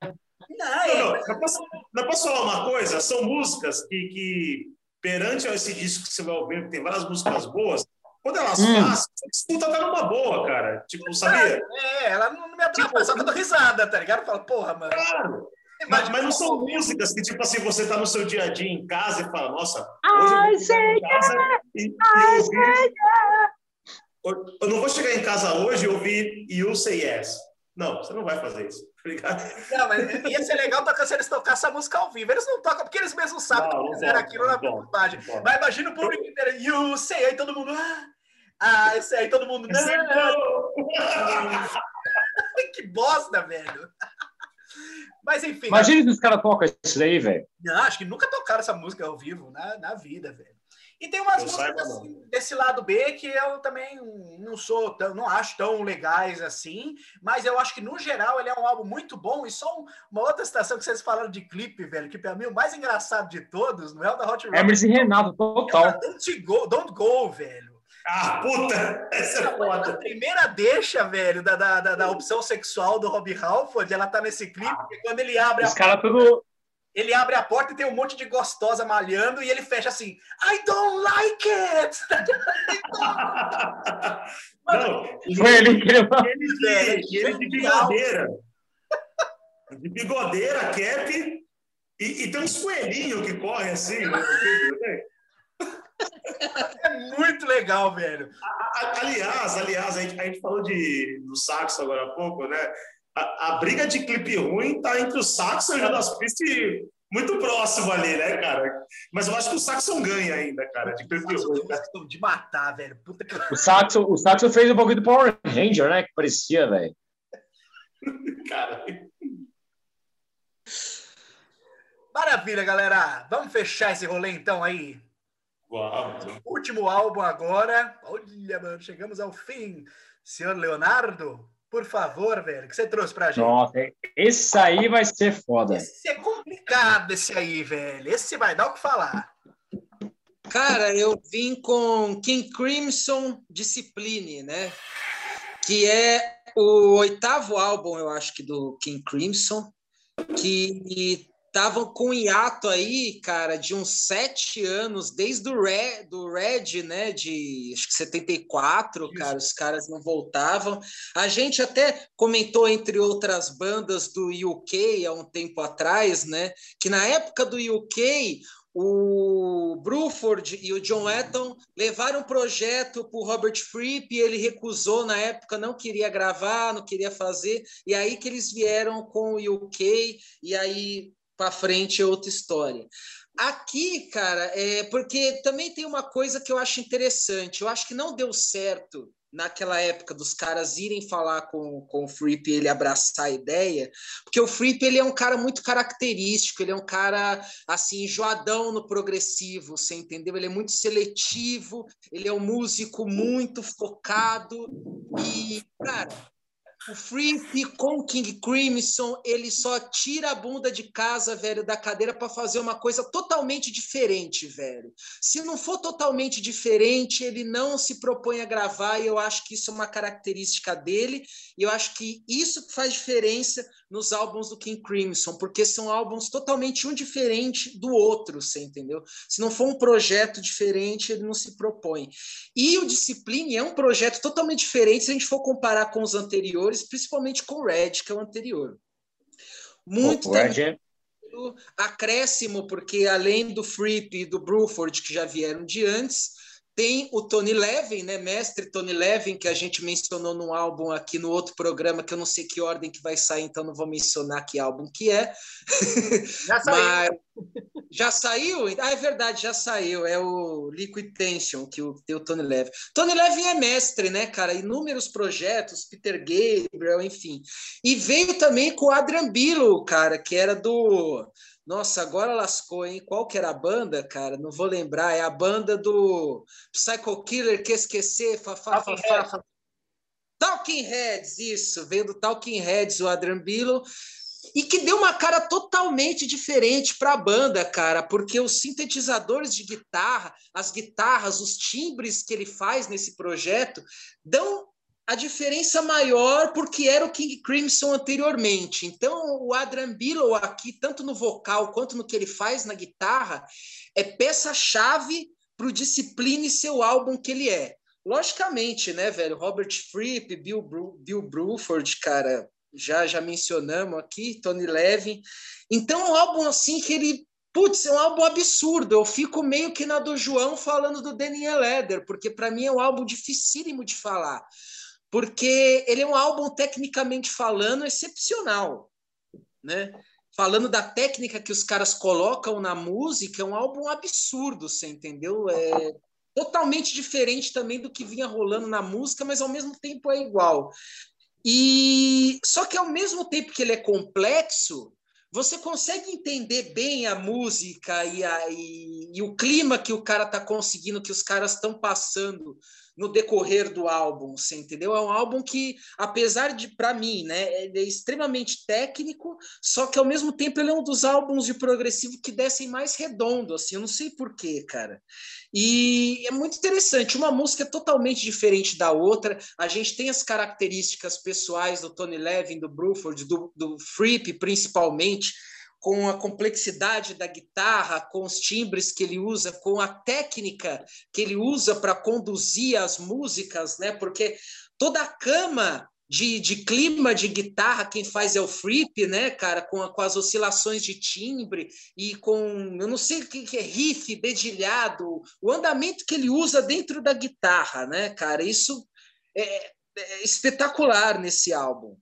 Não, é. não, não, posso, não posso falar uma coisa? São músicas que, que perante esse disco que você vai ouvir, que tem várias músicas boas, quando elas hum. passam, você escuta tá numa boa, cara. Tipo, sabia? É, ela não me atrapalha, tipo, só que eu dou risada, tá ligado? Fala, porra, mano. Claro. Mas, mas, não são músicas que, tipo assim, você tá no seu dia a dia em casa e fala, nossa, hoje eu vou em casa e, e ouvir... Eu não vou chegar em casa hoje e ouvir You Say Yes. Não, você não vai fazer isso. Tá não, mas ia ser legal tocar se eles tocar essa música ao vivo. Eles não tocam porque eles mesmos sabem não, que fizeram aquilo na faculdade. Mas imagina o público inteiro, you say, aí todo mundo. Ah, ah esse aí todo mundo. Não. que bosta, velho. Mas enfim. Imagina se os caras tocam isso daí, velho. Não, acho que nunca tocaram essa música ao vivo na, na vida, velho. E tem umas músicas assim, desse lado B que eu também não sou tão, não acho tão legais assim, mas eu acho que no geral ele é um álbum muito bom. E só uma outra situação que vocês falaram de clipe, velho, que para mim o mais engraçado de todos, não é o da Hot Rod. Emerson e Renato, total. É Don't Go, Don't Go, velho. Ah, puta! Essa é foda. A primeira deixa, velho, da, da, da, da opção sexual do Robbie Halford, ela tá nesse clipe, ah, quando ele abre Os caras tudo ele abre a porta e tem um monte de gostosa malhando e ele fecha assim: I don't like it! Não, foi ele que ele, ele, ele de bigodeira. De bigodeira, cap, e, e tem um coelhinho que corre assim. Né? É muito legal, velho. Aliás, aliás, a gente, a gente falou de, do saxo agora há pouco, né? A, a, briga de clipe ruim tá entre o Saxon e o Judas Priest muito próximo ali, né, cara? Mas eu acho que o Saxon ganha ainda, cara, de clipe ruim. De matar, velho. Puta que... O Saxon, o Saxon fez um pouquinho do Power Ranger, né? Que parecia, velho. cara. Maravilha, galera. Vamos fechar esse rolê então aí. Uau. Último álbum agora. Olha, mano, chegamos ao fim. Senhor Leonardo, por favor, velho, que você trouxe pra gente. Nossa, esse aí vai ser foda. Esse é complicado, esse aí, velho. Esse vai dar o que falar. Cara, eu vim com King Crimson Discipline, né? Que é o oitavo álbum, eu acho que do King Crimson, que estavam com hiato aí, cara, de uns sete anos, desde o Red, do Red, né, de acho que 74, Isso. cara, os caras não voltavam. A gente até comentou, entre outras bandas do UK há um tempo atrás, né, que na época do UK o Bruford e o John Letton levaram um projeto para o Robert Fripp e ele recusou na época, não queria gravar, não queria fazer, e aí que eles vieram com o UK, e aí para frente é outra história. Aqui, cara, é porque também tem uma coisa que eu acho interessante. Eu acho que não deu certo naquela época dos caras irem falar com, com o Fripp e ele abraçar a ideia, porque o Fripp ele é um cara muito característico, ele é um cara assim enjoadão no progressivo, você entendeu? Ele é muito seletivo, ele é um músico muito focado e, cara, o Freeze com King Crimson, ele só tira a bunda de casa, velho, da cadeira para fazer uma coisa totalmente diferente, velho. Se não for totalmente diferente, ele não se propõe a gravar, e eu acho que isso é uma característica dele, e eu acho que isso faz diferença nos álbuns do King Crimson, porque são álbuns totalmente um diferente do outro, você entendeu? Se não for um projeto diferente, ele não se propõe. E o Discipline é um projeto totalmente diferente se a gente for comparar com os anteriores, principalmente com o Red, que é o anterior. Muito Red acréscimo, porque além do Fripp e do Bruford, que já vieram de antes, tem o Tony Levin, né, mestre Tony Levin, que a gente mencionou no álbum aqui no outro programa, que eu não sei que ordem que vai sair, então não vou mencionar que álbum que é. Já saiu. Mas, já saiu? Ah, é verdade, já saiu. É o Liquid Tension, que o, tem o Tony Levin. Tony Levin é mestre, né, cara? Inúmeros projetos, Peter Gabriel, enfim. E veio também com o Adrian Bilow, cara, que era do nossa, agora lascou, hein? Qual que era a banda, cara? Não vou lembrar. É a banda do Psycho Killer, que esquecer. Fa, fa, Talking, fa, Heads. Talking Heads, isso. Veio do Talking Heads, o Adrian Bilow. E que deu uma cara totalmente diferente para a banda, cara, porque os sintetizadores de guitarra, as guitarras, os timbres que ele faz nesse projeto dão a diferença maior porque era o King Crimson anteriormente. Então, o Adrian Bilow aqui, tanto no vocal quanto no que ele faz na guitarra, é peça-chave para o Discipline ser o álbum que ele é. Logicamente, né, velho? Robert Fripp, Bill, Bru Bill Bruford, cara, já já mencionamos aqui, Tony Levin. Então, um álbum assim que ele Putz, é um álbum absurdo. Eu fico meio que na do João falando do Daniel Leder, porque para mim é um álbum dificílimo de falar porque ele é um álbum tecnicamente falando excepcional, né? Falando da técnica que os caras colocam na música, é um álbum absurdo, você entendeu? É totalmente diferente também do que vinha rolando na música, mas ao mesmo tempo é igual. E só que ao mesmo tempo que ele é complexo, você consegue entender bem a música e, a, e, e o clima que o cara está conseguindo, que os caras estão passando no decorrer do álbum, você entendeu? É um álbum que, apesar de, para mim, né, ele é extremamente técnico, só que ao mesmo tempo ele é um dos álbuns de progressivo que descem mais redondo, assim, eu não sei porquê, cara. E é muito interessante, uma música totalmente diferente da outra, a gente tem as características pessoais do Tony Levin, do Bruford, do, do Fripp, principalmente, com a complexidade da guitarra, com os timbres que ele usa, com a técnica que ele usa para conduzir as músicas, né? Porque toda a cama de, de, clima de guitarra, quem faz é o Fripp, né, cara, com, a, com, as oscilações de timbre e com, eu não sei o que, que é, riff, dedilhado, o andamento que ele usa dentro da guitarra, né, cara, isso é, é espetacular nesse álbum.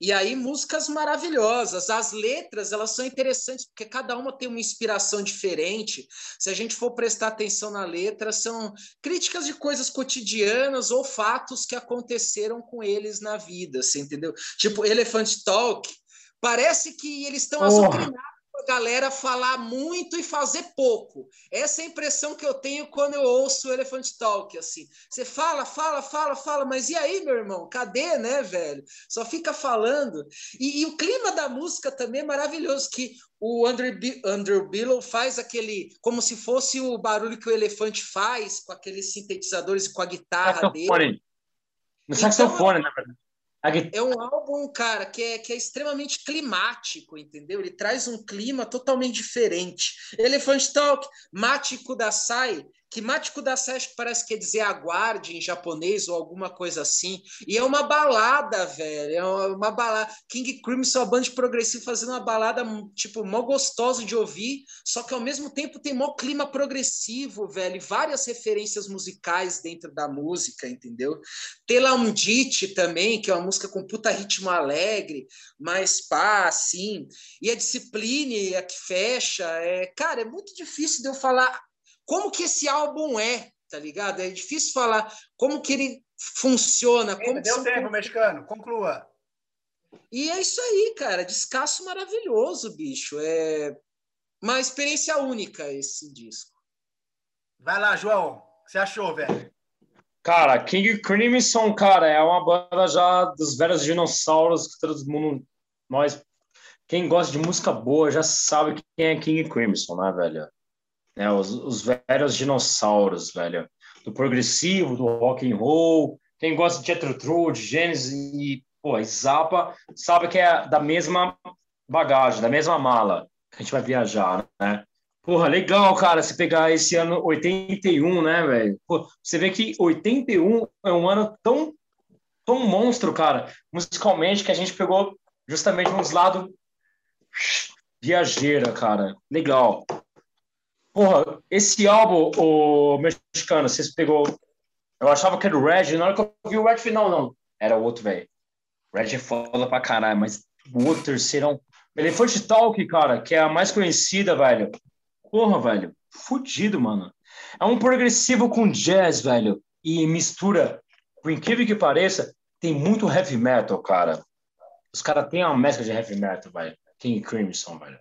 E aí músicas maravilhosas, as letras elas são interessantes porque cada uma tem uma inspiração diferente. Se a gente for prestar atenção na letra, são críticas de coisas cotidianas ou fatos que aconteceram com eles na vida, você entendeu? Tipo Elephant Talk, parece que eles estão azucrinados a galera falar muito e fazer pouco. Essa é a impressão que eu tenho quando eu ouço o Elephant Talk, assim. Você fala, fala, fala, fala, mas e aí, meu irmão? Cadê, né, velho? Só fica falando. E, e o clima da música também é maravilhoso, que o Andrew, Andrew Billow faz aquele, como se fosse o barulho que o elefante faz com aqueles sintetizadores e com a guitarra dele. No saxofone, então, na verdade. É um álbum, cara, que é, que é extremamente climático, entendeu? Ele traz um clima totalmente diferente. Elephant Talk, Mati Kudasai, Kudasai acho que parece que quer dizer aguarde em japonês ou alguma coisa assim. E é uma balada, velho. É uma balada. King Crimson, a banda progressiva, fazendo uma balada, tipo, mó gostosa de ouvir, só que ao mesmo tempo tem mó clima progressivo, velho. E várias referências musicais dentro da música, entendeu? Telamdite também, que é uma música com puta ritmo alegre, mais pá, assim. E a Discipline, a que fecha. É... Cara, é muito difícil de eu falar como que esse álbum é, tá ligado? É difícil falar como que ele funciona. Como Deu tempo, mexicano. Conclua. E é isso aí, cara. Descasso maravilhoso, bicho. É uma experiência única esse disco. Vai lá, João. O que você achou, velho? Cara, King Crimson, cara, é uma banda já dos velhos dinossauros que todo mundo, nós, quem gosta de música boa já sabe quem é King Crimson, né, velho? Né? Os, os velhos dinossauros, velho, do progressivo, do rock and roll. Quem gosta de Jethro de Genesis e pô, Zappa, sabe que é da mesma bagagem, da mesma mala que a gente vai viajar, né? Porra, legal, cara, se pegar esse ano 81, né, velho? Você vê que 81 é um ano tão, tão monstro, cara, musicalmente, que a gente pegou justamente uns lados viajeira, cara. Legal. Porra, esse álbum, o mexicano, vocês pegou. Eu achava que era o Red, na hora que eu vi o Red final, não. Era o outro, velho. Red é foda pra caralho, mas o outro terceirão. Elephant Talk, cara, que é a mais conhecida, velho. Porra, velho. Fudido, mano. É um progressivo com jazz, velho. E mistura, por incrível que pareça, tem muito heavy metal, cara. Os caras têm uma mescla de heavy metal, velho. King Crimson, velho.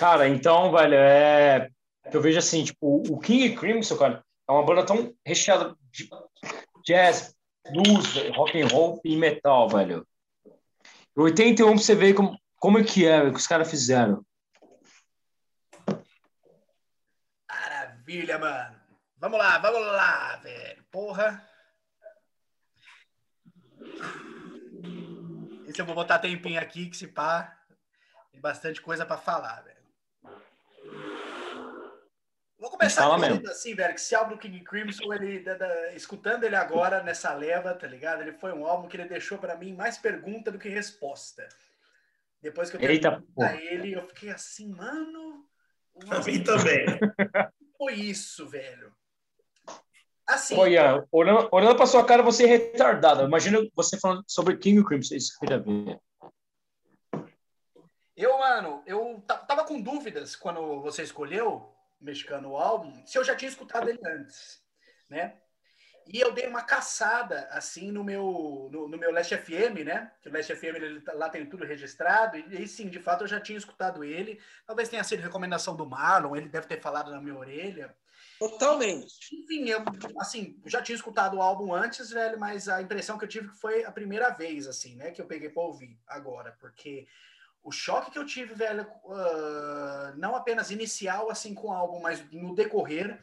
Cara, então, velho, é. Eu vejo assim, tipo, o King Crimson, cara, é uma banda tão recheada de jazz, blues, rock and roll e metal, velho. Em 81 você vê como, como é que é, que os caras fizeram. Maravilha, mano. Vamos lá, vamos lá, velho. Porra. Esse eu vou botar tempinho aqui, que se pá, tem bastante coisa para falar, velho. Vou começar Fala dizendo mesmo. assim, velho, que esse álbum do King Crimson, ele, da- da- escutando ele agora nessa leva, tá ligado? Ele foi um álbum que ele deixou para mim mais pergunta do que resposta. Depois que eu Eita, terminei porra. a ele, eu fiquei assim, mano, Pra mim também. que foi isso, velho? Assim, Ian, olhando, olhando pra sua cara, você é retardado. Imagina você falando sobre King Crimson, isso que eu queria ver. Eu, mano, eu ta- tava com dúvidas quando você escolheu mexicano o álbum, se eu já tinha escutado ele antes, né? E eu dei uma caçada, assim, no meu, no, no meu Last FM, né? Que o Last FM, ele, tá- lá tem tudo registrado. E aí, sim, de fato, eu já tinha escutado ele. Talvez tenha sido recomendação do Marlon, ele deve ter falado na minha orelha. Totalmente. Enfim, eu, assim, já tinha escutado o álbum antes, velho, mas a impressão que eu tive foi a primeira vez, assim, né, que eu peguei pra ouvir agora, porque o choque que eu tive, velho, ah, não apenas inicial, assim, com o álbum, mas no decorrer,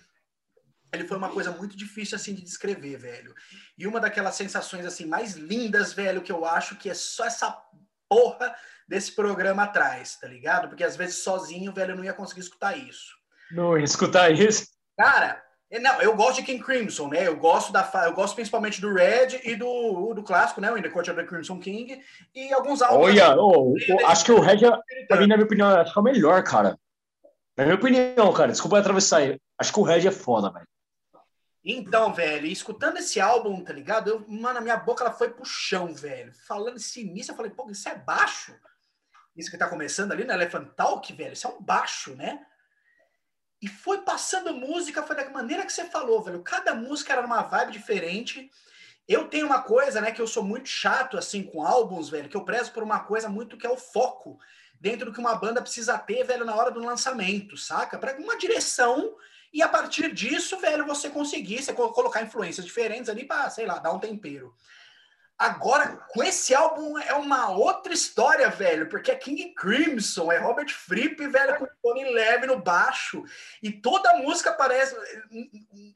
ele foi uma coisa muito difícil, assim, de descrever, velho. E uma daquelas sensações, assim, mais lindas, velho, que eu acho que é só essa porra desse programa atrás, tá ligado? Porque às vezes sozinho, velho, eu não ia conseguir escutar isso. Não, escutar isso. Cara, não, eu gosto de King Crimson, né? Eu gosto da eu gosto principalmente do Red e do, do clássico, né? O In the Court of the Crimson King e alguns álbuns. Olha, ô, ô, acho que o Red, é- pra mim, na minha opinião, acho que é o melhor, cara. Na minha opinião, cara, desculpa atravessar aí. Acho que o Red é foda, velho. Então, velho, escutando esse álbum, tá ligado? Eu, mano, a minha boca ela foi pro chão, velho. Falando esse início, eu falei, pô, isso é baixo. Isso que tá começando ali no Elephant Talk, velho, isso é um baixo, né? E foi passando música, foi da maneira que você falou, velho. Cada música era numa vibe diferente. Eu tenho uma coisa, né, que eu sou muito chato, assim, com álbuns, velho, que eu prezo por uma coisa muito que é o foco dentro do que uma banda precisa ter, velho, na hora do lançamento, saca? Para uma direção e a partir disso, velho, você conseguir você co- colocar influências diferentes ali para, sei lá, dar um tempero. Agora, com esse álbum é uma outra história, velho, porque é King Crimson, é Robert Fripp, velho, com Tony Leve no baixo, e toda a música parece.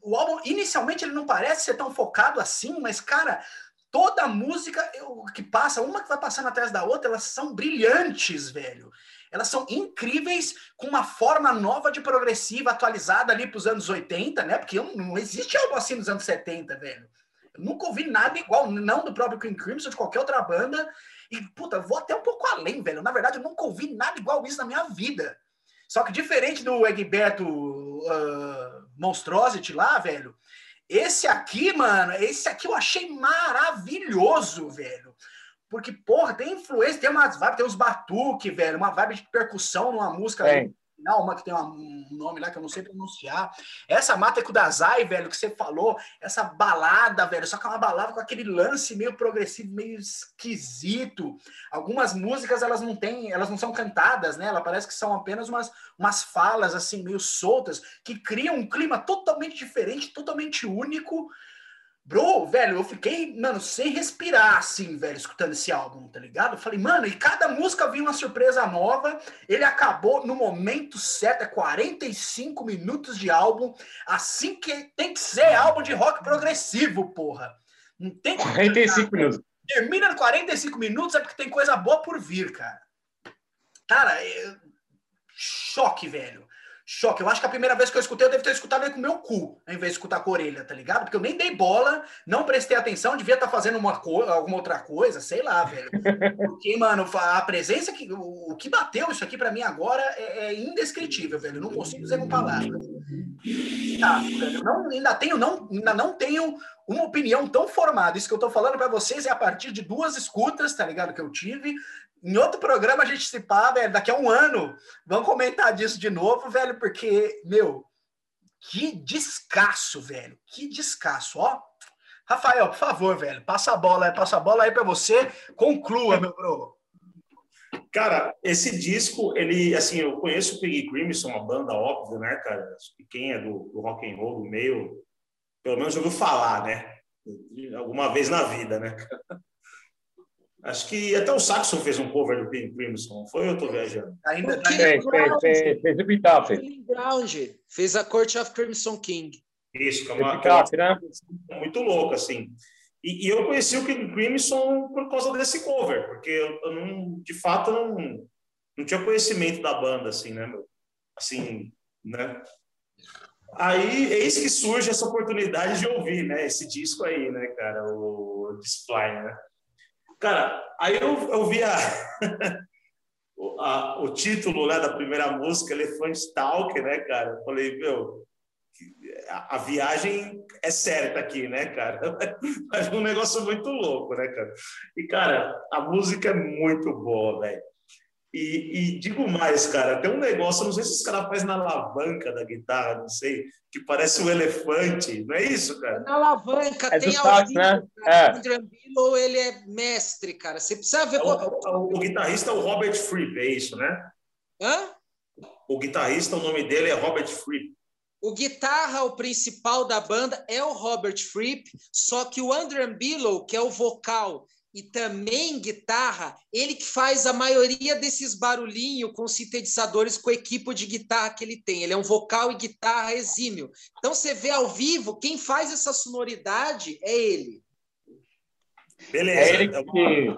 O álbum, inicialmente, ele não parece ser tão focado assim, mas, cara, toda a música que passa, uma que vai passando atrás da outra, elas são brilhantes, velho. Elas são incríveis, com uma forma nova de progressiva, atualizada ali para os anos 80, né? Porque não existe algo assim nos anos 70, velho. Nunca ouvi nada igual, não do próprio King Crimson, de qualquer outra banda. E, puta, vou até um pouco além, velho. Na verdade, eu nunca ouvi nada igual isso na minha vida. Só que diferente do Egberto uh, Monstrosity lá, velho, esse aqui, mano, esse aqui eu achei maravilhoso, velho. Porque, porra, tem influência, tem umas vibes, tem uns batuque, velho, uma vibe de percussão numa música final, uma que tem um nome lá que eu não sei pronunciar. Essa Mata Kudasai, velho, que você falou, essa balada, velho, só que é uma balada com aquele lance meio progressivo, meio esquisito. Algumas músicas, elas não têm, elas não são cantadas, né? Ela parece que são apenas umas, umas falas, assim, meio soltas, que criam um clima totalmente diferente, totalmente único. Bro, velho, eu fiquei, mano, sem respirar, assim, velho, escutando esse álbum, tá ligado? Eu falei, mano, e cada música vinha uma surpresa nova. Ele acabou no momento certo, é 45 minutos de álbum, assim que tem que ser álbum de rock progressivo, porra. Não tem que 45 minutos. termina em 45 minutos é porque tem coisa boa por vir, cara. Cara, é... choque, velho. Choque. Eu acho que a primeira vez que eu escutei, eu devo ter escutado ele com o meu cu, ao invés de escutar com a orelha, tá ligado? Porque eu nem dei bola, não prestei atenção, devia estar tá fazendo uma alguma outra coisa, sei lá, velho. Porque, mano, a presença que. O, que bateu isso aqui para mim agora é, é, indescritível, velho. Eu não consigo dizer com palavras. Tá, velho. Eu não, ainda, tenho, não, ainda não tenho uma opinião tão formada. Isso que eu tô falando para vocês é a partir de duas escutas, tá ligado? Que eu tive. Em outro programa a gente se pá, velho, daqui a um ano, vamos comentar disso de novo, velho, porque, meu, que descasso, velho, que descasso, ó. Rafael, por favor, velho, passa a bola, passa a bola aí para você, conclua, meu bro. Cara, esse disco, ele, assim, eu conheço o Piggy Crimson, uma banda óbvia, né, cara? Quem é do, do rock and roll, do meio, pelo menos ouviu falar, né? Alguma vez na vida, né? Acho que até o Saxon fez um cover do Pink Crimson, foi eu tô viajando? Ainda tá fez, fez, fez, fez o. Ground, fez a Court of Crimson King. Isso, que é uma, Pitaff, né? muito louca, assim. E, e, eu conheci o King Crimson por causa desse cover, porque eu, eu não, de fato, não, não tinha conhecimento da banda, assim, né, meu? Assim, né? Aí, eis que surge essa oportunidade de ouvir, né, esse disco aí, né, cara, o Display, né? Cara, aí eu, eu vi a, a, o título né, da primeira música, Elefante Talk, né, cara? Eu falei, meu, a, a, viagem é certa aqui, né, cara? Mas um negócio muito louco, né, cara? E, cara, a música é muito boa, velho. E, e, digo mais, cara, tem um negócio, não sei se os caras fazem na alavanca da guitarra, não sei, que parece um elefante, não é isso, cara? Na alavanca, é tem sax, né? É. O Drambilo, ele é mestre, cara. Você precisa ver... É, o, o, o, guitarrista é o Robert Fripp, é isso, né? Hã? O guitarrista, o nome dele é Robert Fripp. O guitarra, o principal da banda, é o Robert Fripp, só que o Andrew Billow, que é o vocal e também guitarra, ele que faz a maioria desses barulhinhos com sintetizadores com a equipe de guitarra que ele tem. Ele é um vocal e guitarra exímio. Então você vê ao vivo, quem faz essa sonoridade é ele. Beleza. É, ele é que...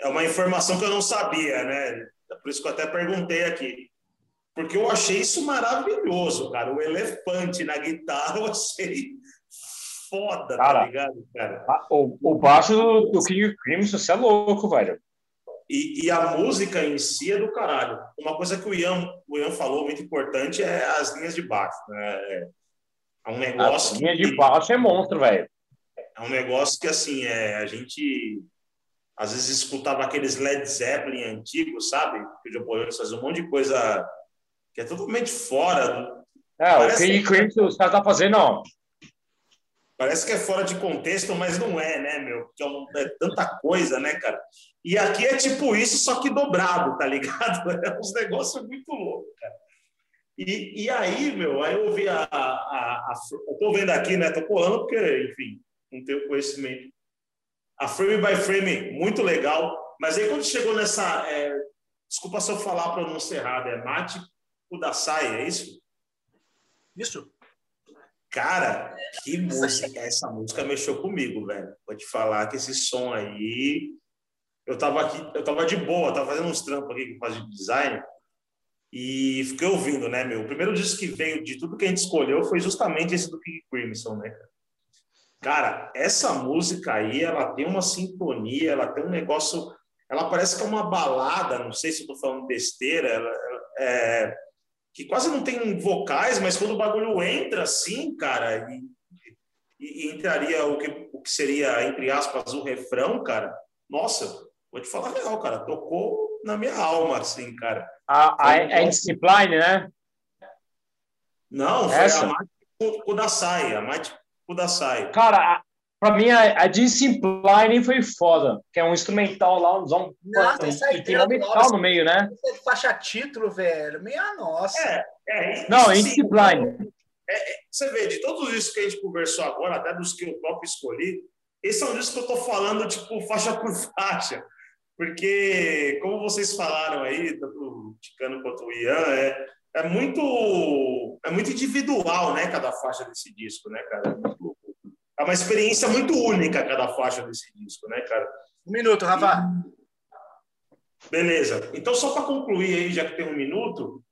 é uma informação que eu não sabia, né? É por isso que eu até perguntei aqui. Porque eu achei isso maravilhoso, cara. O elefante na guitarra, eu achei foda, tá cara, tá ligado, cara? O, o baixo do, do King Crimson, você é louco, velho. E, e, a música em si é do caralho. Uma coisa que o Ian, o Ian falou muito importante é as linhas de baixo. Né? É, é um negócio. A linha de baixo é monstro, velho. É um negócio que, assim, é, a gente às vezes escutava aqueles Led Zeppelin antigos, sabe? Que o John fazia um monte de coisa que é totalmente fora. Do... É, Parece o King Crimson, os caras estão tá fazendo, não. Parece que é fora de contexto, mas não é, né, meu? Porque é, é tanta coisa, né, cara? E aqui é tipo isso, só que dobrado, tá ligado? É uns negócios muito loucos, cara. E, e aí, meu, aí eu vi a, a, a, Eu tô vendo aqui, né? Tô colando porque, enfim, não tenho conhecimento. A frame by frame, muito legal. Mas aí quando chegou nessa. É, desculpa se eu falar a pronúncia errada, é Mate Kudasai, é isso? Isso. Cara, que música. Essa música mexeu comigo, velho. Vou te falar que esse som aí. Eu tava aqui, eu tava de boa, tava fazendo uns trampos aqui que faz de design. E fiquei ouvindo, né, meu? O primeiro disco que veio de tudo que a gente escolheu foi justamente esse do King Crimson, né, cara? Cara, essa música aí, ela tem uma sintonia, ela tem um negócio. Ela parece que é uma balada, não sei se eu tô falando besteira, ela, é, que quase não tem vocais, mas quando o bagulho entra assim, cara, e, e, e entraria o que, o que seria, entre aspas, o refrão, cara, nossa, vou te falar real, cara, tocou na minha alma, assim, cara. A, a, a Discipline, né? Não, foi Essa? a Mate Kudasai, a Mate Kudasai. Cara, Pra mim, a, a Discipline foi foda, que é um instrumental lá, um zom, nossa, e, e tem um metal no meio, né? Faixa título, velho. Minha nossa. É, é, Não, Discipline. É, é, você vê, de todos isso que a gente conversou agora, até dos que eu próprio escolhi, esse é um disco que eu tô falando, tipo, faixa por faixa. Porque, como vocês falaram aí, tanto o Ticano quanto o Ian, é, é muito é muito individual, né, cada faixa desse disco, né, cara? É muito é uma experiência muito única cada faixa desse disco, né, cara? Um minuto, Rafa. Beleza. Então, só para concluir aí, já que tem um minuto,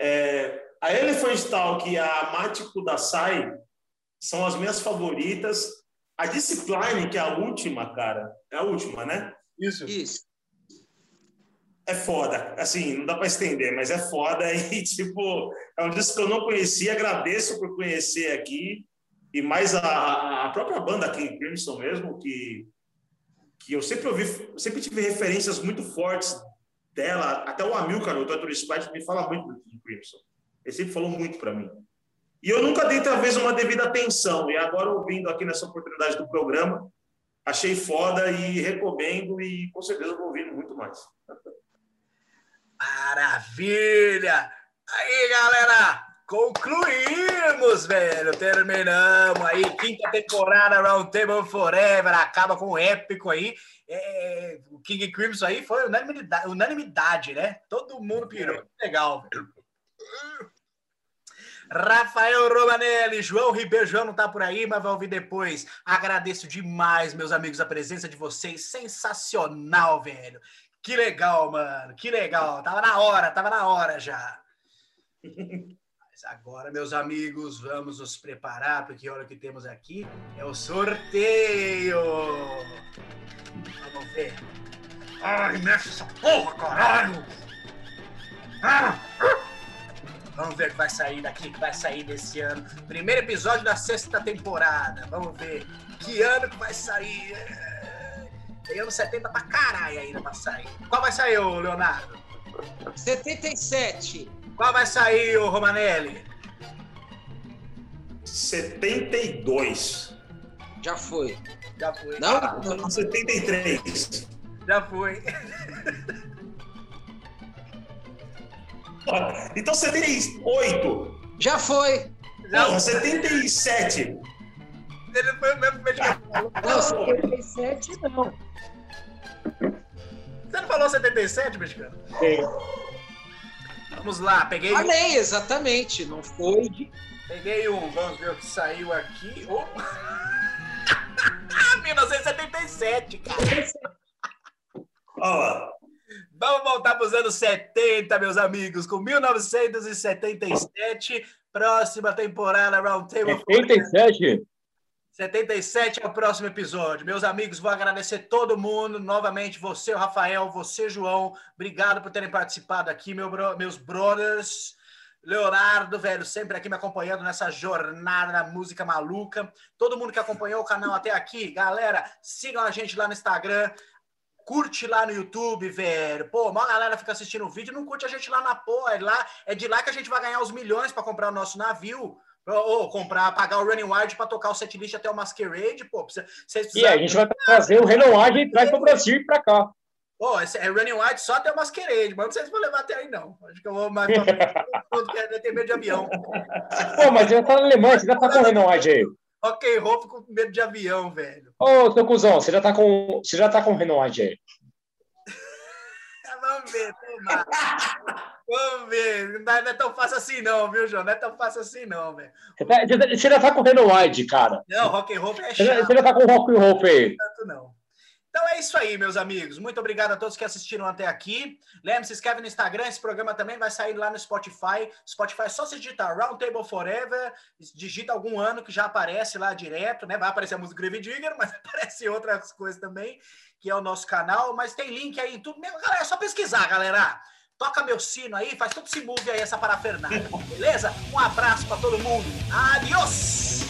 é, a Elephant Talk e a Mático da Sai são as minhas favoritas. A Discipline, que é a última, cara, é a última, né? Isso. Isso. É foda, assim, não dá para estender, mas é foda e, tipo, é um disco que eu não conhecia, agradeço por conhecer aqui, e mais a, a própria banda King Crimson mesmo, que, que eu sempre ouvi, sempre tive referências muito fortes dela, até o Amilcar, o Dr. Spite, me fala muito do Crimson. Ele sempre falou muito para mim. E eu nunca dei, talvez, uma devida atenção. E agora, ouvindo aqui nessa oportunidade do programa, achei foda e recomendo. E com certeza vou ouvindo muito mais. Maravilha! Aí, galera! Concluímos, velho! Terminamos aí, quinta temporada Roundtable Forever, acaba com um épico aí. É, o King Crimson aí foi unanimidade, unanimidade, né? Todo mundo pirou. Legal, velho. Rafael Romanelli, João Ribeiro, João não tá por aí, mas vai ouvir depois. Agradeço demais, meus amigos, a presença de vocês. Sensacional, velho. Que legal, mano. Que legal. Tava na hora, tava na hora já. Mas agora, meus amigos, vamos nos preparar, porque olha o que temos aqui. É o sorteio. Vamos ver. Ai, mexe essa porra, caralho! Ah! Vamos ver o que vai sair daqui, que vai sair desse ano. Primeiro episódio da sexta temporada. Vamos ver que ano que vai sair. É, tem anos 70 pra caralho ainda pra sair. Qual vai sair, ô Leonardo? 77. Qual vai sair, ô Romanelli? 72. Já foi. Já foi. Não? Ah, não. 73. Já foi. Então 78. Já foi. Já Porra, 77. Ele foi o mesmo mexicano. Não, 77 não. Você não falou 77, mexicano? Vamos lá, peguei, Falei, exatamente. Não foi peguei um. Vamos ver o que saiu aqui. Oh. 1977, cara. Olha lá. Vamos voltar para os anos 70, meus amigos, com 1977. Próxima temporada Roundtable. 87? 77 é o próximo episódio. Meus amigos, vou agradecer todo mundo. Novamente, você, Rafael, você, João. Obrigado por terem participado aqui, meu bro- meus brothers. Leonardo, velho, sempre aqui me acompanhando nessa jornada da música maluca. Todo mundo que acompanhou o canal até aqui, galera, sigam a gente lá no Instagram. Curte lá no YouTube, velho. Pô, a galera fica assistindo o vídeo, não curte a gente lá na porra. É, lá, é de lá que a gente vai ganhar os milhões para comprar o nosso navio. Ou, ou comprar, pagar o Running Wild para tocar o setlist até o Masquerade, pô. precisa- Vocês E aí, a gente vai trazer o Renoir e traz para o Brasil e para cá. Pô, esse é Running Wild só até o Masquerade, mas não sei se vou levar até aí, não. Acho que eu vou mais é ter medo de avião. Pô, mas você já tá na Alemanha, você já tá com o Renoir aí. Ok, fico com medo de avião, velho. Ô, seu cuzão, você já tá com, você já tá com o Renoir aí. Vamos ver, toma. Vamos ver. Não é não é tão fácil assim, não, viu, João? Não é tão fácil assim, não, velho. Você, já tá com o Renoir, cara. Não, rock and roll é chato. você já tá com o Rock and Roll aí. tanto não. Então é isso aí, meus amigos. Muito obrigado a todos que assistiram até aqui. Lembre-se, se inscreve no Instagram. Esse programa também vai sair lá no Spotify. Spotify é só se digitar Roundtable Forever. Digita algum ano que já aparece lá direto, né? Vai aparecer a música Grave Digger, mas aparece outras coisas também, que é o nosso canal. Mas tem link aí em tudo. Galera, é só pesquisar, galera. Toca meu sino aí, faz todo esse move aí, essa parafernália. Beleza? Um abraço para todo mundo. Adiós!